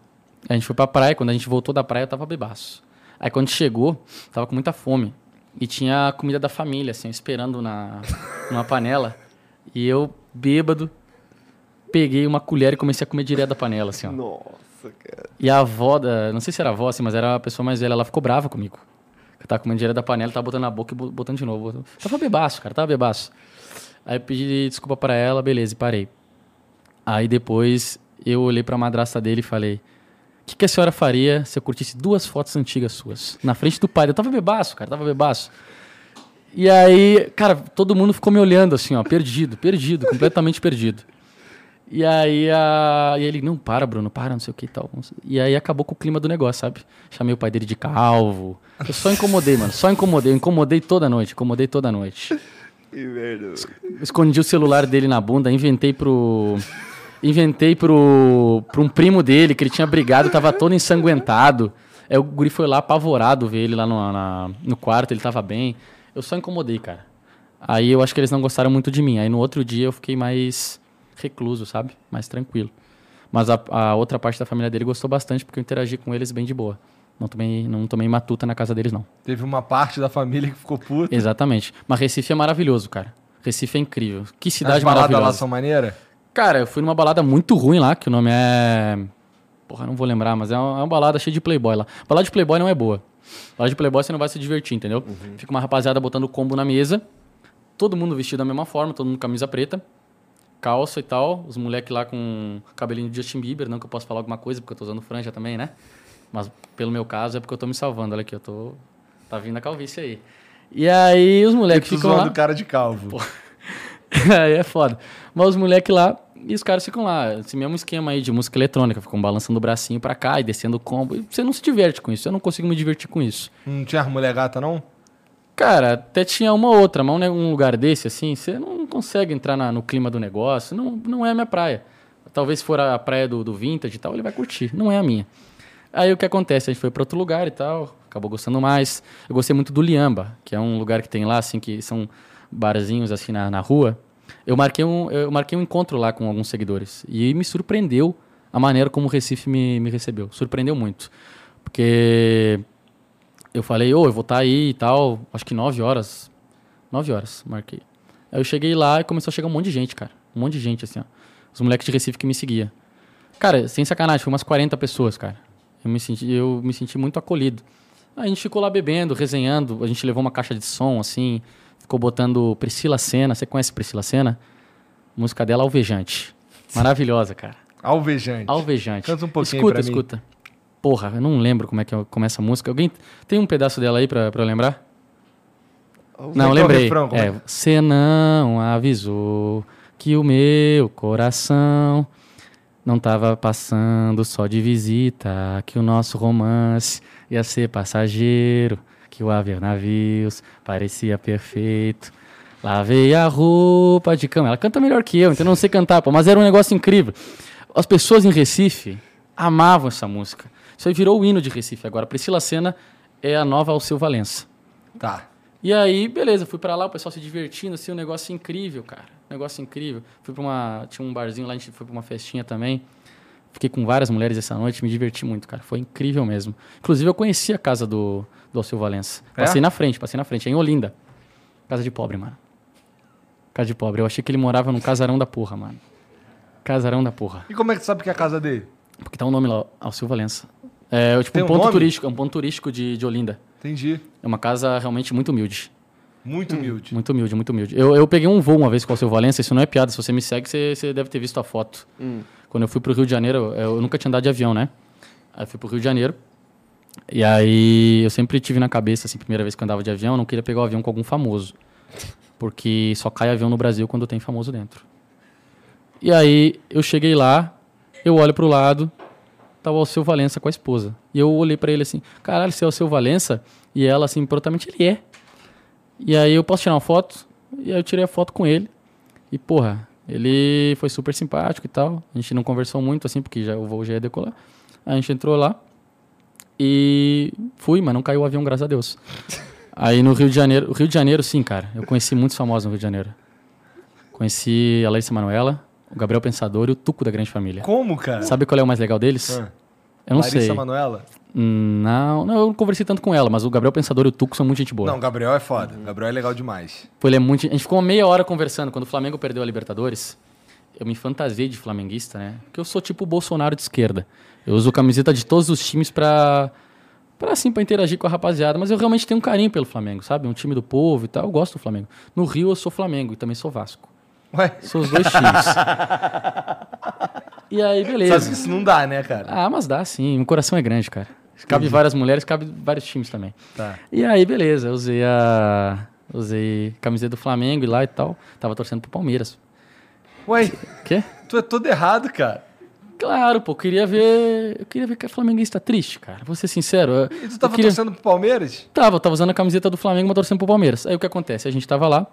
A gente foi pra praia, quando a gente voltou da praia eu tava bebaço. Aí quando chegou, tava com muita fome. E tinha a comida da família, assim, esperando na, (laughs) numa panela. E eu, bêbado, peguei uma colher e comecei a comer direto da panela, assim, ó. Nossa, cara. E a avó, da, não sei se era avó, assim, mas era a pessoa mais velha, ela ficou brava comigo. Eu tava comendo direto da panela, tava botando na boca e bo- botando de novo. Eu tava bebaço, cara, tava bebaço. Aí eu pedi desculpa pra ela, beleza, e parei. Aí depois eu olhei pra madrasta dele e falei: O que, que a senhora faria se eu curtisse duas fotos antigas suas? Na frente do pai. Eu tava bebaço, cara, tava bebaço. E aí, cara, todo mundo ficou me olhando assim, ó, perdido, perdido, completamente perdido. E aí, a... e ele, não, para, Bruno, para, não sei o que e tal. E aí acabou com o clima do negócio, sabe? Chamei o pai dele de calvo. Eu só incomodei, mano, só incomodei. Eu incomodei toda noite, incomodei toda noite. Que merda. Escondi o celular dele na bunda, inventei pro. Inventei pro, pro um primo dele, que ele tinha brigado, tava todo ensanguentado. Aí o guri foi lá apavorado ver ele lá no, na- no quarto, ele tava bem. Eu só incomodei, cara. Aí eu acho que eles não gostaram muito de mim. Aí no outro dia eu fiquei mais recluso, sabe? Mais tranquilo. Mas a, a outra parte da família dele gostou bastante porque eu interagi com eles bem de boa. Não tomei, não tomei matuta na casa deles, não. Teve uma parte da família que ficou puta. Exatamente. Mas Recife é maravilhoso, cara. Recife é incrível. Que As cidade baladas lá maravilhosa. são maneiras? Cara, eu fui numa balada muito ruim lá, que o nome é. Porra, não vou lembrar, mas é uma, é uma balada cheia de playboy lá. Balada de playboy não é boa. Balada de playboy você não vai se divertir, entendeu? Fica uma rapaziada botando combo na mesa, todo mundo vestido da mesma forma, todo mundo com camisa preta, calça e tal. Os moleques lá com cabelinho de Justin Bieber, não que eu possa falar alguma coisa, porque eu tô usando franja também, né? Mas pelo meu caso é porque eu tô me salvando. Olha aqui, eu tô. Tá vindo a calvície aí. E aí os moleques ficam lá. zoando o cara de calvo. (laughs) aí é foda. Mas os moleques lá, e os caras ficam lá, esse mesmo esquema aí de música eletrônica, ficam balançando o bracinho pra cá e descendo o combo. E você não se diverte com isso, eu não consigo me divertir com isso. Não tinha mulher gata, não? Cara, até tinha uma outra, mas um lugar desse, assim, você não consegue entrar na- no clima do negócio, não, não é a minha praia. Talvez se for a praia do, do Vintage e tal, ele vai curtir, não é a minha. Aí o que acontece? A gente foi pra outro lugar e tal, acabou gostando mais. Eu gostei muito do Liamba, que é um lugar que tem lá, assim, que são barzinhos, assim, na, na rua. Eu marquei, um, eu marquei um encontro lá com alguns seguidores e me surpreendeu a maneira como o Recife me, me recebeu. Surpreendeu muito. Porque eu falei, ô, eu vou estar aí e tal, acho que 9 horas. 9 horas, marquei. Aí eu cheguei lá e começou a chegar um monte de gente, cara. Um monte de gente, assim, ó. Os moleques de Recife que me seguia. Cara, sem sacanagem, foi umas 40 pessoas, cara. Eu me senti, eu me senti muito acolhido. Aí a gente ficou lá bebendo, resenhando, a gente levou uma caixa de som, assim, ficou botando Priscila Senna. Você conhece Priscila Senna? A música dela Alvejante. Maravilhosa, cara. Alvejante. Alvejante. Canta um pouquinho escuta, pra mim. escuta. Porra, eu não lembro como é que começa a música. Alguém tem um pedaço dela aí pra, pra eu lembrar? É Não, é lembrei. refrão? É É, você não avisou que o meu coração não tava passando só de visita, que o nosso romance ia ser passageiro, que o haver navios parecia perfeito. Lavei a roupa de cama. Ela canta melhor que eu, então eu não sei cantar, pô, mas era um negócio incrível. As pessoas em Recife amavam essa música. Isso aí virou o hino de Recife agora. Priscila Senna é a nova Alceu Valença. Tá. E aí, beleza, fui pra lá, o pessoal se divertindo, assim, um negócio incrível, cara. Um negócio incrível. Fui pra uma. Tinha um barzinho lá, a gente foi pra uma festinha também. Fiquei com várias mulheres essa noite, me diverti muito, cara. Foi incrível mesmo. Inclusive, eu conheci a casa do, do Alceu Valença. É? Passei na frente, passei na frente, é em Olinda. Casa de pobre, mano. Casa de pobre. Eu achei que ele morava num casarão da porra, mano. Casarão da porra. E como é que tu sabe que é a casa dele? Porque tá o nome lá, Alceu Valença. É tipo Tem um um ponto nome? turístico, é um ponto turístico de, de Olinda. Entendi. É uma casa realmente muito humilde. Muito humilde. Muito humilde, muito humilde. Eu, eu peguei um voo uma vez com o seu Valença, isso não é piada. Se você me segue, você, você deve ter visto a foto. Quando eu fui pro Rio de Janeiro, eu, nunca tinha andado de avião, né? Aí eu fui pro Rio de Janeiro. E aí eu sempre tive na cabeça, assim, primeira vez que eu andava de avião, eu não queria pegar o avião com algum famoso. Porque só cai avião no Brasil quando tem famoso dentro. E aí eu cheguei lá, eu olho pro lado, tava o seu Valença com a esposa. E eu olhei pra ele assim, caralho, você é o seu Valença? E ela assim, prontamente, ele é. E aí eu posso tirar uma foto? E aí eu tirei a foto com ele. E porra, ele foi super simpático e tal. A gente não conversou muito assim, porque já, o voo já ia decolar. A gente entrou lá. E fui, mas não caiu o avião, graças a Deus. (laughs) Aí no Rio de Janeiro, Rio de Janeiro, sim, cara. Eu conheci muitos famosos no Rio de Janeiro. Conheci a Larissa Manoela, o Gabriel Pensador e o Tuco da Grande Família. Como, cara? Sabe qual é o mais legal deles? Ah. Eu não Larissa sei. Manoela? Não, não, eu não conversei tanto com ela, mas o Gabriel Pensador e o Tuco são muito gente boa. Não, o Gabriel é foda. O Gabriel é legal demais. Pô, ele é muito. A gente ficou uma meia hora conversando. Quando o Flamengo perdeu a Libertadores, eu me fantasiei de flamenguista, né? Porque eu sou tipo o Bolsonaro de esquerda. Eu uso camiseta de todos os times pra. Pra assim, pra interagir com a rapaziada. Mas eu realmente tenho um carinho pelo Flamengo, sabe? Um time do povo e tal. Eu gosto do Flamengo. No Rio eu sou Flamengo e também sou Vasco. Ué, Sou os dois times. (laughs) e aí, beleza. sabe que isso não dá, né, cara? Ah, mas dá sim. Meu coração é grande, cara. Cabe várias mulheres, cabe vários times também. Tá. E aí, beleza. Eu usei a. Usei camiseta do Flamengo e lá e tal. Tava torcendo pro Palmeiras. Ué, Quê? tu é todo errado, cara. Claro, pô, queria ver. Eu queria ver que a flamenguista triste, cara. Vou ser sincero. eu- E tu tava queria- torcendo pro Palmeiras? Tava, tava usando a camiseta do Flamengo, mas torcendo pro Palmeiras. Aí o que acontece? A gente tava lá.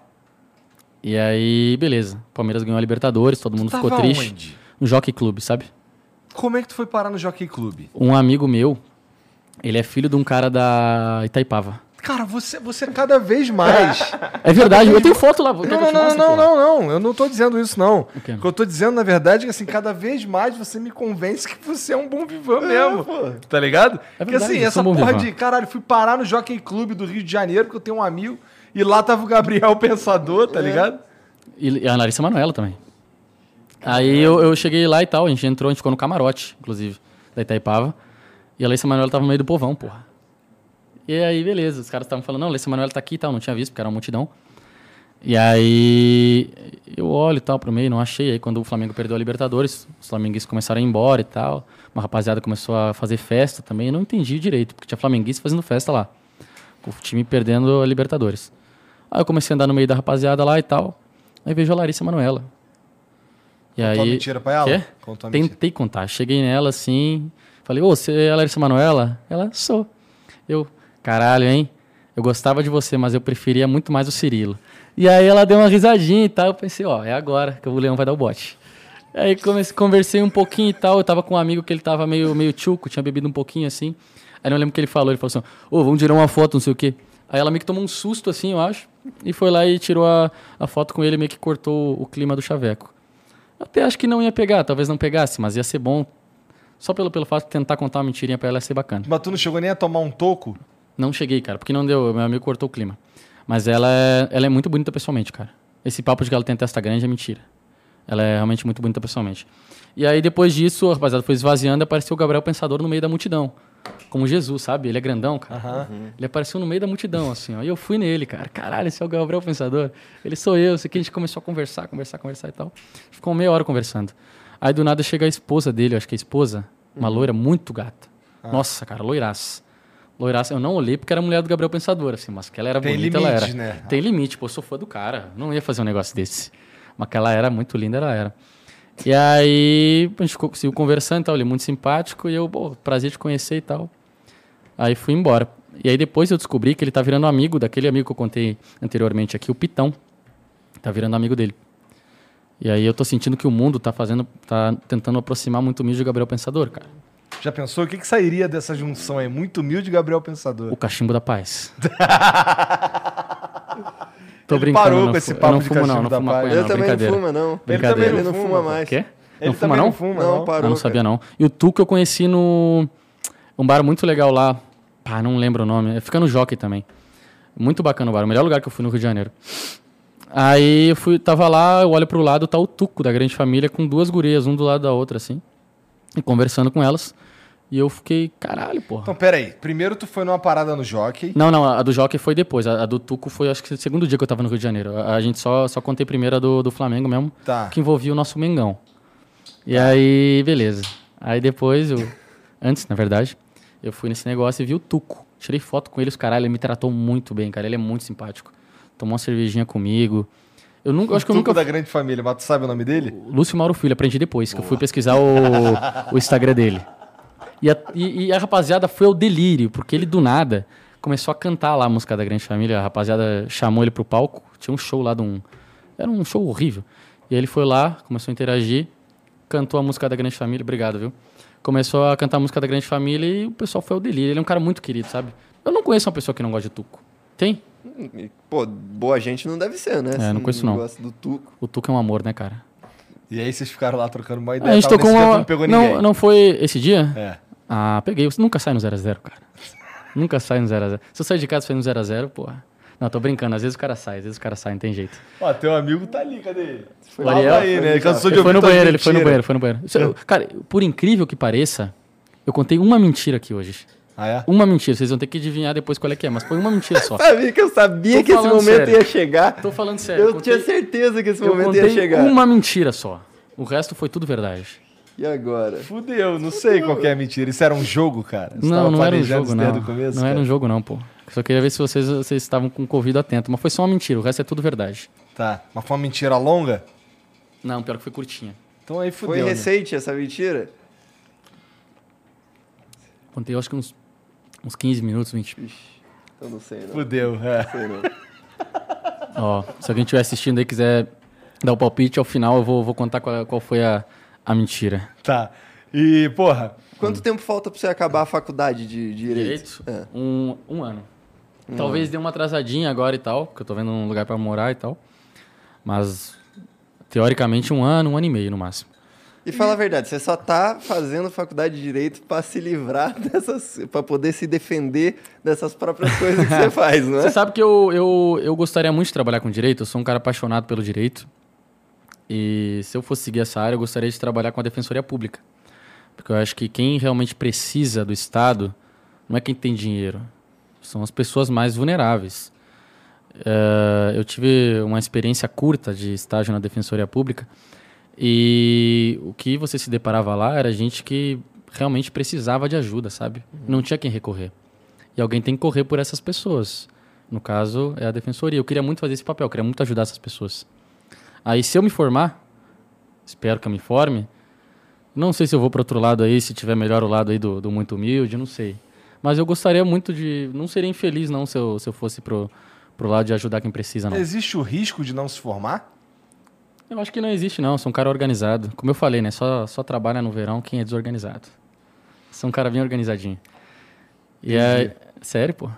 E aí, beleza. O Palmeiras ganhou a Libertadores, todo mundo ficou triste. onde? No Jockey Club, sabe? Como é que tu foi parar no Jockey Club? Um amigo meu, ele é filho de um cara da Itaipava. Cara, você, você cada vez mais. (laughs) É verdade, eu tenho foto lá. Não, não, não, não, não, não. Eu não tô dizendo isso, não. O quê? que eu tô dizendo, na verdade, é que assim, cada vez mais você me convence que você é um bom vivan mesmo. Tá ligado? É Porque verdade, assim, eu essa um porra de caralho, fui parar no Jockey Club do Rio de Janeiro, porque eu tenho um amigo, e lá tava o Gabriel (laughs) Pensador, tá ligado? E a Larissa Manoela também. Aí eu, eu cheguei lá e tal, a gente entrou, a gente ficou no camarote, inclusive, da Itaipava. E a Larissa Manoela tava no meio do povão, porra. E aí, beleza, os caras estavam falando, não, a Larissa Manoela tá aqui e tal, não tinha visto, porque era uma multidão. E aí eu olho e tal pro meio, não achei. Aí quando o Flamengo perdeu a Libertadores, os flamenguistas começaram a ir embora e tal. Uma rapaziada começou a fazer festa também. Eu não entendi direito, porque tinha flamenguista fazendo festa lá. O time perdendo a Libertadores. Aí eu comecei a andar no meio da rapaziada lá e tal. Aí vejo a Larissa Manoela. E Contou aí, uma mentira pra ela? Quê? Contou uma mentira. Tentei contar. Cheguei nela assim, falei, ô, você é a Larissa Manoela? Ela, sou. Eu, caralho, hein? Eu gostava de você, mas eu preferia muito mais o Cirilo. E aí ela deu uma risadinha e tal. Eu pensei, ó, é agora que o Leão vai dar o bote. Aí comecei, conversei um pouquinho e tal. Eu tava com um amigo que ele tava meio, meio tchuco, tinha bebido um pouquinho assim. Aí não lembro o que ele falou. Ele falou assim: Ô, vamos tirar uma foto, não sei o quê. Aí ela meio que tomou um susto assim, eu acho. E foi lá e tirou a, a foto com ele, meio que cortou o clima do chaveco. Até acho que não ia pegar, talvez não pegasse, mas ia ser bom. Só pelo, pelo fato de tentar contar uma mentirinha pra ela ia ser bacana. Mas tu não chegou nem a tomar um toco? Não cheguei, cara, porque não deu. Meu amigo cortou o clima. Mas ela é, ela é muito bonita pessoalmente, cara. Esse papo de que ela tem testa grande é mentira. Ela é realmente muito bonita pessoalmente. E aí, depois disso, a rapaziada foi esvaziando e apareceu o Gabriel Pensador no meio da multidão. Como Jesus, sabe? Ele é grandão, cara. Ele apareceu no meio da multidão, assim, ó. E eu fui nele, cara. Caralho, esse é o Gabriel Pensador. Ele sou eu. Isso aqui a gente começou a conversar, conversar, conversar e tal. Ficou meia hora conversando. Aí do nada chega a esposa dele, eu acho que é a esposa, uma loira muito gata. Nossa, cara, loiraça. Loiraça, eu não olhei porque era a mulher do Gabriel Pensador, assim, mas que ela era Tem bonita, ela era. né? Tem limite, pô, eu sou fã do cara. Não ia fazer um negócio desse. Mas que ela era muito linda, ela era. E aí, a gente ficou seguiu conversando e tal, ele é muito simpático, e eu, pô, prazer te conhecer e tal. Aí fui embora. E aí depois eu descobri que ele tá virando amigo daquele amigo que eu contei anteriormente aqui, o Pitão. Tá virando amigo dele. E aí eu tô sentindo que o mundo tá fazendo, tá tentando aproximar muito o e o Gabriel Pensador, cara. Já pensou o que, que sairia dessa junção aí? Muito humilde Gabriel Pensador. O cachimbo da paz. (laughs) (laughs) Tô Ele brincando. parou com esse papo de fumo não, não da fumo maconha Eu não, também não fuma, não. Ele não fuma mais. Quê? Ele Não fuma, também não? não fuma, Não, não. parou. Eu não sabia, cara. não. E o Tuco eu conheci no. Um bar muito legal lá. Pá, não lembro o nome. Fica no Jockey também. Muito bacana o bar. O melhor lugar que eu fui no Rio de Janeiro. Aí eu fui, tava lá, eu olho pro lado, tá o Tuco da grande família com duas gurias, um do lado da outra, assim. E conversando com elas. E eu fiquei, caralho, porra. Então, peraí. Primeiro tu foi numa parada no Jockey. Não, não, a do Jockey foi depois. A, a do Tuco foi, acho que, o segundo dia que eu tava no Rio de Janeiro. A, a gente só, só contei primeiro a do, do Flamengo mesmo, Tá. que envolvia o nosso Mengão. E aí, beleza. Aí depois, eu, (laughs) antes, na verdade, eu fui nesse negócio e vi o Tuco. Tirei foto com ele, os caralho, ele me tratou muito bem, cara. Ele é muito simpático. Tomou uma cervejinha comigo. Eu nunca, eu acho que eu Tuco nunca. da grande família, mas tu sabe o nome dele? Lúcio Mauro Filho, aprendi depois, que eu fui pesquisar o, o Instagram dele. E a, e- e a rapaziada foi ao delírio, porque ele do nada começou a cantar lá a música da Grande Família. A rapaziada chamou ele pro palco, tinha um show lá de um. Era um show horrível. E aí ele foi lá, começou a interagir, cantou a música da Grande Família, obrigado, viu? começou a cantar a música da Grande Família e o pessoal foi ao delírio. Ele é um cara muito querido, sabe? Eu não conheço uma pessoa que não gosta de Tuco. Tem? E, Pô, boa gente não deve ser, né? É, Se não conheço não. gosta do Tuco. O Tuco é um amor, né, cara? E aí vocês ficaram lá trocando uma a ideia. gente tal, tocou uma... não. Não, não foi esse dia? É. Ah, peguei. Você nunca sai no 0x0, cara. nunca sai no 0x0. Se eu sair de casa e sair no 0x0, porra. Não, tô brincando. Às vezes o cara sai, às vezes o cara sai, não tem jeito. Ó, teu amigo tá ali, cadê ele? Foi Ariel aí, né? Ele cansou de Ele foi no banheiro, ele foi no banheiro, foi no banheiro. Eu- (laughs) cara, por incrível que pareça, eu contei uma mentira aqui hoje. Ah, é? Uma mentira, vocês vão ter que adivinhar depois qual é que é, mas foi uma mentira só. (laughs) Sabia que eu sabia Tô que esse momento sério. ia chegar. Tô falando sério. eu contei- tinha certeza que esse eu momento ia chegar. uma mentira só. O resto foi tudo verdade. E agora? Fudeu, não sei qual que é a mentira. Isso era um jogo, cara? Você não, não era um jogo, não. começo, não era cara? um jogo, não, pô. Só queria ver se vocês, vocês estavam com o Covid atento. Mas foi só uma mentira, o resto é tudo verdade. Tá, mas foi uma mentira longa? Não, pior que foi curtinha. Então aí Foi fudeu, né? recente essa mentira? Contei, acho que uns, uns 15 minutos, 20. Ixi, eu não sei, não. Fudeu, é. sei não. Ó, se alguém estiver assistindo aí e quiser dar o palpite, ao final eu vou, vou contar qual, qual foi a, a mentira. Tá. E, porra, Quanto tempo falta pra você acabar a faculdade de, de Direito? Direito? É. Um, um ano. Talvez dê uma atrasadinha agora e tal, porque eu tô vendo um lugar pra morar e tal. Mas, teoricamente, um ano, um ano e meio no máximo. E fala a verdade, você só tá fazendo faculdade de Direito pra se livrar (laughs) dessas... pra poder se defender dessas próprias coisas que você (laughs) faz, não é? Você sabe que eu, eu, eu gostaria muito de trabalhar com direito, eu sou um cara apaixonado pelo direito. E se eu fosse seguir essa área, eu gostaria de trabalhar com a defensoria pública. Porque eu acho que quem realmente precisa do Estado não é quem tem dinheiro, são as pessoas mais vulneráveis. Eh, eu tive uma experiência curta de estágio na defensoria pública e o que você se deparava lá era gente que realmente precisava de ajuda, sabe? Não tinha quem recorrer. E alguém tem que correr por essas pessoas. No caso, é a defensoria. Eu queria muito fazer esse papel, eu queria muito ajudar essas pessoas. Aí, se eu me formar, espero que eu me forme, não sei se eu vou para outro lado aí, se tiver melhor o lado aí do, do muito humilde, não sei. Mas eu gostaria muito de. Não seria infeliz, não, se eu, se eu fosse pro, pro lado de ajudar quem precisa, não. existe o risco de não se formar? Eu acho que não existe, não. Eu sou um cara organizado. Como eu falei, né? Só, só trabalha no verão quem é desorganizado. Sou um cara bem organizadinho. E é. Sério, pô?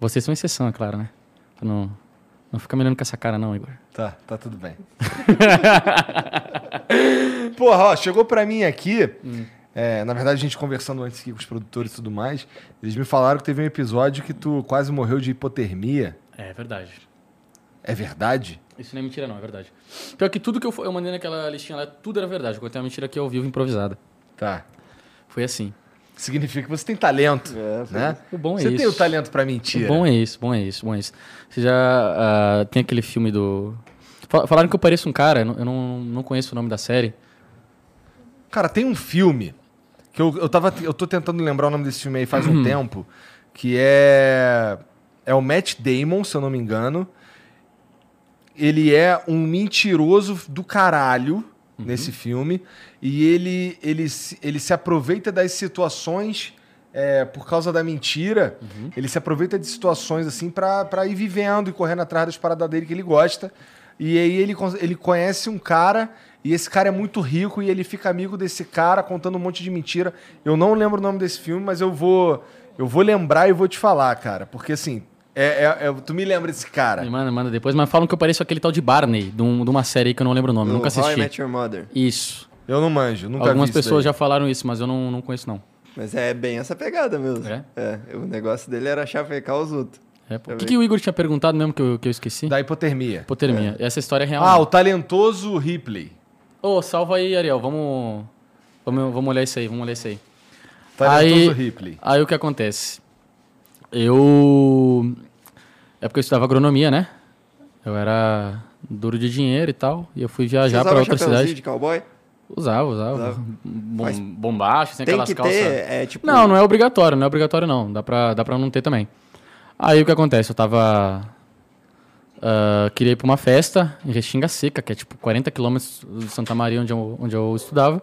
Vocês são exceção, é claro, né? Pra Não, não fica me olhando com essa cara, não, Igor. Tá, tá tudo bem. (laughs) Porra, ó, chegou pra mim aqui. é, na verdade, a gente conversando antes aqui com os produtores e tudo mais. Eles me falaram que teve um episódio que tu quase morreu de hipotermia. É verdade. É verdade? Isso não é mentira, não, é verdade. Pior que tudo que eu, eu mandei naquela listinha lá, tudo era verdade. Eu contei uma mentira aqui ao vivo improvisada. Tá. Foi assim. Significa que você tem talento, É, né? O bom é você isso. tem o talento pra O mentira. bom é isso, bom é isso, bom é isso. Você já ah, tem aquele filme do. Fal- Falaram que eu pareço um cara, eu não, não, conheço o nome da série. Cara, tem um filme que eu, eu, tava, eu tô tentando lembrar o nome desse filme aí faz Uhum. um tempo, que é é o Matt Damon, se eu não me engano. Ele é um mentiroso do caralho Uhum. nesse filme e ele ele se, ele se aproveita das situações é, por causa da mentira. Uhum. Ele se aproveita de situações assim pra ir vivendo e correndo atrás das paradas dele que ele gosta. E aí ele, ele conhece um cara e esse cara é muito rico e ele fica amigo desse cara contando um monte de mentira. Eu não lembro o nome desse filme, mas eu vou eu vou lembrar e vou te falar, cara, porque assim é, é- é- tu me lembra desse cara? Me manda, manda depois, mas falam que eu pareço aquele tal de Barney, de, um- de uma série aí que eu não lembro o nome, No nunca How I assisti. Met Your Mother. Isso. Eu não manjo, nunca Algumas pessoas já falaram isso, mas eu não, não conheço, não. Mas é bem essa pegada mesmo. É? o negócio dele era chavecar os outros. É, O que, que o Igor tinha perguntado mesmo que eu, que eu esqueci? da hipotermia. Hipotermia. Essa história é real. Ah, né? o talentoso Ripley. Ô, salva aí, Ariel. Vamos, vamos, vamos olhar isso aí, vamos olhar isso aí. Talentoso Aí- Ripley. Aí o que acontece? Eu. É porque eu estudava agronomia, né? Eu era duro de dinheiro e tal. E eu fui viajar usava outra cidade. de cowboy? Usava, usava. Usava. Bom, Mas bombacho, sem Tem aquelas que calças. ter, é tipo... Não, não é obrigatório, não é obrigatório não. Dá pra, dá pra não ter também. Aí o que acontece? Eu tava. ah, queria ir pra uma festa em Restinga Seca, que é tipo 40 quilômetros de Santa Maria, onde eu, onde eu estudava.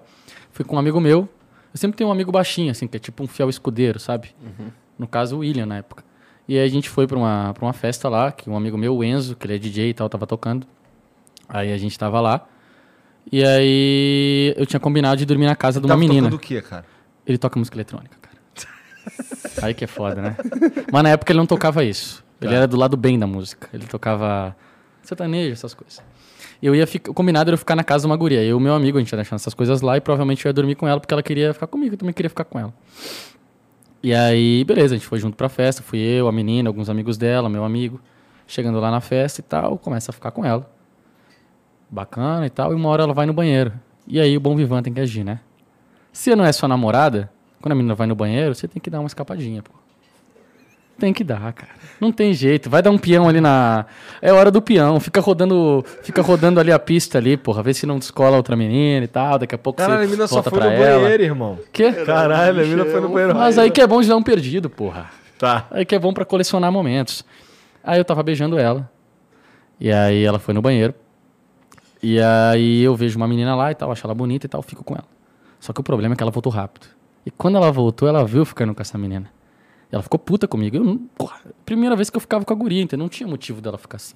Fui com um amigo meu. Eu sempre tenho um amigo baixinho, assim, que é tipo um fiel escudeiro, sabe? No caso, o William, na época. E aí a gente foi pra uma, pra uma festa lá, que um amigo meu, o Enzo, que ele é DJ e tal, tava tocando. Aí a gente tava lá. E aí eu tinha combinado de dormir na casa de uma menina. o quê, cara? Ele toca música eletrônica, cara. (laughs) Aí que é foda, né? Mas na época ele não tocava isso. Ele Tá. era do lado bem da música. Ele tocava sertanejo, essas coisas. Eu ia ficar. O combinado era eu ficar na casa de uma guria. Eu e o meu amigo, a gente ia deixando essas coisas lá e provavelmente eu ia dormir com ela porque ela queria ficar comigo. Eu também queria ficar com ela. E aí, beleza, a gente foi junto pra festa. Fui eu, a menina, alguns amigos dela, meu amigo. Chegando lá na festa e tal, começa a ficar com ela. Bacana e tal. E uma hora ela vai no banheiro. E aí o bom vivan tem que agir, né? Se não é sua namorada, quando a menina vai no banheiro, você tem que dar uma escapadinha, pô. Tem que dar, cara. Não tem jeito. Vai dar um peão ali na. É hora do peão. Fica rodando, fica rodando ali a pista ali, porra. Vê se não descola outra menina e tal. Daqui a pouco Caralho, a você menina só volta foi no ela. banheiro, irmão. Quê? Caralho, a menina foi no banheiro. Mas aí que é bom de dar um perdido, porra. Tá. Aí que é bom pra colecionar momentos. Aí eu tava beijando ela. E aí ela foi no banheiro. E aí eu vejo uma menina lá e tal, acho ela bonita e tal, fico com ela. Só que o problema é que ela voltou rápido. E quando ela voltou, ela viu ficando com essa menina. Ela ficou puta comigo. Eu não, porra, primeira vez que eu ficava com a guria, entendeu? Não tinha motivo dela ficar assim.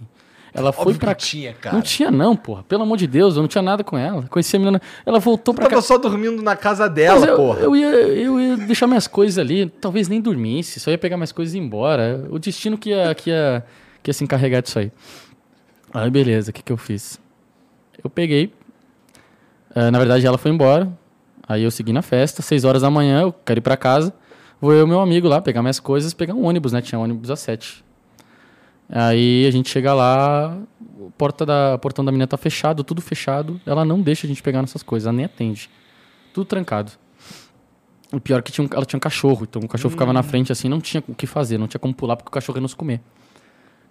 Ela foi Óbvio pra. que tinha, cara. Não tinha, não, porra. Pelo amor de Deus, eu não tinha nada com ela. Conheci a menina. Ela voltou pra Tava cá. só dormindo na casa dela, eu, porra. Eu ia, eu ia deixar minhas coisas ali, talvez nem dormisse, só ia pegar minhas coisas e ir embora. O destino que ia, que ia, que ia se encarregar disso aí. Aí beleza, o que, que eu fiz? Eu peguei. eh, na verdade, ela foi embora. Aí eu segui na festa, seis horas da manhã, eu quero ir pra casa. Vou eu e meu amigo lá pegar minhas coisas, pegar um ônibus, né? Tinha ônibus às sete. Aí a gente chega lá, o porta da, portão da menina tá fechado, tudo fechado. Ela não deixa a gente pegar nossas coisas, ela nem atende. Tudo trancado. O pior é que tinha um- ela tinha um cachorro, então o cachorro ficava na frente assim, não tinha o que fazer, não tinha como pular porque o cachorro ia nos comer.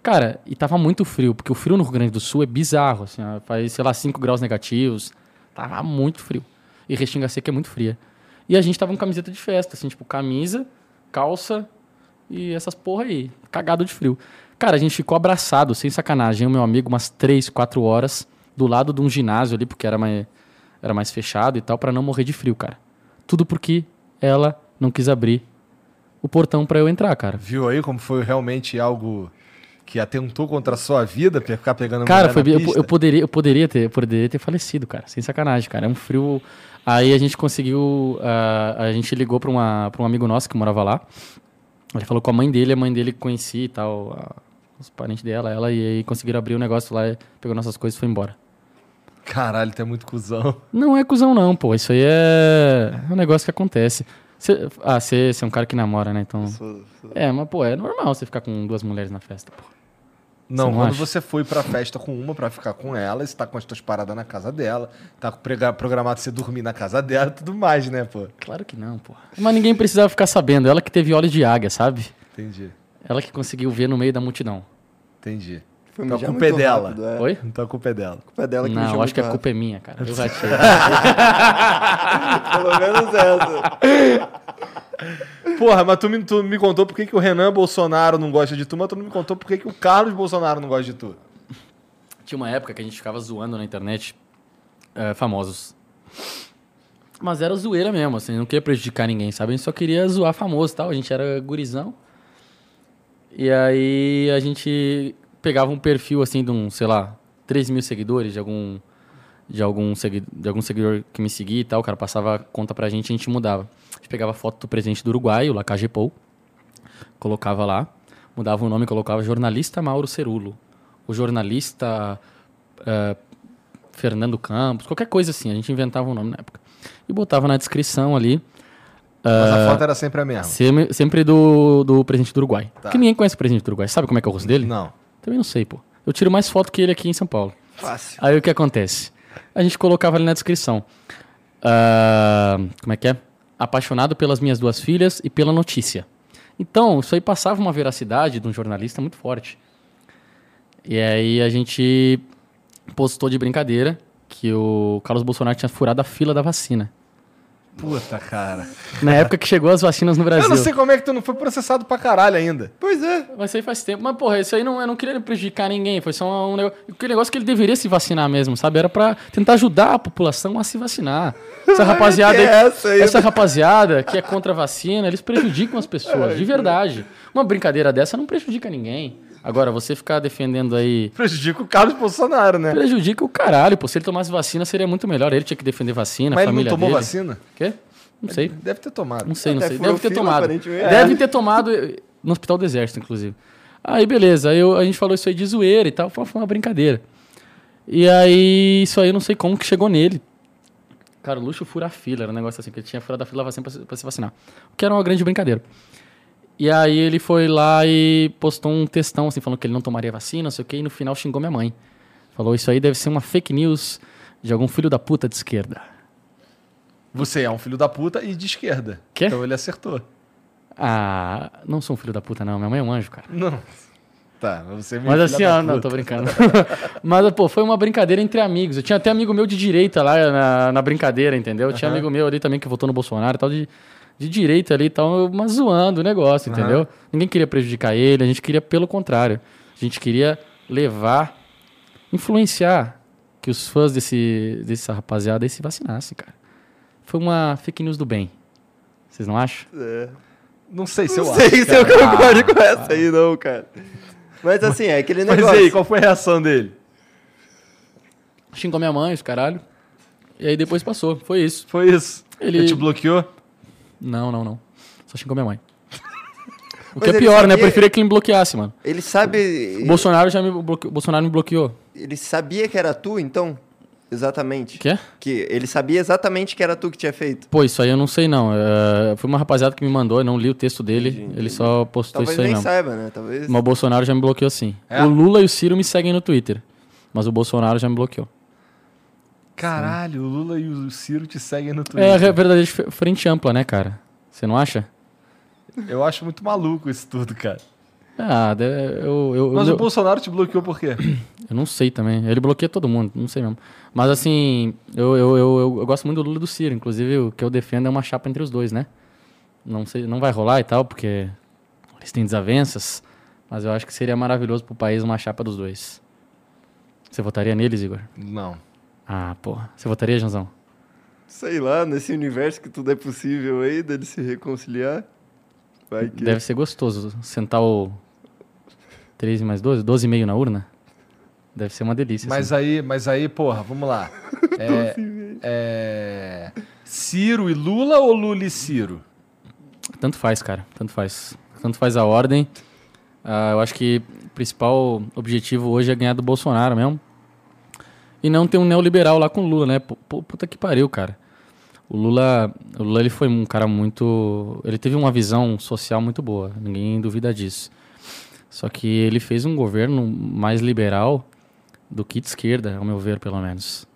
Cara, e tava muito frio, porque o frio no Rio Grande do Sul é bizarro, assim, faz, sei lá, 5 graus negativos. Tava muito frio. E Restinga Seca é muito fria. E a gente tava com camiseta de festa, assim, tipo, camisa, calça e essas porra aí, cagado de frio. Cara, a gente ficou abraçado, sem sacanagem, o meu amigo, umas 3, 4 horas, do lado de um ginásio ali, porque era mais, era mais fechado e tal, pra não morrer de frio, cara. Tudo porque ela não quis abrir o portão pra eu entrar, cara. Viu aí como foi realmente algo que atentou contra a sua vida ficar pegando Cara, foi, na eu, eu poderia, eu poderia ter, eu poderia ter falecido, cara, sem sacanagem, cara. É um frio. Aí a gente conseguiu, ah, a gente ligou para um amigo nosso que morava lá. Ele falou com a mãe dele, a mãe dele conhecia e tal, a- os parentes dela, ela e aí conseguiram abrir o negócio lá, pegou nossas coisas e foi embora. Caralho, tu é muito cuzão. Não é cuzão não, pô. Isso aí é é um negócio que acontece. Cê- ah, você é um cara que namora, né? Então. Sou- sou- É, mas pô, é normal você ficar com duas mulheres na festa, pô. Não, não quando acha? você foi pra festa com uma pra ficar com ela, você tá com as tuas paradas na casa dela, tá programado você dormir na casa dela e tudo mais, né, pô? Claro que não, pô. Mas ninguém precisava ficar sabendo. Ela que teve olhos de águia, sabe? Entendi, Ela que conseguiu ver no meio da multidão. entendi. Foi Então culpa é dela. rápido, é. Oi? Então a culpa é dela. A culpa é dela que não, acho que a culpa é minha, cara. Eu (laughs) ratei. Pelo menos essa. Porra, mas tu me, tu me contou por que, que o Renan Bolsonaro não gosta de tu, mas tu não me contou por que, que o Carlos Bolsonaro não gosta de tu. Tinha uma época que a gente ficava zoando na internet é, famosos. Mas era zoeira mesmo, assim, não queria prejudicar ninguém, sabe? A gente só queria zoar famoso e tal. A gente era gurizão. E aí a gente pegava um perfil assim de um, sei lá, 3 mil seguidores de algum. De algum, segui de algum seguidor que me seguia e tal, o cara passava a conta pra gente e a gente mudava. A gente pegava foto do presidente do Uruguai, o Lacage Pou, colocava lá, mudava o nome, colocava jornalista Mauro Cerulo, o jornalista eh, Fernando Campos, qualquer coisa assim, a gente inventava um nome na época. E botava na descrição ali, Mas Ah. a foto era sempre a mesma. sempre, sempre do, do presidente do Uruguai. Tá. Porque ninguém conhece o presidente do Uruguai. Sabe como é que é o rosto dele? Não. Também não sei, pô. Eu tiro mais foto que ele aqui em São Paulo. Fácil. Aí o que acontece? A gente colocava ali na descrição. ah, como é que é? Apaixonado pelas minhas duas filhas e pela notícia. Então, isso aí passava uma veracidade de um jornalista muito forte. E aí a gente postou de brincadeira que o Carlos Bolsonaro tinha furado a fila da vacina. Puta, cara. Na época que chegou as vacinas no Brasil. Eu não sei como é que tu não foi processado pra caralho ainda. Pois é. Mas isso aí faz tempo. Mas, porra, isso aí não, eu não queria prejudicar ninguém. Foi só um negócio. Aquele negócio que ele deveria se vacinar mesmo, sabe? Era pra tentar ajudar a população a se vacinar. Essa (laughs) rapaziada é essa aí, essa rapaziada que é contra a vacina, eles prejudicam as pessoas, (laughs) de verdade. Uma brincadeira dessa não prejudica ninguém. Agora, você ficar defendendo aí. Prejudica o Carlos Bolsonaro, né? Prejudica o caralho, pô. Se ele tomasse vacina, seria muito melhor. Ele tinha que defender vacina, Mas a ele não família tomou dele. vacina? Quê? Não sei. Deve ter tomado. Não sei, não É, sei. Deve ter fila, tomado. aparentemente. Deve ter tomado eh, no hospital do exército, inclusive. Aí, beleza. Aí eu- a gente falou isso aí de zoeira e tal. Foi uma brincadeira. E aí, isso aí eu não sei como que chegou nele. Cara, o luxo fura a fila. Era um negócio assim, que ele tinha furado a fila pra se vacinar. O que era uma grande brincadeira. E aí ele foi lá e postou um textão, assim, falando que ele não tomaria vacina, não sei o quê. E no final xingou minha mãe. Falou, isso aí deve ser uma fake news de algum filho da puta de esquerda. Você é um filho da puta e de esquerda. Quê? Então ele acertou. Ah, não sou um filho da puta, não. Minha mãe é um anjo, cara. Não. Tá, você é Mas assim, ó, não, tô brincando. (laughs) Mas, pô, foi uma brincadeira entre amigos. Eu tinha até amigo meu de direita lá na, na brincadeira, entendeu? Tinha amigo meu ali também que votou no Bolsonaro e tal, de, de direita ali e tal, mas zoando o negócio, entendeu? Ninguém queria prejudicar ele, a gente queria pelo contrário. A gente queria levar, influenciar que os fãs desse, dessa rapaziada aí se vacinassem, cara. Foi uma fake news do bem. Vocês não acham? Não sei se eu Não acho. sei se eu concordo com essa aí, não, cara. Mas assim, é aquele Mas negócio. e aí, qual foi a reação dele? Xingou minha mãe, os caralho. E aí depois passou. Foi isso. Foi isso. Ele- Ele te bloqueou? Não, não, não. Só xingou minha mãe. (laughs) O Mas que é pior, né? Eu sabia- preferia que ele me bloqueasse, mano. Ele sabe. O Bolsonaro já me, bloque... o Bolsonaro me bloqueou. Ele sabia que era tu, então? Exatamente. Quê? Que ele sabia exatamente que era tu que tinha feito. Pô, isso aí eu não sei, não. É, Foi uma rapaziada que me mandou, eu não li o texto dele. Ele só postou Talvez isso aí nem mesmo. saiba, né? Talvez. Mas o Bolsonaro já me bloqueou sim. É? O Lula e o Ciro me seguem no Twitter. Mas o Bolsonaro já me bloqueou. Caralho, o Lula e o Ciro te seguem no É Twitter. a verdadeira frente ampla, né, cara? Você não acha? Eu acho muito maluco isso tudo, cara. Ah, eu, eu, Mas eu, o Bolsonaro te bloqueou por quê? eu não sei também. Ele bloqueia todo mundo, não sei mesmo. Mas assim, eu, eu, eu, eu, eu gosto muito do Lula e do Ciro. Inclusive, o que eu defendo é uma chapa entre os dois, né? Não, sei, não vai rolar e tal, porque eles têm desavenças. Mas eu acho que seria maravilhoso pro país uma chapa dos dois. Você votaria neles, Igor? Não. Ah, porra. Você votaria, Janzão? Sei lá, nesse universo que tudo é possível aí, dele se reconciliar. Vai que. Deve ser gostoso sentar o 13 mais 12, 12,5 na urna. Deve ser uma delícia. Mas assim. aí, mas aí, porra, vamos lá. (laughs) É, é, Ciro e Lula ou Lula e Ciro? Tanto faz, cara. Tanto faz. Tanto faz a ordem. Ah, eu acho que o principal objetivo hoje é ganhar do Bolsonaro mesmo. E não ter um neoliberal lá com o Lula, né? Pô, puta que pariu, cara. O Lula, o Lula ele foi um cara muito. Ele teve uma visão social muito boa, ninguém duvida disso. Só que ele fez um governo mais liberal do que de esquerda, ao meu ver, pelo menos.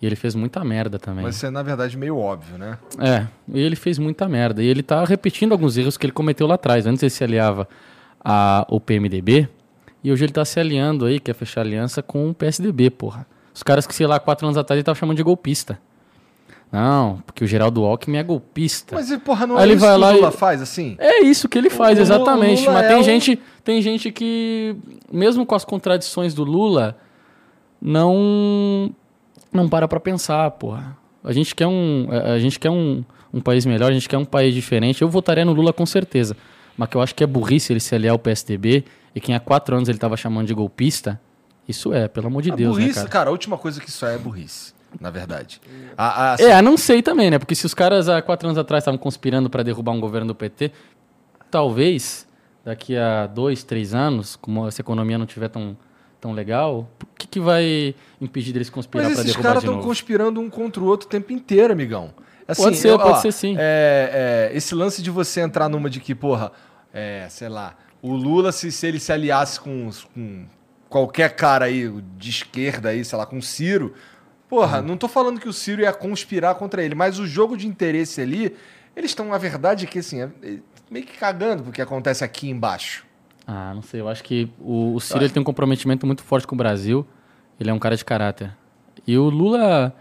E ele fez muita merda também. Mas isso é, na verdade, meio óbvio, né? É, e ele fez muita merda. E ele tá repetindo alguns erros que ele cometeu lá atrás. Antes ele se aliava ao PMDB, e hoje ele tá se aliando aí, quer fechar aliança com o PSDB, porra. Os caras que, sei lá, quatro anos atrás ele tava chamando de golpista. Não, porque o Geraldo Alckmin é golpista. Mas, porra, não Aí é ele isso vai que lá o Lula e- faz, assim? É isso que ele faz, O exatamente. Lula Mas é tem, um- gente, tem gente que, mesmo com as contradições do Lula, não não para pra pensar, porra. A gente quer um, a gente quer um, um país melhor, a gente quer um país diferente. Eu votaria no Lula com certeza. Mas que eu acho que é burrice ele se aliar ao PSDB e quem há quatro anos ele tava chamando de golpista. Isso é, pelo amor de A Deus, burrice, né, cara? a última coisa que isso é é burrice, na verdade. A, a- É, não sei também, né? Porque se os caras há quatro anos atrás estavam conspirando para derrubar um governo do PT, talvez daqui a dois, três anos, como essa economia não tiver tão, tão legal, o que, que vai impedir deles conspirar para esses derrubar caras de estão novo? conspirando um contra o outro o tempo inteiro, amigão. Assim, Pode ser, eu- pode ó, ser sim. é, é, esse lance de você entrar numa de que, porra, é, sei lá, o Lula, se, se ele se aliasse com, os- com qualquer cara aí de esquerda aí, sei lá, com o Ciro, porra, Uhum. não tô falando que o Ciro ia conspirar contra ele, mas o jogo de interesse ali, eles estão, a verdade é que, assim, é- é meio que cagando porque acontece aqui embaixo. Ah, não sei. Eu acho que o, o Ciro ele tem um comprometimento muito forte com o Brasil. Ele é um cara de caráter. E o Lula,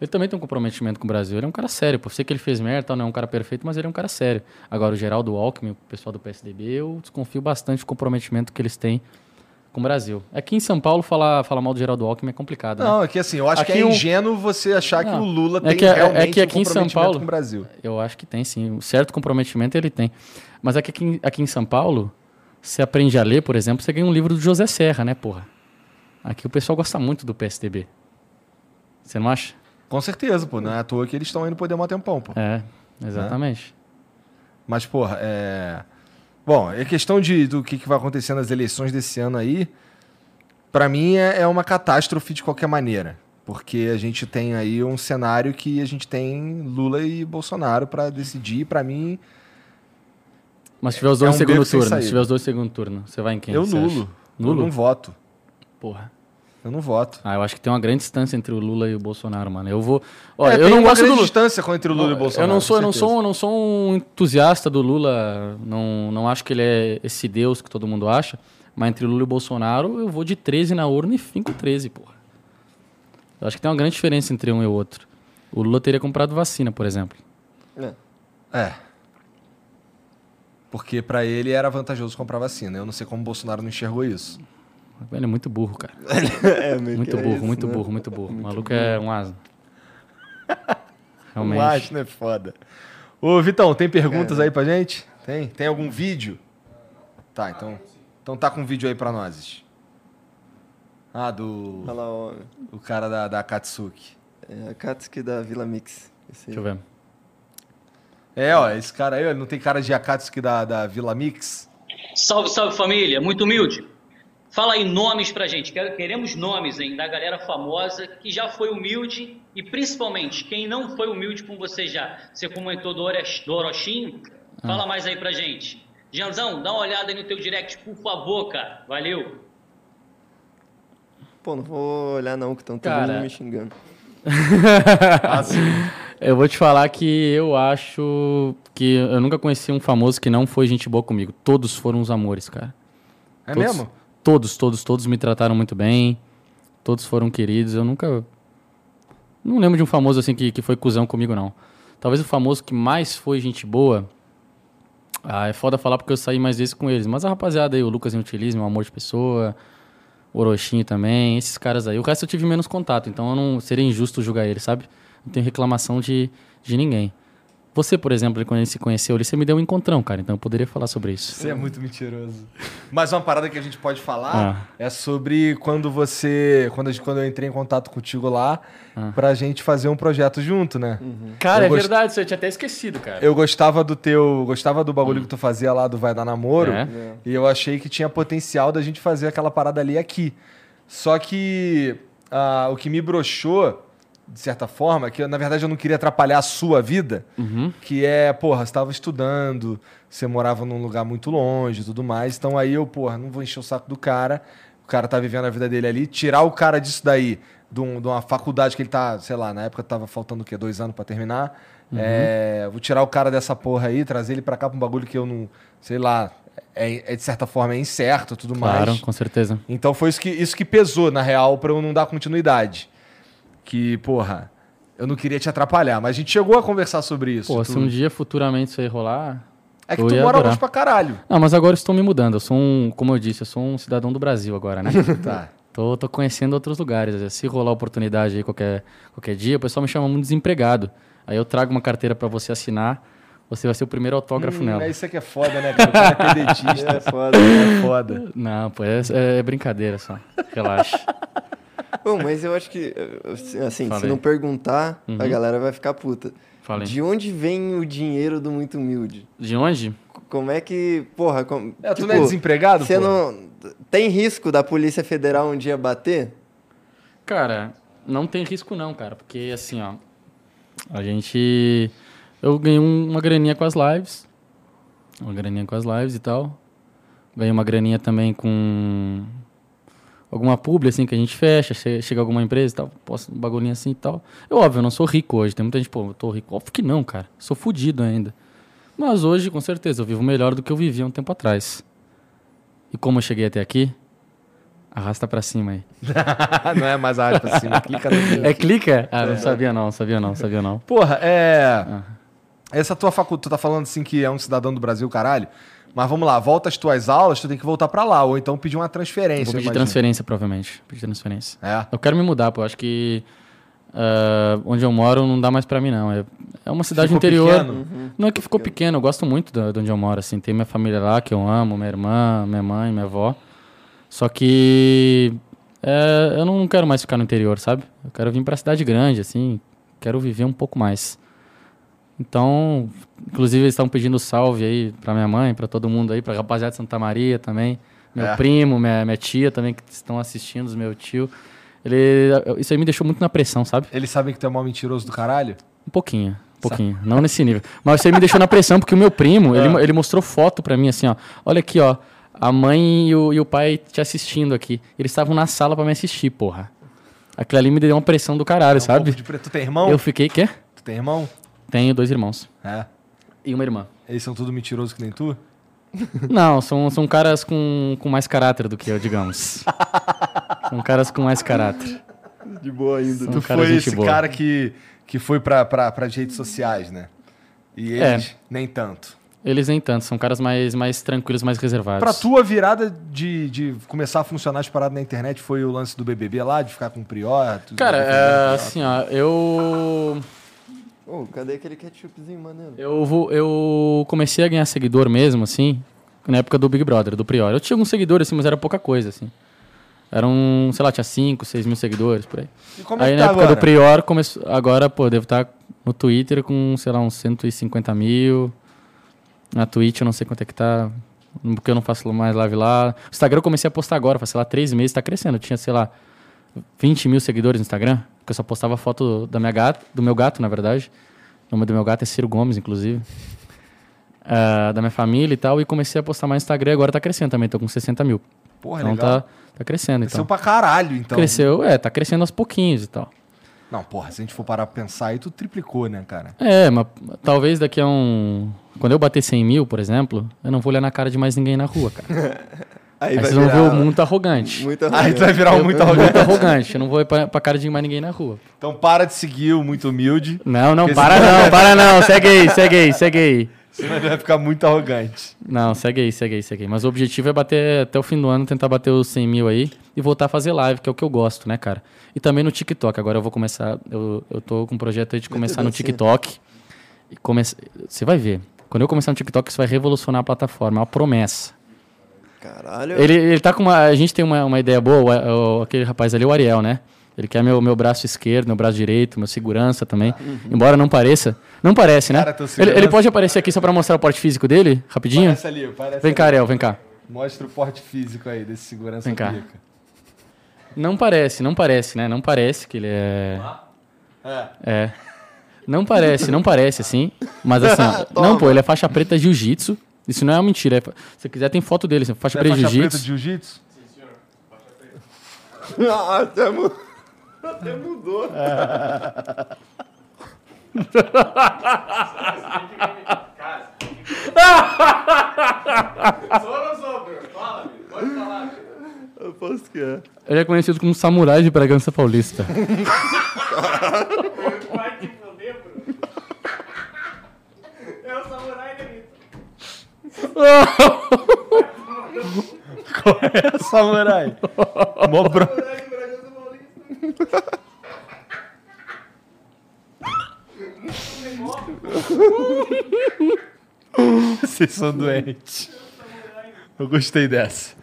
ele também tem um comprometimento com o Brasil. Ele é um cara sério. Pô, sei que ele fez merda, não é um cara perfeito, mas ele é um cara sério. Agora, o Geraldo Alckmin, o pessoal do PSDB, eu desconfio bastante do comprometimento que eles têm com o Brasil. Aqui em São Paulo, falar, falar mal do Geraldo Alckmin é complicado, né? Não, é que assim, eu acho Aqui que é um- ingênuo você achar que Não, o Lula é tem que- é- é realmente que aqui um em São comprometimento Paulo- com o Brasil. Eu acho que tem, sim. Um certo comprometimento ele tem. Mas é que aqui, em- aqui em São Paulo, você aprende a ler, por exemplo, você ganha um livro do José Serra, né, porra? Aqui o pessoal gosta muito do PSDB. Você não acha? Com certeza, pô. Não é à toa que eles estão indo poder um tempão, pô. É, exatamente. Mas, porra, é. Bom, é questão de, do que, que vai acontecer nas eleições desse ano aí. Pra mim é, é uma catástrofe de qualquer maneira. Porque a gente tem aí um cenário que a gente tem Lula e Bolsonaro pra decidir. Pra mim, Mas se tiver os É dois um no segundo turno, se tiver os dois no segundo turno, você vai em quem? eu acha? nulo. Eu Nulo? não voto. Porra. Eu não voto. Ah, eu acho que tem uma grande distância entre o Lula e o Bolsonaro, mano. Eu vou. Olha, É, eu não gosto do Lula. distância entre o Lula e o Bolsonaro. eu não sou, eu não sou, eu não sou um entusiasta do Lula. Não, não acho que ele é esse Deus que todo mundo acha. Mas entre o Lula e o Bolsonaro, eu vou de 13 na urna e fico 13, porra. Eu acho que tem uma grande diferença entre um e o outro. O Lula teria comprado vacina, por exemplo. É. É. Porque pra ele era vantajoso comprar vacina. Eu não sei como o Bolsonaro não enxergou isso. Ele é muito burro, cara. (laughs) É, Muito que é burro, isso, muito né? burro, muito burro. O maluco é um asno. (laughs) Realmente. acho, né? Foda. Ô, Vitão, tem perguntas aí pra gente? Tem? Tem algum vídeo? Tá, então. Então tá com um vídeo aí pra nós. Ah, do. Olha lá, ó. O cara da, da Katsuki. É a Katsuki da Vila Mix. Deixa eu ver. É, ó, esse cara aí, ó, ele não tem cara de Akatsuki da, da Vila Mix? Salve, salve família, muito humilde. Fala aí nomes pra gente, queremos nomes hein, da galera famosa que já foi humilde e principalmente quem não foi humilde com você já. Você comentou do, do Orochinho, fala mais aí pra gente. Janzão, dá uma olhada aí no teu direct, por favor, cara. Valeu. Pô, não vou olhar não, que estão todo mundo me xingando. (laughs) Eu vou te falar que eu acho que eu nunca conheci um famoso que não foi gente boa comigo. Todos foram uns amores, cara. É Todos- mesmo? Todos, todos, todos me trataram muito bem. Todos foram queridos. Eu nunca. Não lembro de um famoso assim que, que foi cuzão comigo, não. Talvez o famoso que mais foi gente boa. Ah, é foda falar porque eu saí mais vezes com eles. Mas a rapaziada aí, o Lucas Inutilismo, um amor de pessoa. O Orochinho também, esses caras aí. O resto eu tive menos contato, então eu não seria injusto julgar ele, sabe? Não tenho reclamação de, de ninguém. Você, por exemplo, quando a gente se conheceu ali, você me deu um encontrão, cara. Então eu poderia falar sobre isso. Você é muito mentiroso. Mas uma parada que a gente pode falar Ah. é sobre quando você. Quando, gente- quando eu entrei em contato contigo lá, pra gente fazer um projeto junto, né? Cara, Eu é gost- verdade, isso eu tinha até esquecido, cara. Eu gostava do teu. Gostava do bagulho que tu fazia lá do Vai Dar Namoro. É? E eu achei que tinha potencial da gente fazer aquela parada ali aqui. Só que ah, o que me broxou, de certa forma, que eu, na verdade eu não queria atrapalhar a sua vida, que é, porra, você estava estudando, você morava num lugar muito longe e tudo mais. Então aí eu, porra, não vou encher o saco do cara. O cara tá vivendo a vida dele ali. Tirar o cara disso daí, de, um- de uma faculdade que ele tá, sei lá, na época tava faltando o quê? Dois anos pra terminar. É, vou tirar o cara dessa porra aí, trazer ele pra cá pra um bagulho que eu não, sei lá, é, é de certa forma é incerto e tudo Claro, mais. com certeza. Então foi isso que, isso que pesou, na real, pra eu não dar continuidade. Que, porra, eu não queria te atrapalhar, mas a gente chegou a conversar sobre isso. Pô, Tu- se um dia futuramente isso aí rolar. É que tu mora adorar. longe pra caralho. Não, mas agora eu estou me mudando. Eu sou um, como eu disse, eu sou um cidadão do Brasil agora, né? (laughs) Tá. tô, tô conhecendo outros lugares. Se rolar oportunidade aí qualquer, qualquer dia, o pessoal me chama muito desempregado. Aí eu trago uma carteira pra você assinar, você vai ser o primeiro autógrafo Hum, nela. é isso que é foda, né, cara? O cara é pedetista. (laughs) É foda. é foda. Não, pô, é, é brincadeira só. Relaxa. (laughs) Bom, mas eu acho que, assim, Fala se não perguntar, Uhum. a galera vai ficar puta. Fala aí. De onde vem o dinheiro do muito humilde? De onde? Como é que, porra, com, É, tu tipo, não é desempregado, Você não tem risco da Polícia Federal um dia bater? Cara, não tem risco não, cara, porque assim, ó, a gente eu ganhei um- uma graninha com as lives, uma graninha com as lives e tal. Ganhei uma graninha também com alguma publi assim que a gente fecha, che- chega alguma empresa e tal, posso um bagulhinho assim e tal. Eu óbvio, eu não sou rico hoje, tem muita gente, pô, eu tô rico. Óbvio que não, cara. Sou fudido ainda. Mas hoje, com certeza, eu vivo melhor do que eu vivia um tempo atrás. E como eu cheguei até aqui, arrasta pra cima aí. (laughs) não é mais a área pra cima. Clica no link. É clica? Ah, não sabia não, sabia não, sabia não. Porra, é. Ah. Essa tua faculdade, tu tá falando assim que é um cidadão do Brasil, caralho. Mas vamos lá, volta as tuas aulas, tu tem que voltar pra lá. Ou então pedir uma transferência. Vou pedir transferência, provavelmente. Pedir transferência. É. Eu quero me mudar, pô. Acho que ah, onde eu moro não dá mais pra mim, não. É, é uma cidade Ficou interior. pequeno? Não é que ficou pequeno, eu gosto muito da- de onde eu moro, assim. Tem minha família lá, que eu amo, minha irmã, minha mãe, minha avó. Só que é, eu não quero mais ficar no interior, sabe? Eu quero vir pra cidade grande, assim. Quero viver um pouco mais. Então, inclusive eles estão pedindo salve aí pra minha mãe, pra todo mundo aí, pra rapaziada de Santa Maria também. Meu É. primo, minha, minha tia também, que estão assistindo, meu tio. Ele, isso aí me deixou muito na pressão, sabe? Eles sabem que tu é mal mentiroso do caralho? Um pouquinho, um pouquinho. Não nesse nível. Mas isso aí me deixou na pressão, porque o meu primo, Ah. ele, (laughs) ele mostrou foto pra mim, assim, ó. Olha aqui, ó. A mãe e o, e o pai te assistindo aqui. Eles estavam na sala pra me assistir, porra. Aquilo ali me deu uma pressão do caralho, Um sabe? de. Tu tem irmão? Eu fiquei, quê? Tu tem irmão? Tenho dois irmãos. É. E uma irmã. Eles são tudo mentiroso que nem tu? (laughs) Não, são, são caras com, com mais caráter do que eu, digamos. (laughs) são caras com mais caráter. De boa ainda. São Tu foi esse boa. cara que, que foi pra, pra, redes sociais, né? E É. eles nem tanto. Eles nem tanto, são caras mais, mais tranquilos, mais reservados. Pra tu, a virada de, de começar a funcionar as paradas na internet foi o lance do BBB lá, de ficar com o Prior? Cara, é, assim, ó, eu. Ô, cadê aquele ketchupzinho maneiro? Eu, vou, eu comecei a ganhar seguidor mesmo, assim, na época do Big Brother, do Prior. Eu tinha alguns seguidores, assim, mas era pouca coisa, assim. Eram, sei lá, tinha 5, 6 mil seguidores, por aí. E como é aí que na tá época agora? do Prior, começou, agora, pô, devo estar no Twitter com, sei lá, uns 150 mil. Na Twitch eu não sei quanto é que tá, porque eu não faço mais live lá. O Instagram eu comecei a postar agora, faz, sei lá, 3 meses, tá crescendo. Eu tinha, sei lá, 20 mil seguidores no Instagram, porque eu só postava foto da minha gata, do meu gato, na verdade. O nome do meu gato é Ciro Gomes, inclusive. Ah, da minha família e tal, e comecei a postar mais no Instagram, agora tá crescendo também, tô com 60 mil. Porra, então legal. tá, tá crescendo, Cresceu então. pra caralho, então. Cresceu, é, tá crescendo aos pouquinhos e tal. Não, porra, se a gente for parar pra pensar aí, tu triplicou, né, cara? É, mas talvez daqui a um. Quando eu bater 100 mil, por exemplo, eu não vou olhar na cara de mais ninguém na rua, cara. (laughs) Aí, vocês vão ver o muito arrogante. Muito Aí tu vai virar um Eu- muito eu- arrogante. Muito arrogante. Eu não vou ir pra, pra cara de mais ninguém na rua. Então para de seguir o muito humilde, Não, não, para não, (laughs) para não. Segue aí, segue aí, segue aí. senão ele vai ficar muito arrogante. Não, segue aí, segue aí, segue aí. Mas o objetivo é bater até o fim do ano, tentar bater os 100 mil aí e voltar a fazer live, que é o que eu gosto, né, cara? E também no TikTok. Agora eu vou começar. Eu, eu tô com um projeto aí de começar no. TikTok. E come... Você vai ver. Quando eu começar no TikTok, isso vai revolucionar a plataforma. É uma promessa. Caralho. Ele, ele tá com uma. A gente tem uma, uma ideia boa, o- o- aquele rapaz ali, o Ariel, né? Ele quer meu, meu braço esquerdo, meu braço direito, meu segurança também. Embora não pareça. Não parece, né? Cara, ele, ele pode aparecer aqui só pra mostrar o porte físico dele, rapidinho? Parece ali, parece Vem cá, ali. Ariel, vem cá. Mostra o porte físico aí desse segurança Vem cá. pica. Não parece, não parece, né? Não parece que ele é. É. Não parece, não parece, assim. Mas assim, ó, (laughs) não, pô, ele é faixa preta jiu-jitsu. Isso não é uma mentira. é Se quiser, tem foto dele. assim, Faixa Você é preta faixa preta de jiu-jitsu. jiu-jitsu? (laughs) Ah, até, mu- (laughs) até mudou. Eu posso que é. Ele é conhecido como samurai de Bragança Paulista. (laughs) Qual é, samurai? Mó bro... Vocês são doentes. Eu gostei dessa.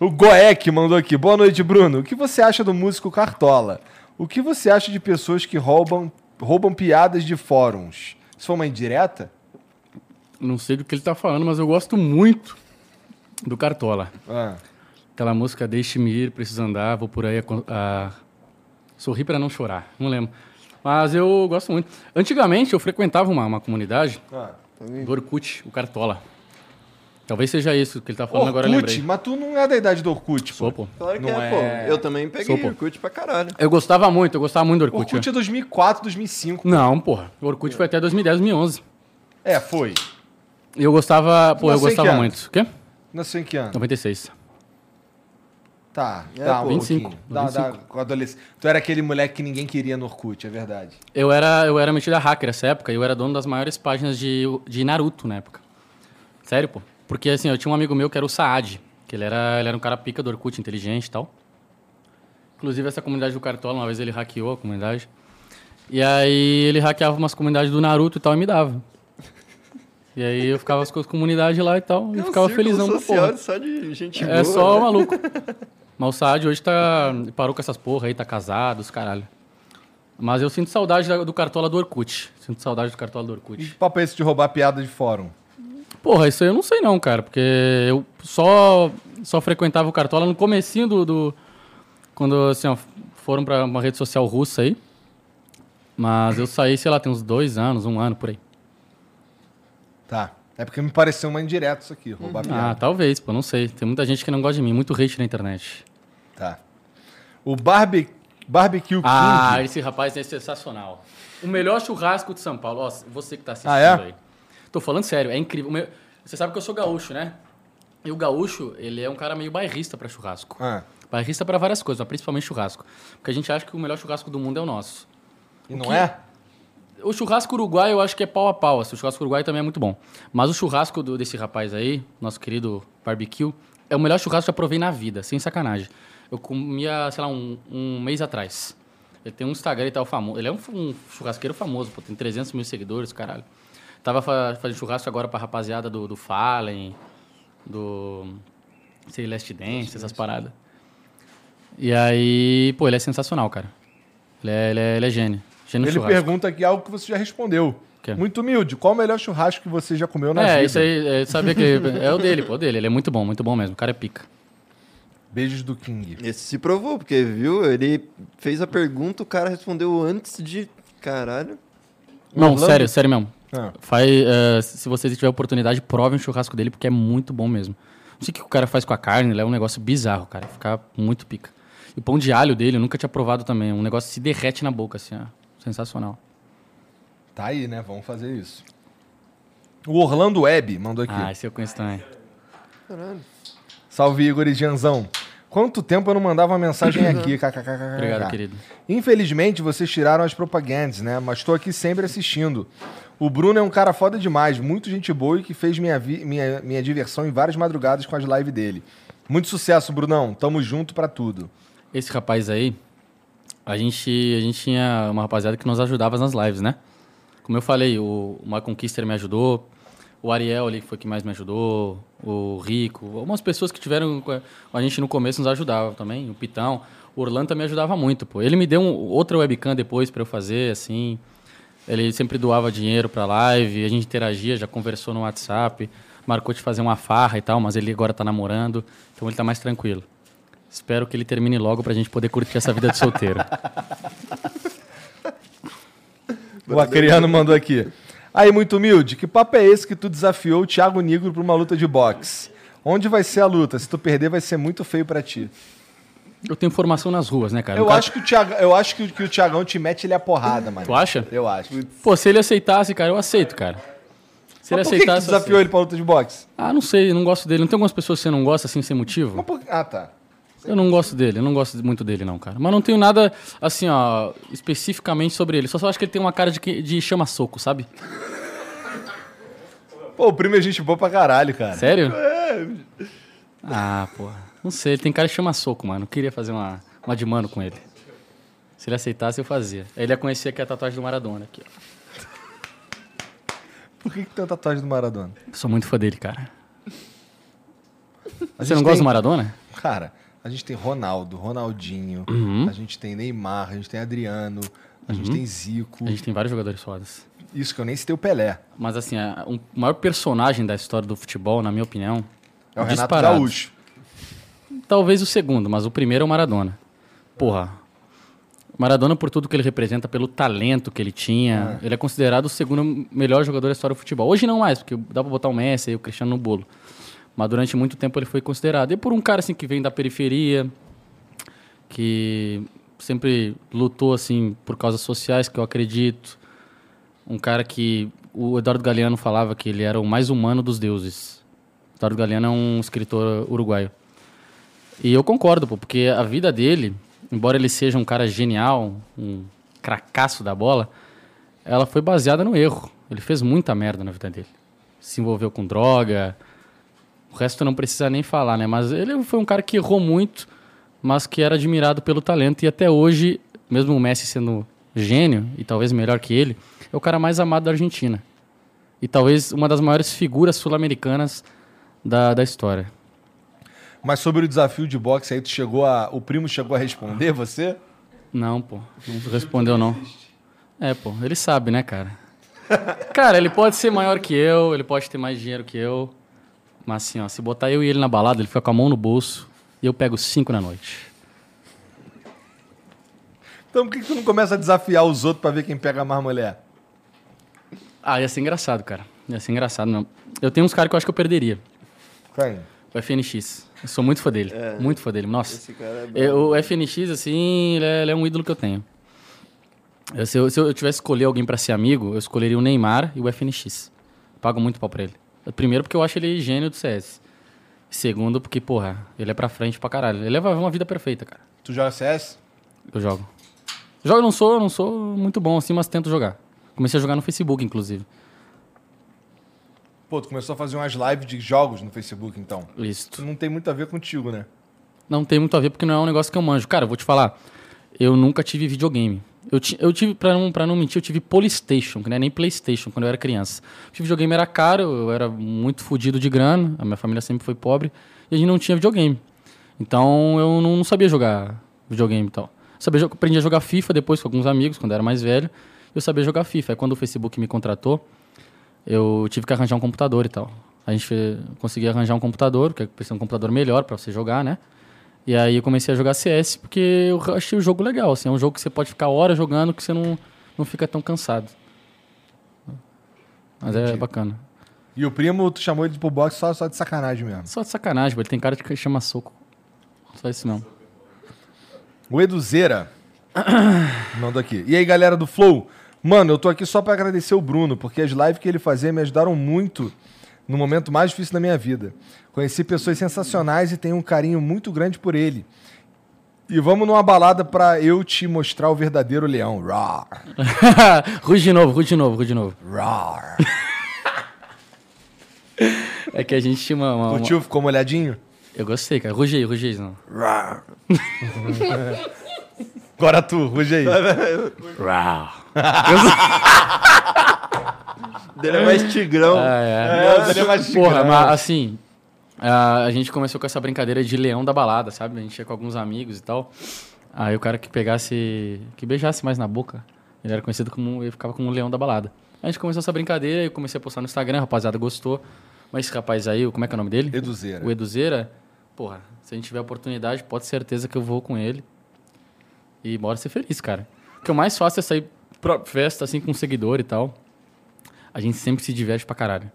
O Goek mandou aqui. Boa noite, Bruno. O que você acha do músico Cartola? O que você acha de pessoas que roubam, roubam piadas de fóruns? Isso foi uma indireta? Não sei do que ele tá falando, mas eu gosto muito do Cartola. Ah. Aquela música Deixe-me ir, preciso andar, vou por aí a, a... sorrir para não chorar. Não lembro. Mas eu gosto muito. Antigamente eu frequentava uma, uma comunidade Ah. do Orkut, o Cartola. Talvez seja isso que ele tá falando agora, eu Orkut, lembrei. mas tu não é da idade do Orkut, pô. Sou, pô. Claro que Não é, é- pô. Eu também peguei Sou, pô. Orkut pra caralho. Eu gostava muito, eu gostava muito do Orkut. Orkut é 2004, 2005. Não, porra. O Orkut foi até 2010, 2011. É, foi. E eu gostava, pô, eu gostava que muito. O quê? Nasceu em que ano? 96. Tá, É, dá um pô. 25, pouquinho. Dá, 25. dá. Tu era aquele moleque que ninguém queria no Orkut, é verdade. Eu era, eu era metido a hacker nessa época e eu era dono das maiores páginas de, de Naruto na época. Sério, pô. Porque assim, eu tinha um amigo meu que era o Saad, que ele era, ele era um cara pica do Orkut, inteligente e tal. Inclusive essa comunidade do Cartola, uma vez ele hackeou a comunidade. E aí ele hackeava umas comunidades do Naruto e tal e me dava. E aí eu ficava com as comunidades lá e tal, e É um ficava felizão social porra. só de gente É boa, só né? maluco. Mas o Saad hoje tá. parou com essas porra aí, tá casado, os caralho. Mas eu sinto saudade da- do cartola do Orkut. Sinto saudade do cartola do Que Orkut. papo é esse de roubar piada de fórum? Porra, isso aí eu não sei não, cara, porque eu só, só frequentava o cartola no comecinho do. do- quando, assim, ó, foram pra uma rede social russa aí. Mas eu saí, sei lá, tem uns dois anos, um ano por aí. Tá. É porque me pareceu uma indireta isso aqui, roubar Ah, piada. talvez, pô, não sei. Tem muita gente que não gosta de mim, muito hate na internet. Tá. O Barbe... Barbecue King. Ah, esse rapaz é sensacional. O melhor churrasco de São Paulo. Ó, você que tá assistindo Ah, é? aí. Tô falando sério, é incrível. O meu- Você sabe que eu sou gaúcho, né? E o gaúcho, ele é um cara meio bairrista pra churrasco. Ah, Bairrista pra várias coisas, mas principalmente churrasco. Porque a gente acha que o melhor churrasco do mundo é o nosso. e não que- é? O churrasco uruguai eu acho que é pau a pau. Assim, o churrasco uruguai também é muito bom. Mas o churrasco do- desse rapaz aí, nosso querido barbecue, é o melhor churrasco que eu já provei na vida, sem sacanagem. Eu comia, sei lá, um, um mês atrás. Ele tem um Instagram e tal famoso. Ele é um, um churrasqueiro famoso, pô, tem 300 mil seguidores, caralho. Tava fa- fazendo churrasco agora pra rapaziada do, do Fallen, do. Sei, Last Dance, essas paradas. E aí, pô, ele é sensacional, cara. Ele é, ele é, ele é gênio. Gênio Ele churrasco. pergunta aqui algo que você já respondeu. Quê? Muito humilde. Qual o melhor churrasco que você já comeu na é, vida? isso aí, é, sabia que é o dele, pô, o dele. Ele é muito bom, muito bom mesmo. O cara é pica. Beijos do King. Esse se provou, porque, viu, ele fez a pergunta, o cara respondeu antes de... Caralho. Não, Orlando? sério, sério mesmo. Ah. Faz, é, se vocês tiverem oportunidade, provem o churrasco dele, porque é muito bom mesmo. Não sei o que o cara faz com a carne, ele é um negócio bizarro, cara. Fica muito pica. E o pão de alho dele, eu nunca tinha provado também. Um negócio que se derrete na boca, assim, ó. Sensacional. Tá aí, né? Vamos fazer isso. O Orlando Web mandou aqui. Ah, esse eu conheço também. Salve, Igor e Gianzão. Quanto tempo eu não mandava uma mensagem aqui? KKKKK. Obrigado, querido. Infelizmente, vocês tiraram as propagandas, né? Mas tô aqui sempre assistindo. O Bruno é um cara foda demais, muito gente boa e que fez minha, vi- minha, minha diversão em várias madrugadas com as lives dele. Muito sucesso, Brunão. Tamo junto pra tudo. Esse rapaz aí, a gente, a gente tinha uma rapaziada que nos ajudava nas lives, né? Como eu falei, o, o Michael me ajudou, o Ariel ali foi que mais me ajudou, o Rico, algumas pessoas que tiveram a- gente no começo nos ajudavam também, o Pitão. O Orlando também ajudava muito, pô. Ele me deu um- outra webcam depois pra eu fazer, assim. Ele sempre doava dinheiro pra live, a gente interagia, já conversou no WhatsApp, marcou de fazer uma farra e tal, mas ele agora tá namorando, então ele tá mais tranquilo. Espero que ele termine logo pra gente poder curtir essa vida de solteiro. O Acriano mandou aqui. Aí, muito humilde, que papo é esse que tu desafiou o Thiago Negro pra uma luta de boxe? Onde vai ser a luta? Se tu perder, vai ser muito feio pra ti. Eu tenho formação nas ruas, né, cara? Eu cara- acho que o Thiago, eu acho que, o- que o Thiagão te mete ele a porrada, mano. Tu acha? Eu acho. Pô, se ele aceitasse, cara, eu aceito, cara. Se ele por que, que tu aceitasse. eu desafiou aceito. ele pra luta de boxe? Ah, não sei, não gosto dele. Não tem algumas pessoas que você não gosta assim sem motivo? Por- Ah, tá. Eu não gosto dele, eu não gosto muito dele, não, cara. Mas não tenho nada, assim, ó, especificamente sobre ele. Só, só acho que ele tem uma cara de, que- de chama-soco, sabe? Pô, o primo é gente boa pra caralho, cara. Sério? Ah, porra. Não sei, ele tem cara de chama-soco, mano. Eu queria fazer uma, uma de mano com ele. Se ele aceitasse, eu fazia. Aí ele ia conhecer aqui a tatuagem do Maradona. Aqui, ó. Por que, que tem a tatuagem do Maradona? Eu sou muito fã dele, cara. Você não gosta do Maradona? Cara, a gente tem Ronaldo, Ronaldinho, Uhum. a gente tem Neymar, a gente tem Adriano, a gente tem Zico. A gente tem vários jogadores fodas. Isso que eu nem citei o Pelé. Mas assim, a- um- o maior personagem da história do futebol, na minha opinião, É o Renato disparado. Gaúcho. Talvez o segundo, mas o primeiro é o Maradona. Porra. Maradona, por tudo que ele representa, pelo talento que ele tinha, ele é considerado o segundo melhor jogador da história do futebol. Hoje não mais, porque dá pra botar o Messi e o Cristiano no bolo. Mas durante muito tempo ele foi considerado. E por um cara assim que vem da periferia, que sempre lutou assim por causas sociais, que eu acredito. Um cara que o Eduardo Galeano falava que ele era o mais humano dos deuses. Eduardo Galeano é um escritor uruguaio. E eu concordo, pô, porque a vida dele, embora ele seja um cara genial, um cracaço da bola, ela foi baseada no erro. Ele fez muita merda na vida dele. Se envolveu com droga. O resto não precisa nem falar, né? Mas ele foi um cara que errou muito, mas que era admirado pelo talento. E até hoje, mesmo o Messi sendo gênio, e talvez melhor que ele, é o cara mais amado da Argentina. E talvez uma das maiores figuras sul-americanas da, da história. Mas sobre o desafio de boxe aí, tu chegou a. O primo chegou a responder você? Não, pô. Não respondeu, não. É, pô. Ele sabe, né, cara? Cara, ele pode ser maior que eu, ele pode ter mais dinheiro que eu. Mas assim, ó, se botar eu e ele na balada, ele fica com a mão no bolso e eu pego cinco na noite. Então por que, que tu não começa a desafiar os outros pra ver quem pega mais mulher? Ah, ia ser engraçado, cara. Ia ser engraçado, não. Eu tenho uns caras que eu acho que eu perderia. Quem? O FNX. Eu sou muito fã dele. Muito fã dele. Nossa. É. É, o FNX, assim, ele é, ele é um ídolo que eu tenho. Eu- se, eu, se eu tivesse que escolher alguém pra ser amigo, eu escolheria o Neymar e o FNX. Pago muito pau pra ele. Primeiro, porque eu acho ele gênio do CS. Segundo, porque, porra, ele é pra frente pra caralho. Ele leva uma vida perfeita, cara. Tu joga CS? Eu jogo. Jogo, eu não sou, não sou muito bom assim, mas tento jogar. Comecei a jogar no Facebook, inclusive. Pô, tu começou a fazer umas lives de jogos no Facebook, então. Isso. Isso não tem muito a ver contigo, né? Não tem muito a ver porque não é um negócio que eu manjo. Cara, eu vou te falar. Eu nunca tive videogame. Eu, eu tive, pra não, pra não mentir, eu tive Polystation, que não é nem Playstation, quando eu era criança. O videogame era caro, eu era muito fodido de grana, a minha família sempre foi pobre, e a gente não tinha videogame. Então eu não, sabia jogar videogame e tal. Sabia, jo- aprendi a jogar FIFA depois com alguns amigos, quando eu era mais velho. Eu sabia jogar FIFA. Aí quando o Facebook me contratou, eu tive que arranjar um computador e tal. A gente conseguia arranjar um computador, porque precisa de um computador melhor para você jogar, né? E aí eu comecei a jogar CS porque eu achei o jogo legal, assim, é um jogo que você pode ficar horas jogando que você não, não fica tão cansado. Mas é Entendi. bacana. E o primo, tu chamou ele pro boxe só, só de sacanagem mesmo. Só de sacanagem, ele tem cara de que chama soco. Só isso mesmo. O Eduzeira (coughs) mandou aqui. E aí, galera do Flow? Mano, eu tô aqui só pra agradecer o Bruno, porque as lives que ele fazia me ajudaram muito no momento mais difícil da minha vida. Conheci pessoas sensacionais e tenho um carinho muito grande por ele. E vamos numa balada pra eu te mostrar o verdadeiro leão. Rar, (laughs) rude de novo, rude de novo, rude de novo. rar. (laughs) É que a gente tinha uma. uma- Curtiu? Ficou molhadinho? Eu gostei, cara. Ruge aí, ruge aí, não. Rar. (laughs) Agora tu, ruge aí. Dele é mais tigrão. Ah, é. É, seria mais Porra, tigrão. mas assim, a, gente começou com essa brincadeira de leão da balada, sabe? A gente ia com alguns amigos e tal. Aí o cara que pegasse, que beijasse mais na boca, ele era conhecido como, ele ficava como o leão da balada. A gente começou essa brincadeira, eu comecei a postar no Instagram, a rapaziada gostou. Mas esse rapaz aí, como é que é o nome dele? Eduzeira. O Eduzeira, porra, se a gente tiver oportunidade, pode ter certeza que eu vou com ele. E bora ser feliz, cara. O que eu mais faço é sair pra festa, assim, com seguidor e tal. A gente sempre se diverte pra caralho.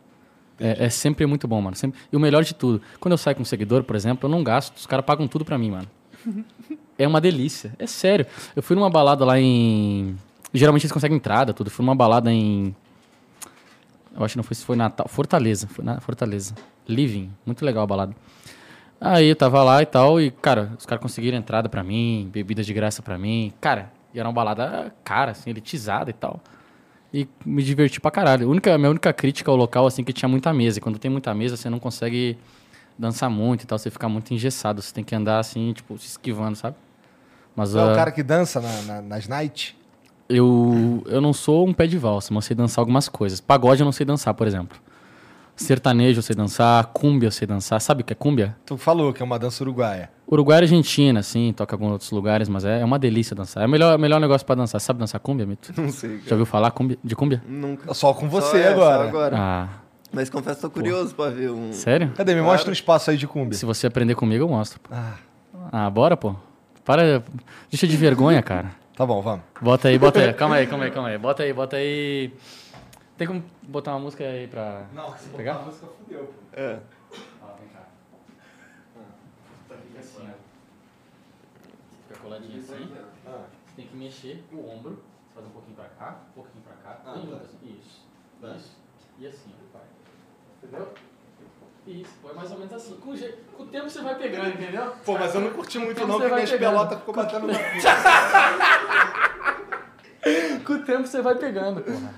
É, é sempre muito bom, mano. Sempre- E o melhor de tudo, quando eu saio com um seguidor, por exemplo, eu não gasto, os caras pagam tudo pra mim, mano. (laughs) É uma delícia. É sério. Eu fui numa balada lá em. Geralmente eles conseguem entrada, tudo. Eu fui numa balada em. Eu acho que não foi se foi Natal. Fortaleza. Foi na Fortaleza. Living. Muito legal a balada. Aí eu tava lá e tal, e, cara, os caras conseguiram entrada pra mim, bebidas de graça pra mim. Cara, e era uma balada cara, assim, elitizada e tal. E me diverti pra caralho. A única, minha única crítica ao local, assim, que tinha muita mesa. E quando tem muita mesa, você não consegue dançar muito e tal, você fica muito engessado. Você tem que andar, assim, tipo, se esquivando, sabe? Mas é o ah, cara que dança na- na- nas nights? eu, eu não sou um pé de valsa, mas eu sei dançar algumas coisas. Pagode eu não sei dançar, por exemplo. Sertanejo eu sei dançar, cúmbia eu sei dançar. Sabe o que é cúmbia? Tu falou que é uma dança uruguaia. Uruguai e Argentina, sim, toca em alguns outros lugares, mas é, é uma delícia dançar. É o melhor, melhor negócio pra dançar. Sabe dançar cúmbia, Mito? Não sei, Já cara. ouviu falar cúmbia- de cúmbia? Nunca. Só com Só você só agora. agora. Ah, Mas confesso, tô curioso pra ver um. sério? Cadê? Me mostra um espaço aí de cumbia. Se você aprender comigo, eu mostro. pô. Ah, Ah, bora, pô. Para. Deixa de vergonha, cara. tá bom, vamos. Bota aí, bota aí. Calma aí, calma aí, calma aí. Bota aí, bota aí. Tem como botar uma música aí pra. se Pegar? a música fudeu, pô. É. Ó, vem cá. Fica assim, ó. Fica coladinho assim. Ah. Você tem que mexer o ombro. Você faz um pouquinho pra cá, um pouquinho pra cá. Ah, tá. junto assim. Isso. Isso. E assim, ó, vai. Entendeu? Isso, foi mais ou menos assim. Com, o je- com o tempo você vai pegando, entendeu? Pô, mas eu não curti muito não, porque minhas pegando. pelotas ficou batendo na (laughs) Com o tempo você vai pegando, porra.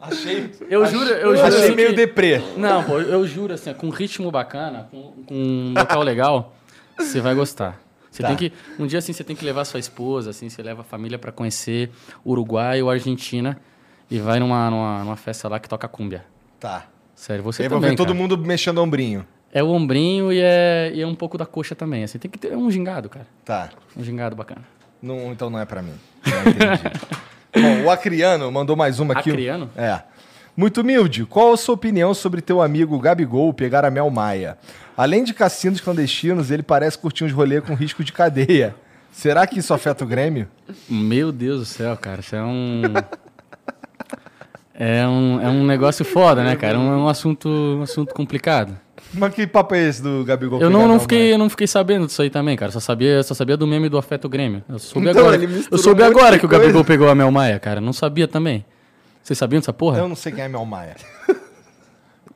Achei. Eu achei- juro, eu juro. Achei assim meio que- deprê. Não, pô, eu juro, assim, com um ritmo bacana, com, com um local legal, você vai gostar. Você Tá. tem que um dia assim você tem que levar sua esposa, assim, você leva a família pra conhecer Uruguai ou Argentina e vai numa, numa, numa festa lá que toca cúmbia. Tá. Sério, você Aí vai também, ver todo cara. mundo mexendo o ombrinho. É o ombrinho e é, e é um pouco da coxa também, assim. Tem que ter um gingado, cara. Tá. Um gingado bacana. Não, então não é pra mim. (laughs) Bom, o Acriano mandou mais uma aqui. Acriano? É. Muito humilde. Qual a sua opinião sobre teu amigo Gabigol pegar a Mel Maia? Além de cassinos clandestinos, ele parece curtir uns rolê com risco de cadeia. Será que isso afeta o Grêmio? Meu Deus do céu, cara. Isso é um. É um, é um negócio foda, né, cara? É um, um assunto, um assunto complicado. Mas que papo é esse do Gabigol Eu não, a não, fiquei, não fiquei sabendo disso aí também, cara. Só sabia, só sabia do meme do Afeto Grêmio. Eu soube Então, agora. Eu soube um agora que o Gabigol pegou a Mel Maia, cara. Não sabia também. Vocês sabiam dessa porra? Eu não sei quem é Mel Maia. (laughs)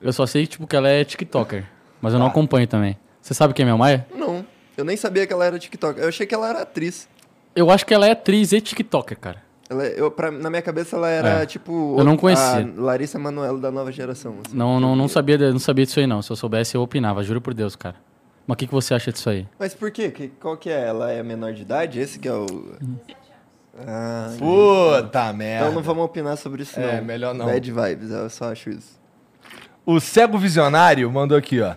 Eu só sei, tipo, que ela é TikToker. Mas eu não acompanho também. Você sabe quem é Mel Maia? Não, eu nem sabia que ela era TikTok. Eu achei que ela era atriz. Eu acho que ela é atriz e TikToker, cara. Ela, eu, pra- na minha cabeça ela era É. tipo. Eu não a conhecia. Larissa Manoela da nova geração. assim. Não, não, não, sabia, não sabia disso aí, não. Se eu soubesse, eu opinava. Juro por Deus, cara. Mas o que, que você acha disso aí? Mas por quê? Que, qual que é? Ela é menor de idade? Esse que é o. Ah, Puta merda. então não vamos opinar sobre isso, não. É, melhor não. Bad vibes, eu só acho isso. O cego visionário mandou aqui, ó.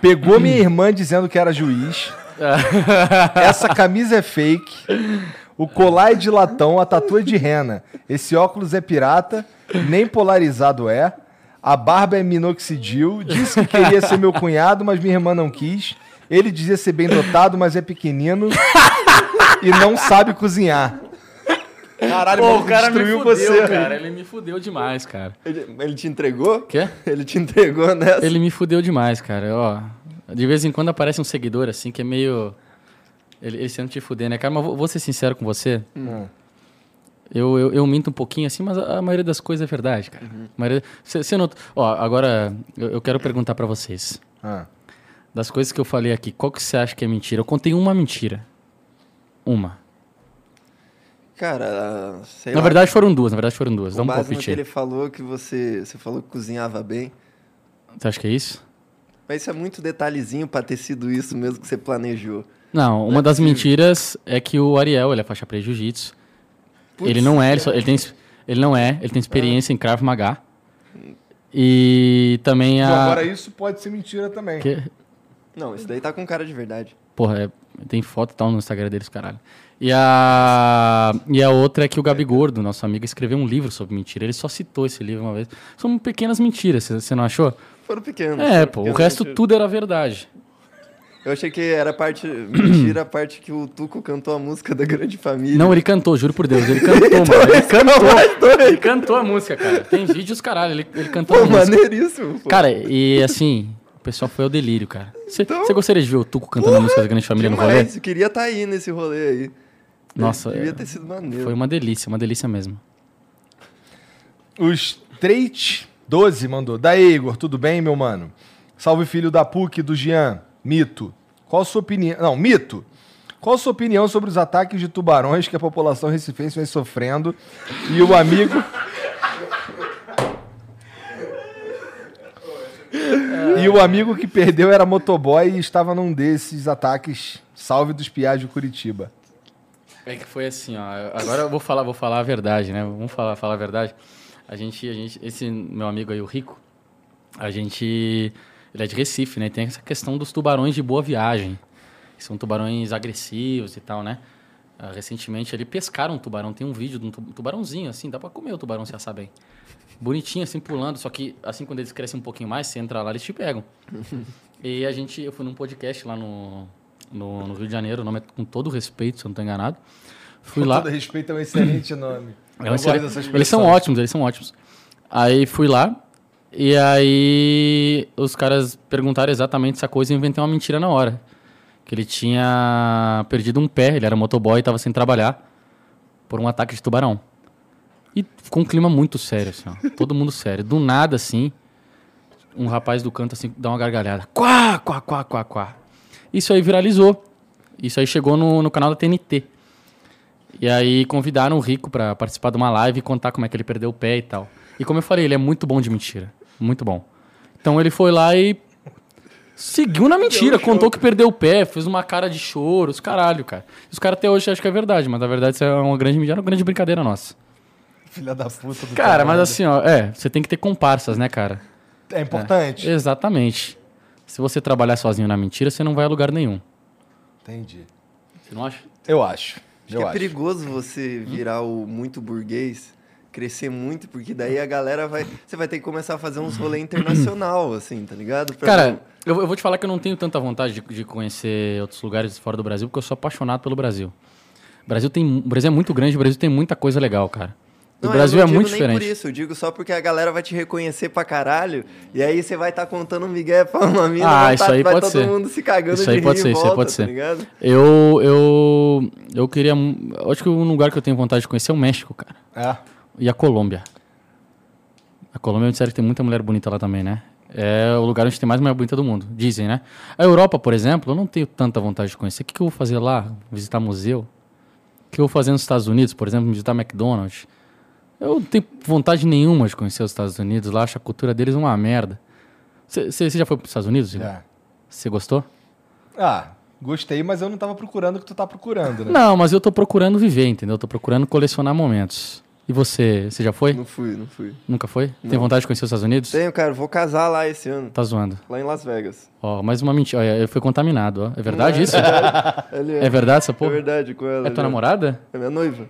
Pegou minha irmã dizendo que era juiz. (laughs) Essa camisa é fake. O colar é de latão, a tatu é de rena. Esse óculos é pirata, nem polarizado é. A barba é minoxidil. Disse que queria ser meu cunhado, mas minha irmã não quis. Ele dizia ser bem dotado, mas é pequenino. E não sabe cozinhar. Caralho, maluco, destruiu você. cara. Ele me fudeu demais, cara. Ele, ele te entregou? Quê? Ele te entregou nessa? Ele me fudeu demais, cara. Ó, de vez em quando aparece um seguidor assim que é meio. Ele, ele sendo te fuder, né, cara? Mas vou, vou ser sincero com você. Hum. Eu, eu, eu minto um pouquinho assim, mas a, a maioria das coisas é verdade, cara. A maioria- Cê, cê not... Ó, agora eu, eu quero perguntar pra vocês. Ah, Das coisas que eu falei aqui, qual que você acha que é mentira? Eu contei uma mentira. Uma. Cara, sei na lá. verdade foram duas, na verdade foram duas. Dá um base no palpite que aí. ele falou que você, você falou que cozinhava bem. Você acha que é isso? Mas isso é muito detalhezinho pra ter sido isso mesmo que você planejou. Não, uma das mentiras é que o Ariel, ele é faixa preta de jiu-jitsu. Ele não é, ele, só- ele tem, ele não é, ele tem experiência em Krav Maga. E também Bom, a... agora isso pode ser mentira também. que- Não, isso daí tá com cara de verdade. porra, é- tem foto e tal no Instagram deles, caralho. E a, e a outra é que o Gabi Gordo, nosso amigo, escreveu um livro sobre mentira. Ele só citou esse livro uma vez. São pequenas mentiras, você- não achou? Foram pequenos. É, foram pô, o pequenos resto mentiras. tudo era verdade. Eu achei que era parte. (clears throat) Mentira, a parte que o Tuco cantou a música da Grande Família. Não, ele cantou, juro por Deus. Ele cantou, mano. Ele cantou. Ele cantou a música, cara. Tem vídeos, caralho. Ele, ele cantou Pô, a música. maneiríssimo, pô. Cara, e assim, o pessoal foi ao delírio, cara. Você Então- gostaria de ver o Tuco cantando a música da Grande Família no rolê? Demais, eu queria estar aí nesse rolê aí. Nossa, Devia é- ter sido maneiro. Foi uma delícia, uma delícia mesmo. O Straight 12 mandou. Daí, Igor, tudo bem, meu mano? Salve filho da PUC do Jean. Mito. Qual a sua opinião? Não, mito. Qual a sua opinião sobre os ataques de tubarões que a população recifense vem sofrendo? E o amigo. e o amigo que perdeu era motoboy e estava num desses ataques. Salve dos piás de Curitiba. É que foi assim, ó. Agora eu vou falar, vou falar a verdade, né? Vamos falar, falar a verdade. A gente, a gente, esse meu amigo aí, o Rico, a gente, ele é de Recife, né? Tem essa questão dos tubarões de boa viagem. que São tubarões agressivos e tal, né? Ah, recentemente ali pescaram um tubarão. Tem um vídeo de um tu- tubarãozinho, assim, dá pra comer o tubarão se assar bem. Bonitinho, assim, pulando. Só que, assim, quando eles crescem um pouquinho mais, você entra lá, eles te pegam. (laughs) e a gente, eu fui num podcast lá no, no, no Rio de Janeiro, o nome é com todo respeito, se eu não tô enganado. Fui Com lá. todo respeito, é um excelente nome. (laughs) É um excelente- Eles são ótimos, eles são ótimos. Aí fui lá, e aí os caras perguntaram exatamente essa coisa e inventei uma mentira na hora. Que ele tinha perdido um pé, ele era motoboy e estava sem trabalhar por um ataque de tubarão. E ficou um clima muito sério, assim, ó. (laughs) Todo mundo sério. Do nada, assim, um rapaz do canto, assim, dá uma gargalhada. Quá, quá, quá, quá, quá. Isso aí viralizou. Isso aí chegou no, no canal da TNT. E aí convidaram o Rico pra participar de uma live e contar como é que ele perdeu o pé e tal. E como eu falei, ele é muito bom de mentira. Muito bom. Então ele foi lá e Seguiu na mentira, contou que perdeu o pé, fez uma cara de choro, os caralho, cara. Os caras até hoje acham que é verdade, mas na verdade isso é uma grande, mentira, uma grande brincadeira nossa. Filha da puta do Cara, mas assim, ó, é, você tem que ter comparsas, né, cara? É importante. Exatamente. Se você trabalhar sozinho na mentira, você não vai a lugar nenhum. Entendi. Você não acha? Eu acho. Acho Eu que é acho. perigoso você virar o muito burguês, crescer muito, porque daí a galera vai. Você vai ter que começar a fazer uns rolê internacional, (clears throat) assim, tá ligado? Pra Cara, eu, eu vou te falar que eu não tenho tanta vontade de, de conhecer outros lugares fora do Brasil, porque eu sou apaixonado pelo Brasil. O Brasil, tem, o Brasil é muito grande, o Brasil tem muita coisa legal, cara. O Não, Brasil eu é muito diferente. por isso, eu digo só porque a galera vai te reconhecer pra caralho, e aí você vai estar contando um migué pra uma mina, Ah, vai, isso tá- aí vai pode todo ser. mundo se cagando Isso aí de pode rir ser, em isso aí volta, pode tá ser. ligado? Eu, eu, eu queria. eu Acho que um lugar que eu tenho vontade de conhecer é o México, cara. É. E a Colômbia. A Colômbia me disseram que tem muita mulher bonita lá também, né? É o lugar onde tem mais mulher bonita do mundo, dizem, né? A Europa, por exemplo, eu não tenho tanta vontade de conhecer. O que, que eu vou fazer lá? Visitar museu? O que eu vou fazer nos Estados Unidos, por exemplo? Visitar McDonald's? Eu não tenho vontade nenhuma de conhecer os Estados Unidos. Lá acho a cultura deles uma merda. Você já foi para os Estados Unidos? Já. Você gostou? Ah, gostei, mas eu não tava procurando o que tu tá procurando, né? Não, mas eu tô procurando viver, entendeu? Eu tô procurando colecionar momentos. E você, você já foi? Não fui, não fui. Nunca foi? Tem vontade de conhecer os Estados Unidos? Tenho, cara, vou casar lá esse ano, Tá zoando. lá em Las Vegas. Ó, mais uma mentira. Olha, eu fui contaminado, ó. É verdade isso? Ele É verdade essa É porra? verdade, com ela. É tua já. namorada? É minha noiva.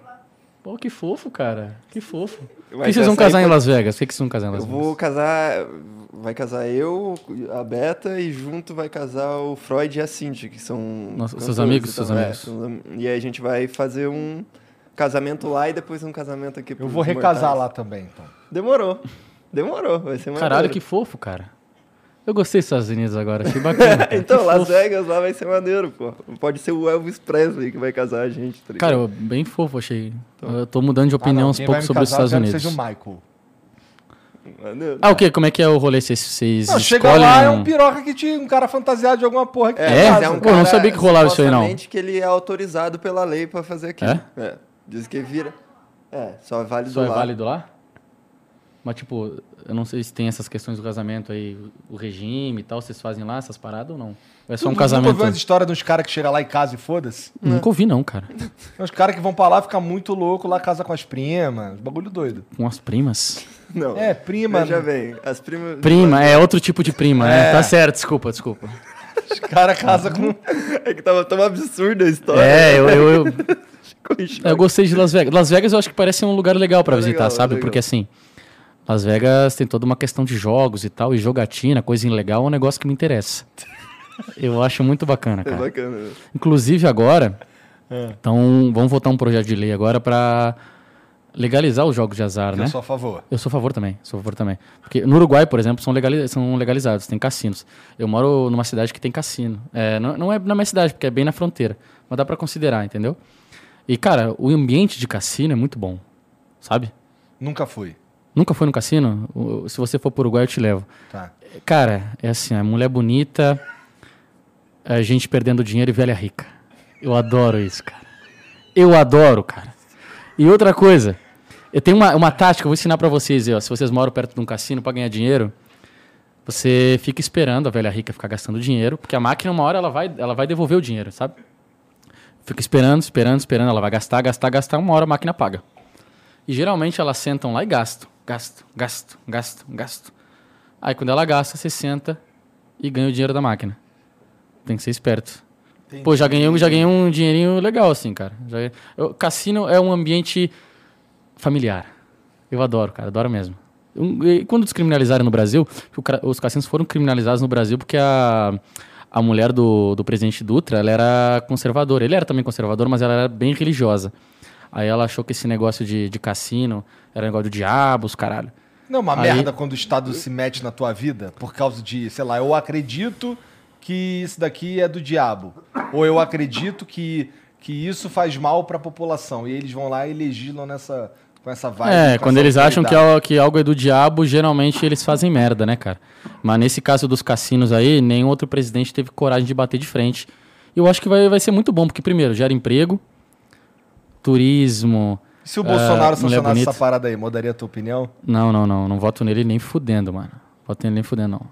Pô, que fofo, cara. Que fofo. Mas que vocês vão casar em Las Vegas? Por que que vocês vão casar em Las Eu Vegas? vou casar. Vai casar eu, a Beta, e junto vai casar o Freud e a Cindy, que são. Nossa, seus amigos, seus. É, amigos. am- e aí a gente vai fazer um casamento lá e depois um casamento aqui Eu vou recasar mortais. lá também, então. Demorou. Demorou, vai ser mais Caralho, que fofo, cara. Eu gostei dos Estados Unidos agora, achei bacana. cara. (laughs) Então, Que Las fofo. Vegas lá vai ser maneiro, pô. Pode ser o Elvis Presley que vai casar a gente, tá? Cara, eu- bem fofo, achei. Eu tô mudando de opinião Ah, não, uns quem pouco vai me sobre os Estados quero que Unidos. Seja o Michael. Maneiro. Ah, o quê? Como é que é o rolê? Vocês, vocês Não, chega escolhem... lá, é um piroca que tinha um cara fantasiado de alguma porra que É? casa. mas Pô, eu não sabia que rolava isso aí, não. que ele é autorizado pela lei pra fazer aquilo. É? É. Diz que vira. É, só é válido Só é lá. válido lá? Mas, tipo, eu não sei se tem essas questões do casamento aí, o regime e tal, vocês fazem lá essas paradas ou não? Ou é só Tu um Nunca casamento? ouviu as histórias dos caras que chegam lá em casa e foda-se? Nunca ouvi, não, cara. (laughs) Tem uns caras que vão pra lá, ficar muito louco, lá casa com as primas, bagulho doido. Com as primas. Não. É, prima. Já vem. As primas. Prima, é outro tipo de prima, né? É. Tá certo, desculpa, desculpa. Os caras casam com. (laughs) É que tava tão absurda a história. É, eu, eu, eu. (laughs) eu gostei de Las Vegas. Las Vegas eu acho que parece um lugar legal pra É visitar, legal, sabe? é. Porque assim, Las Vegas tem toda uma questão de jogos e tal, e jogatina, coisinha legal, é um negócio que me interessa. (laughs) Eu acho muito bacana, É cara. bacana. né? Inclusive agora, É. então vamos votar um projeto de lei agora pra legalizar os jogos de azar, né? Eu sou a favor. Eu sou a favor também, sou a favor também. Porque no Uruguai, por exemplo, são, legali são legalizados, tem cassinos. Eu moro numa cidade que tem cassino. É, não, não é na minha cidade, porque é bem na fronteira. Mas dá pra considerar, entendeu? E, cara, o ambiente de cassino é muito bom, sabe? Nunca fui. Nunca foi no cassino? Se você for pro Uruguai, eu te levo. Tá. Cara, é assim, a mulher bonita, a gente perdendo dinheiro e velha rica. Eu adoro isso, cara. Eu adoro, cara. E outra coisa, eu tenho uma, uma tática, eu vou ensinar pra vocês, ó, se vocês moram perto de um cassino pra ganhar dinheiro, você fica esperando a velha rica ficar gastando dinheiro, porque a máquina uma hora ela vai, ela vai devolver o dinheiro, sabe? Fica esperando, esperando, esperando, ela vai gastar, gastar, gastar, uma hora a máquina paga. E geralmente elas sentam lá e gastam, gastam, gastam, gastam, gastam. Aí quando ela gasta, você senta e ganha o dinheiro da máquina. Tem que ser esperto. Pô, já ganhei, já ganhei um dinheirinho legal, assim, cara. Já, eu- cassino é um ambiente familiar. Eu adoro, cara, adoro mesmo. Quando descriminalizaram no Brasil, os cassinos foram criminalizados no Brasil porque a, a mulher do, do presidente Dutra, ela era conservadora. Ele era também conservador, mas ela era bem religiosa. Aí ela achou que esse negócio de, de cassino era negócio do diabo, os caralho. Não, é uma Aí- merda quando o Estado se mete na tua vida por causa de, sei lá, eu acredito que isso daqui é do diabo. Ou eu acredito que, que isso faz mal pra população. E eles vão lá e legislam nessa, com essa vibe. É, quando eles acham que, que algo é do diabo, geralmente eles fazem merda, né, cara? Mas nesse caso dos cassinos aí, nenhum outro presidente teve coragem de bater de frente. E eu acho que vai, vai ser muito bom, porque, primeiro, gera emprego, turismo. E se o é, Bolsonaro mulher sancionasse bonita. essa parada aí, mudaria a tua opinião? Não, não, não. Não voto nele nem fudendo, mano. Voto nele nem fudendo, não.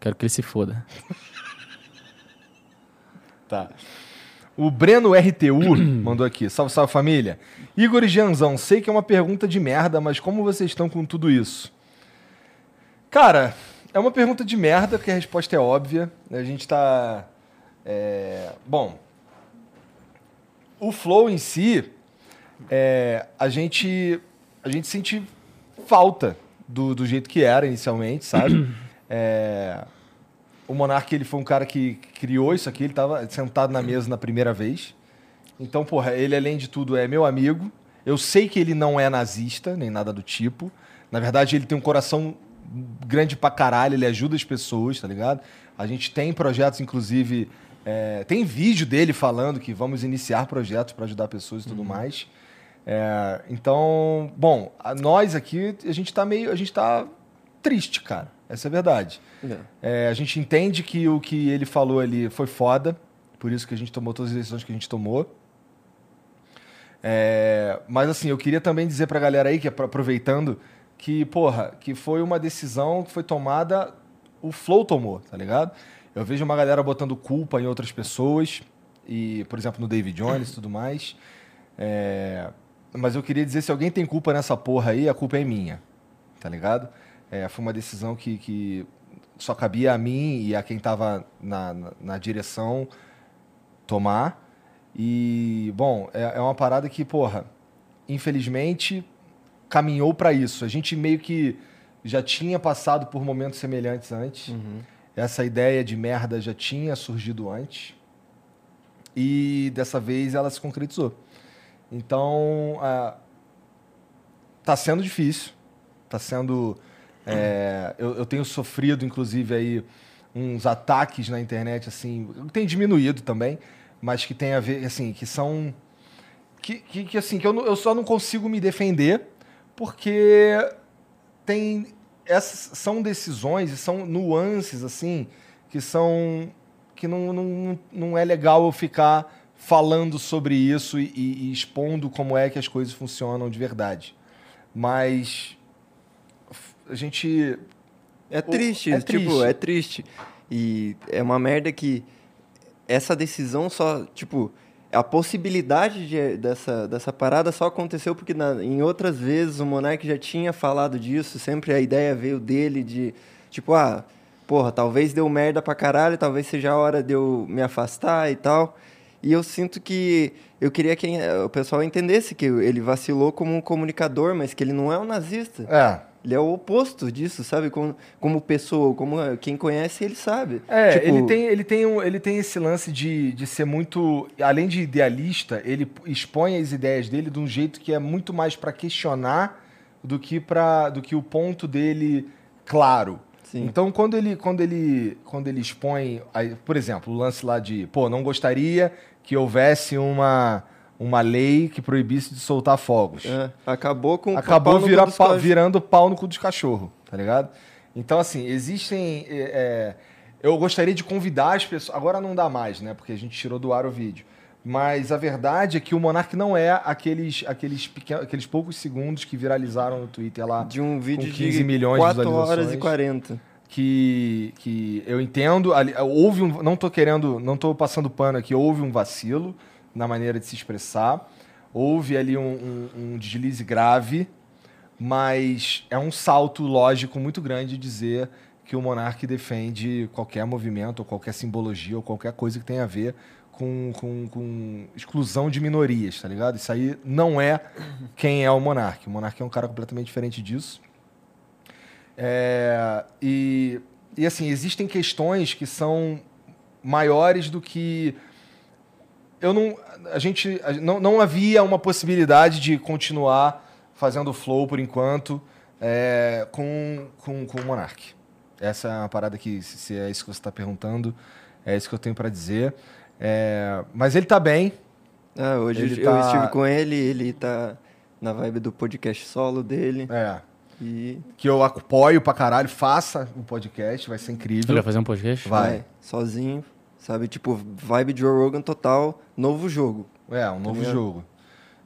Quero que ele se foda. Tá. O Breno RTU (clears throat) mandou aqui. Salve, salve família. Igor e sei que é uma pergunta de merda, mas como vocês estão com tudo isso? Cara, é uma pergunta de merda, porque a resposta é óbvia. A gente tá. é, Bom, o flow em si, é, a gente a gente sente falta do, do jeito que era inicialmente, sabe? (clears throat) É, o Monark ele foi um cara que criou isso aqui, ele estava sentado na mesa na primeira vez. Então, porra, ele além de tudo é meu amigo. Eu sei que ele não é nazista, nem nada do tipo. Na verdade, ele tem um coração grande pra caralho, ele ajuda as pessoas, tá ligado? A gente tem projetos, inclusive. é, tem vídeo dele falando que vamos iniciar projetos para ajudar pessoas e tudo mais. É, então, bom, a- nós aqui, a gente tá meio. A gente tá triste, cara. Essa é a verdade. É, a gente entende que o que ele falou ali foi foda, por isso que a gente tomou todas as decisões que a gente tomou. É, mas assim, eu queria também dizer pra galera aí, que apro- aproveitando, que, porra, que foi uma decisão que foi tomada, o Flow tomou, tá ligado? Eu vejo uma galera botando culpa em outras pessoas, e, por exemplo, no David Jones e tudo mais. É, mas eu queria dizer, se alguém tem culpa nessa porra aí, a culpa é minha, tá ligado? É, foi uma decisão que, que só cabia a mim e a quem tava na, na, na direção tomar. E, bom, é, é uma parada que, porra, infelizmente caminhou pra isso. A gente meio que já tinha passado por momentos semelhantes antes. Essa ideia de merda já tinha surgido antes. E dessa vez ela se concretizou. Então, ah, tá sendo difícil. Tá sendo. É, eu, eu tenho sofrido, inclusive, aí uns ataques na internet, assim, tem diminuído também, mas que tem a ver, assim, que são. Que, que, que, assim, que eu, eu só não consigo me defender, porque tem. Essas são decisões e são nuances, assim, que são. que não, não, não é legal eu ficar falando sobre isso e, e expondo como é que as coisas funcionam de verdade. Mas. A gente. É triste, é tipo, triste. é triste. E é uma merda que essa decisão só, tipo, a possibilidade de- dessa, dessa parada só aconteceu porque na- em outras vezes o Monark já tinha falado disso, sempre a ideia veio dele de, tipo, ah, porra, talvez deu merda pra caralho, talvez seja a hora de eu me afastar e tal. E eu sinto que eu queria que eh, o pessoal entendesse que ele vacilou como um comunicador, mas que ele não é um nazista. É. Ele é o oposto disso, sabe? Como, como pessoa, como quem conhece, ele sabe. É, Tipo, ele, tem, ele, tem um, ele tem esse lance de, de ser muito. Além de idealista, ele expõe as ideias dele de um jeito que é muito mais para questionar do que, pra, do que o ponto dele claro. Sim. Então, quando ele, quando ele, quando ele expõe, por exemplo, o lance lá de, pô, não gostaria que houvesse uma, uma lei que proibisse de soltar fogos é, acabou com acabou pau cu pa- virando pau no cu dos cachorros, tá ligado? Então, assim, existem. é, é, eu gostaria de convidar as pessoas. Agora não dá mais, né? Porque a gente tirou do ar o vídeo. Mas a verdade é que o Monark não é aqueles, aqueles, pequenos, aqueles poucos segundos que viralizaram no Twitter lá. De um vídeo com 15 de milhões de 4 horas e visualizações. 40. que, que eu entendo, ali, houve um, não tô querendo, não tô passando pano aqui, houve um vacilo na maneira de se expressar, houve ali um, um- um deslize grave, mas é um salto lógico muito grande dizer que o monarca defende qualquer movimento, ou qualquer simbologia, ou qualquer coisa que tenha a ver com, com, com exclusão de minorias, tá ligado? Isso aí não é quem é o monarca. O monarca é um cara completamente diferente disso. É, e, e assim, existem questões que são maiores do que. Eu não. A gente. a- não, não havia uma possibilidade de continuar fazendo flow por enquanto é, com, com, com o Monark. Essa é uma parada que, se se é isso que você está perguntando, é isso que eu tenho para dizer. É, mas ele tá bem. Ah, hoje Ele eu tá- estive com ele, ele tá na vibe do podcast solo dele. É, E que eu apoio pra caralho. Faça o podcast, vai ser incrível. Ele vai fazer um podcast? Vai. sozinho, sabe? Tipo, vibe Joe Rogan total, novo jogo. É, um novo ligado? jogo.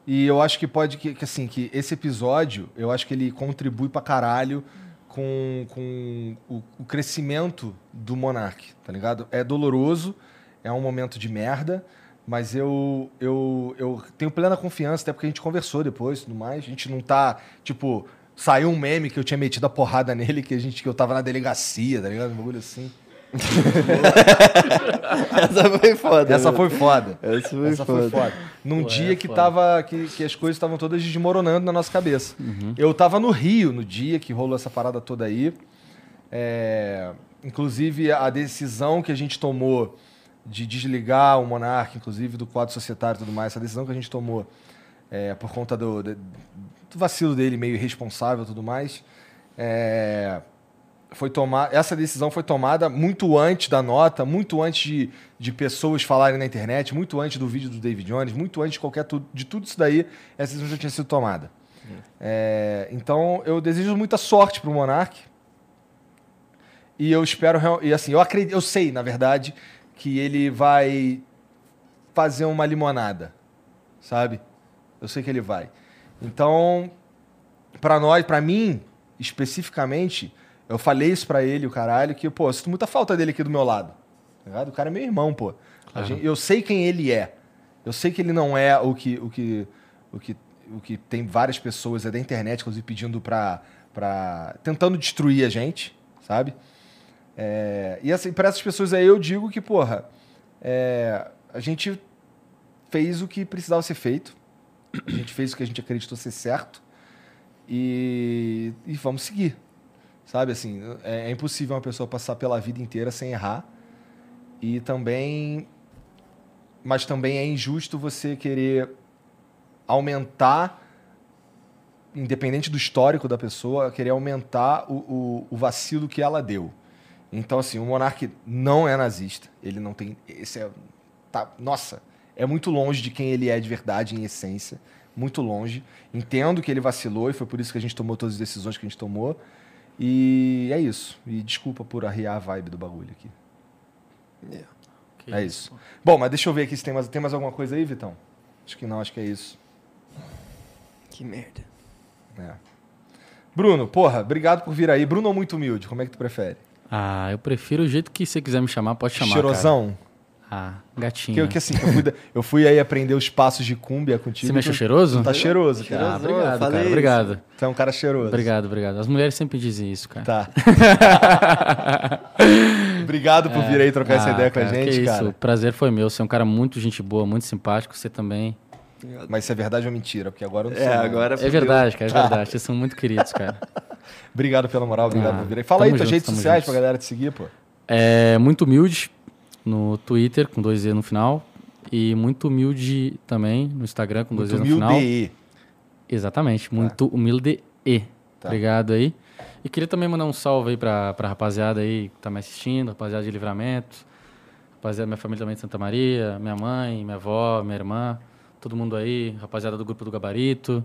E eu acho que pode que, que, assim, que esse episódio, eu acho que ele contribui pra caralho com, com o, o crescimento do Monark, tá ligado? É doloroso, é um momento de merda, mas eu, eu, eu tenho plena confiança, até porque a gente conversou depois e tudo mais. A gente não tá, tipo, saiu um meme que eu tinha metido a porrada (laughs) nele, que, a gente, que eu tava na delegacia, tá ligado? Um bagulho assim. (laughs) Essa foi foda. Essa né? foi foda. Essa foi Essa foda. foi foda. Num Pô, dia é que, foda. tava, que, que as coisas estavam todas desmoronando na nossa cabeça. Uhum. Eu tava no Rio no dia que rolou essa parada toda aí. É, inclusive, a decisão que a gente tomou de desligar o Monark, inclusive do quadro societário e tudo mais, essa decisão que a gente tomou é, por conta do, do- do vacilo dele meio irresponsável e tudo mais, é, foi tomar essa decisão foi tomada muito antes da nota, muito antes de, de pessoas falarem na internet, muito antes do vídeo do David Jones, muito antes de qualquer tu- de tudo isso daí, essa decisão já tinha sido tomada. É, então eu desejo muita sorte pro Monark. E eu espero e assim, eu acredito, eu sei, na verdade, que ele vai fazer uma limonada, sabe? Eu sei que ele vai. Então, pra nós, pra mim, especificamente, eu falei isso pra ele, o caralho, que, pô, eu sinto muita falta dele aqui do meu lado. Tá? O cara é meu irmão, pô. Claro. gente- eu sei quem ele é. Eu sei que ele não é o que, o que, o que, o que tem várias pessoas é da internet, inclusive, pedindo pra, pra. tentando destruir a gente, sabe? É, e assim, pra essas pessoas aí eu digo que, porra, é, a gente fez o que precisava ser feito. A gente fez o que a gente acreditou ser certo. E, e vamos seguir. Sabe, assim, é, é impossível uma pessoa passar pela vida inteira sem errar. E também. Mas também é injusto você querer aumentar, independente do histórico da pessoa, querer aumentar o, o, o vacilo que ela deu. Então, assim, o Monark não é nazista. Ele não tem. Esse é. Tá, nossa, é muito longe de quem ele é de verdade, em essência. Muito longe. Entendo que ele vacilou e foi por isso que a gente tomou todas as decisões que a gente tomou. E é isso. E desculpa por arriar a vibe do bagulho aqui. Que é isso. Bom, mas deixa eu ver aqui se tem mais, tem mais alguma coisa aí, Vitão. Acho que não, acho que é isso. Que merda. É. Bruno, porra, obrigado por vir aí. Bruno ou muito humilde? Como é que tu prefere? Ah, eu prefiro o jeito que você quiser me chamar, pode chamar. Cheirosão? Cara. Ah, gatinho. Que, eu- que assim, eu fui, (laughs) eu fui aí aprender os passos de cúmbia contigo. Você me achou Tu- cheiroso? Tá cheiroso, cara. Ah, obrigado, cara. isso. Obrigado. Tu é um cara cheiroso. Obrigado, obrigado. As mulheres sempre dizem isso, cara. Tá. (laughs) obrigado por vir aí trocar essa Ah, ideia com a cara, gente, que cara. Isso, o prazer foi meu. Você é um cara muito gente boa, muito simpático. Você também. Mas isso é verdade ou mentira? Porque agora eu não sei. É, agora É verdade, cara, é verdade. Vocês são muito queridos, cara. (laughs) Obrigado pela moral, obrigado Ah, por vir aí. Fala aí tuas junto, redes sociais juntos. pra galera te seguir, pô. É muito humilde no Twitter, com dois E no final. E muito humilde também no Instagram, com dois Muito E no final. humilde. Exatamente, muito humilde e. Tá. Obrigado aí. E queria também mandar um salve aí pra, pra rapaziada aí que tá me assistindo, rapaziada de livramento, rapaziada, minha família também de Santa Maria, minha mãe, minha avó, minha irmã, todo mundo aí, rapaziada do grupo do Gabarito.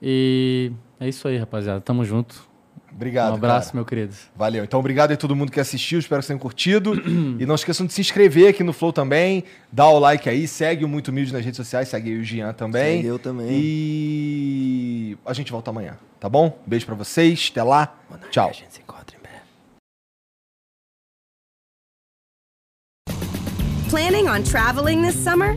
E é isso aí, rapaziada. Tamo junto. Obrigado, um abraço, cara. meu querido. Valeu. Então, obrigado a todo mundo que assistiu. Espero que vocês tenham curtido. e não esqueçam de se inscrever aqui no Flow também. Dá o like aí. Segue o Muito Humilde nas redes sociais. Segue aí o Gian também. Segue eu também. E a gente volta amanhã, tá bom? Beijo pra vocês. Até lá. Tchau. A gente se encontra em breve. Planning on traveling this summer?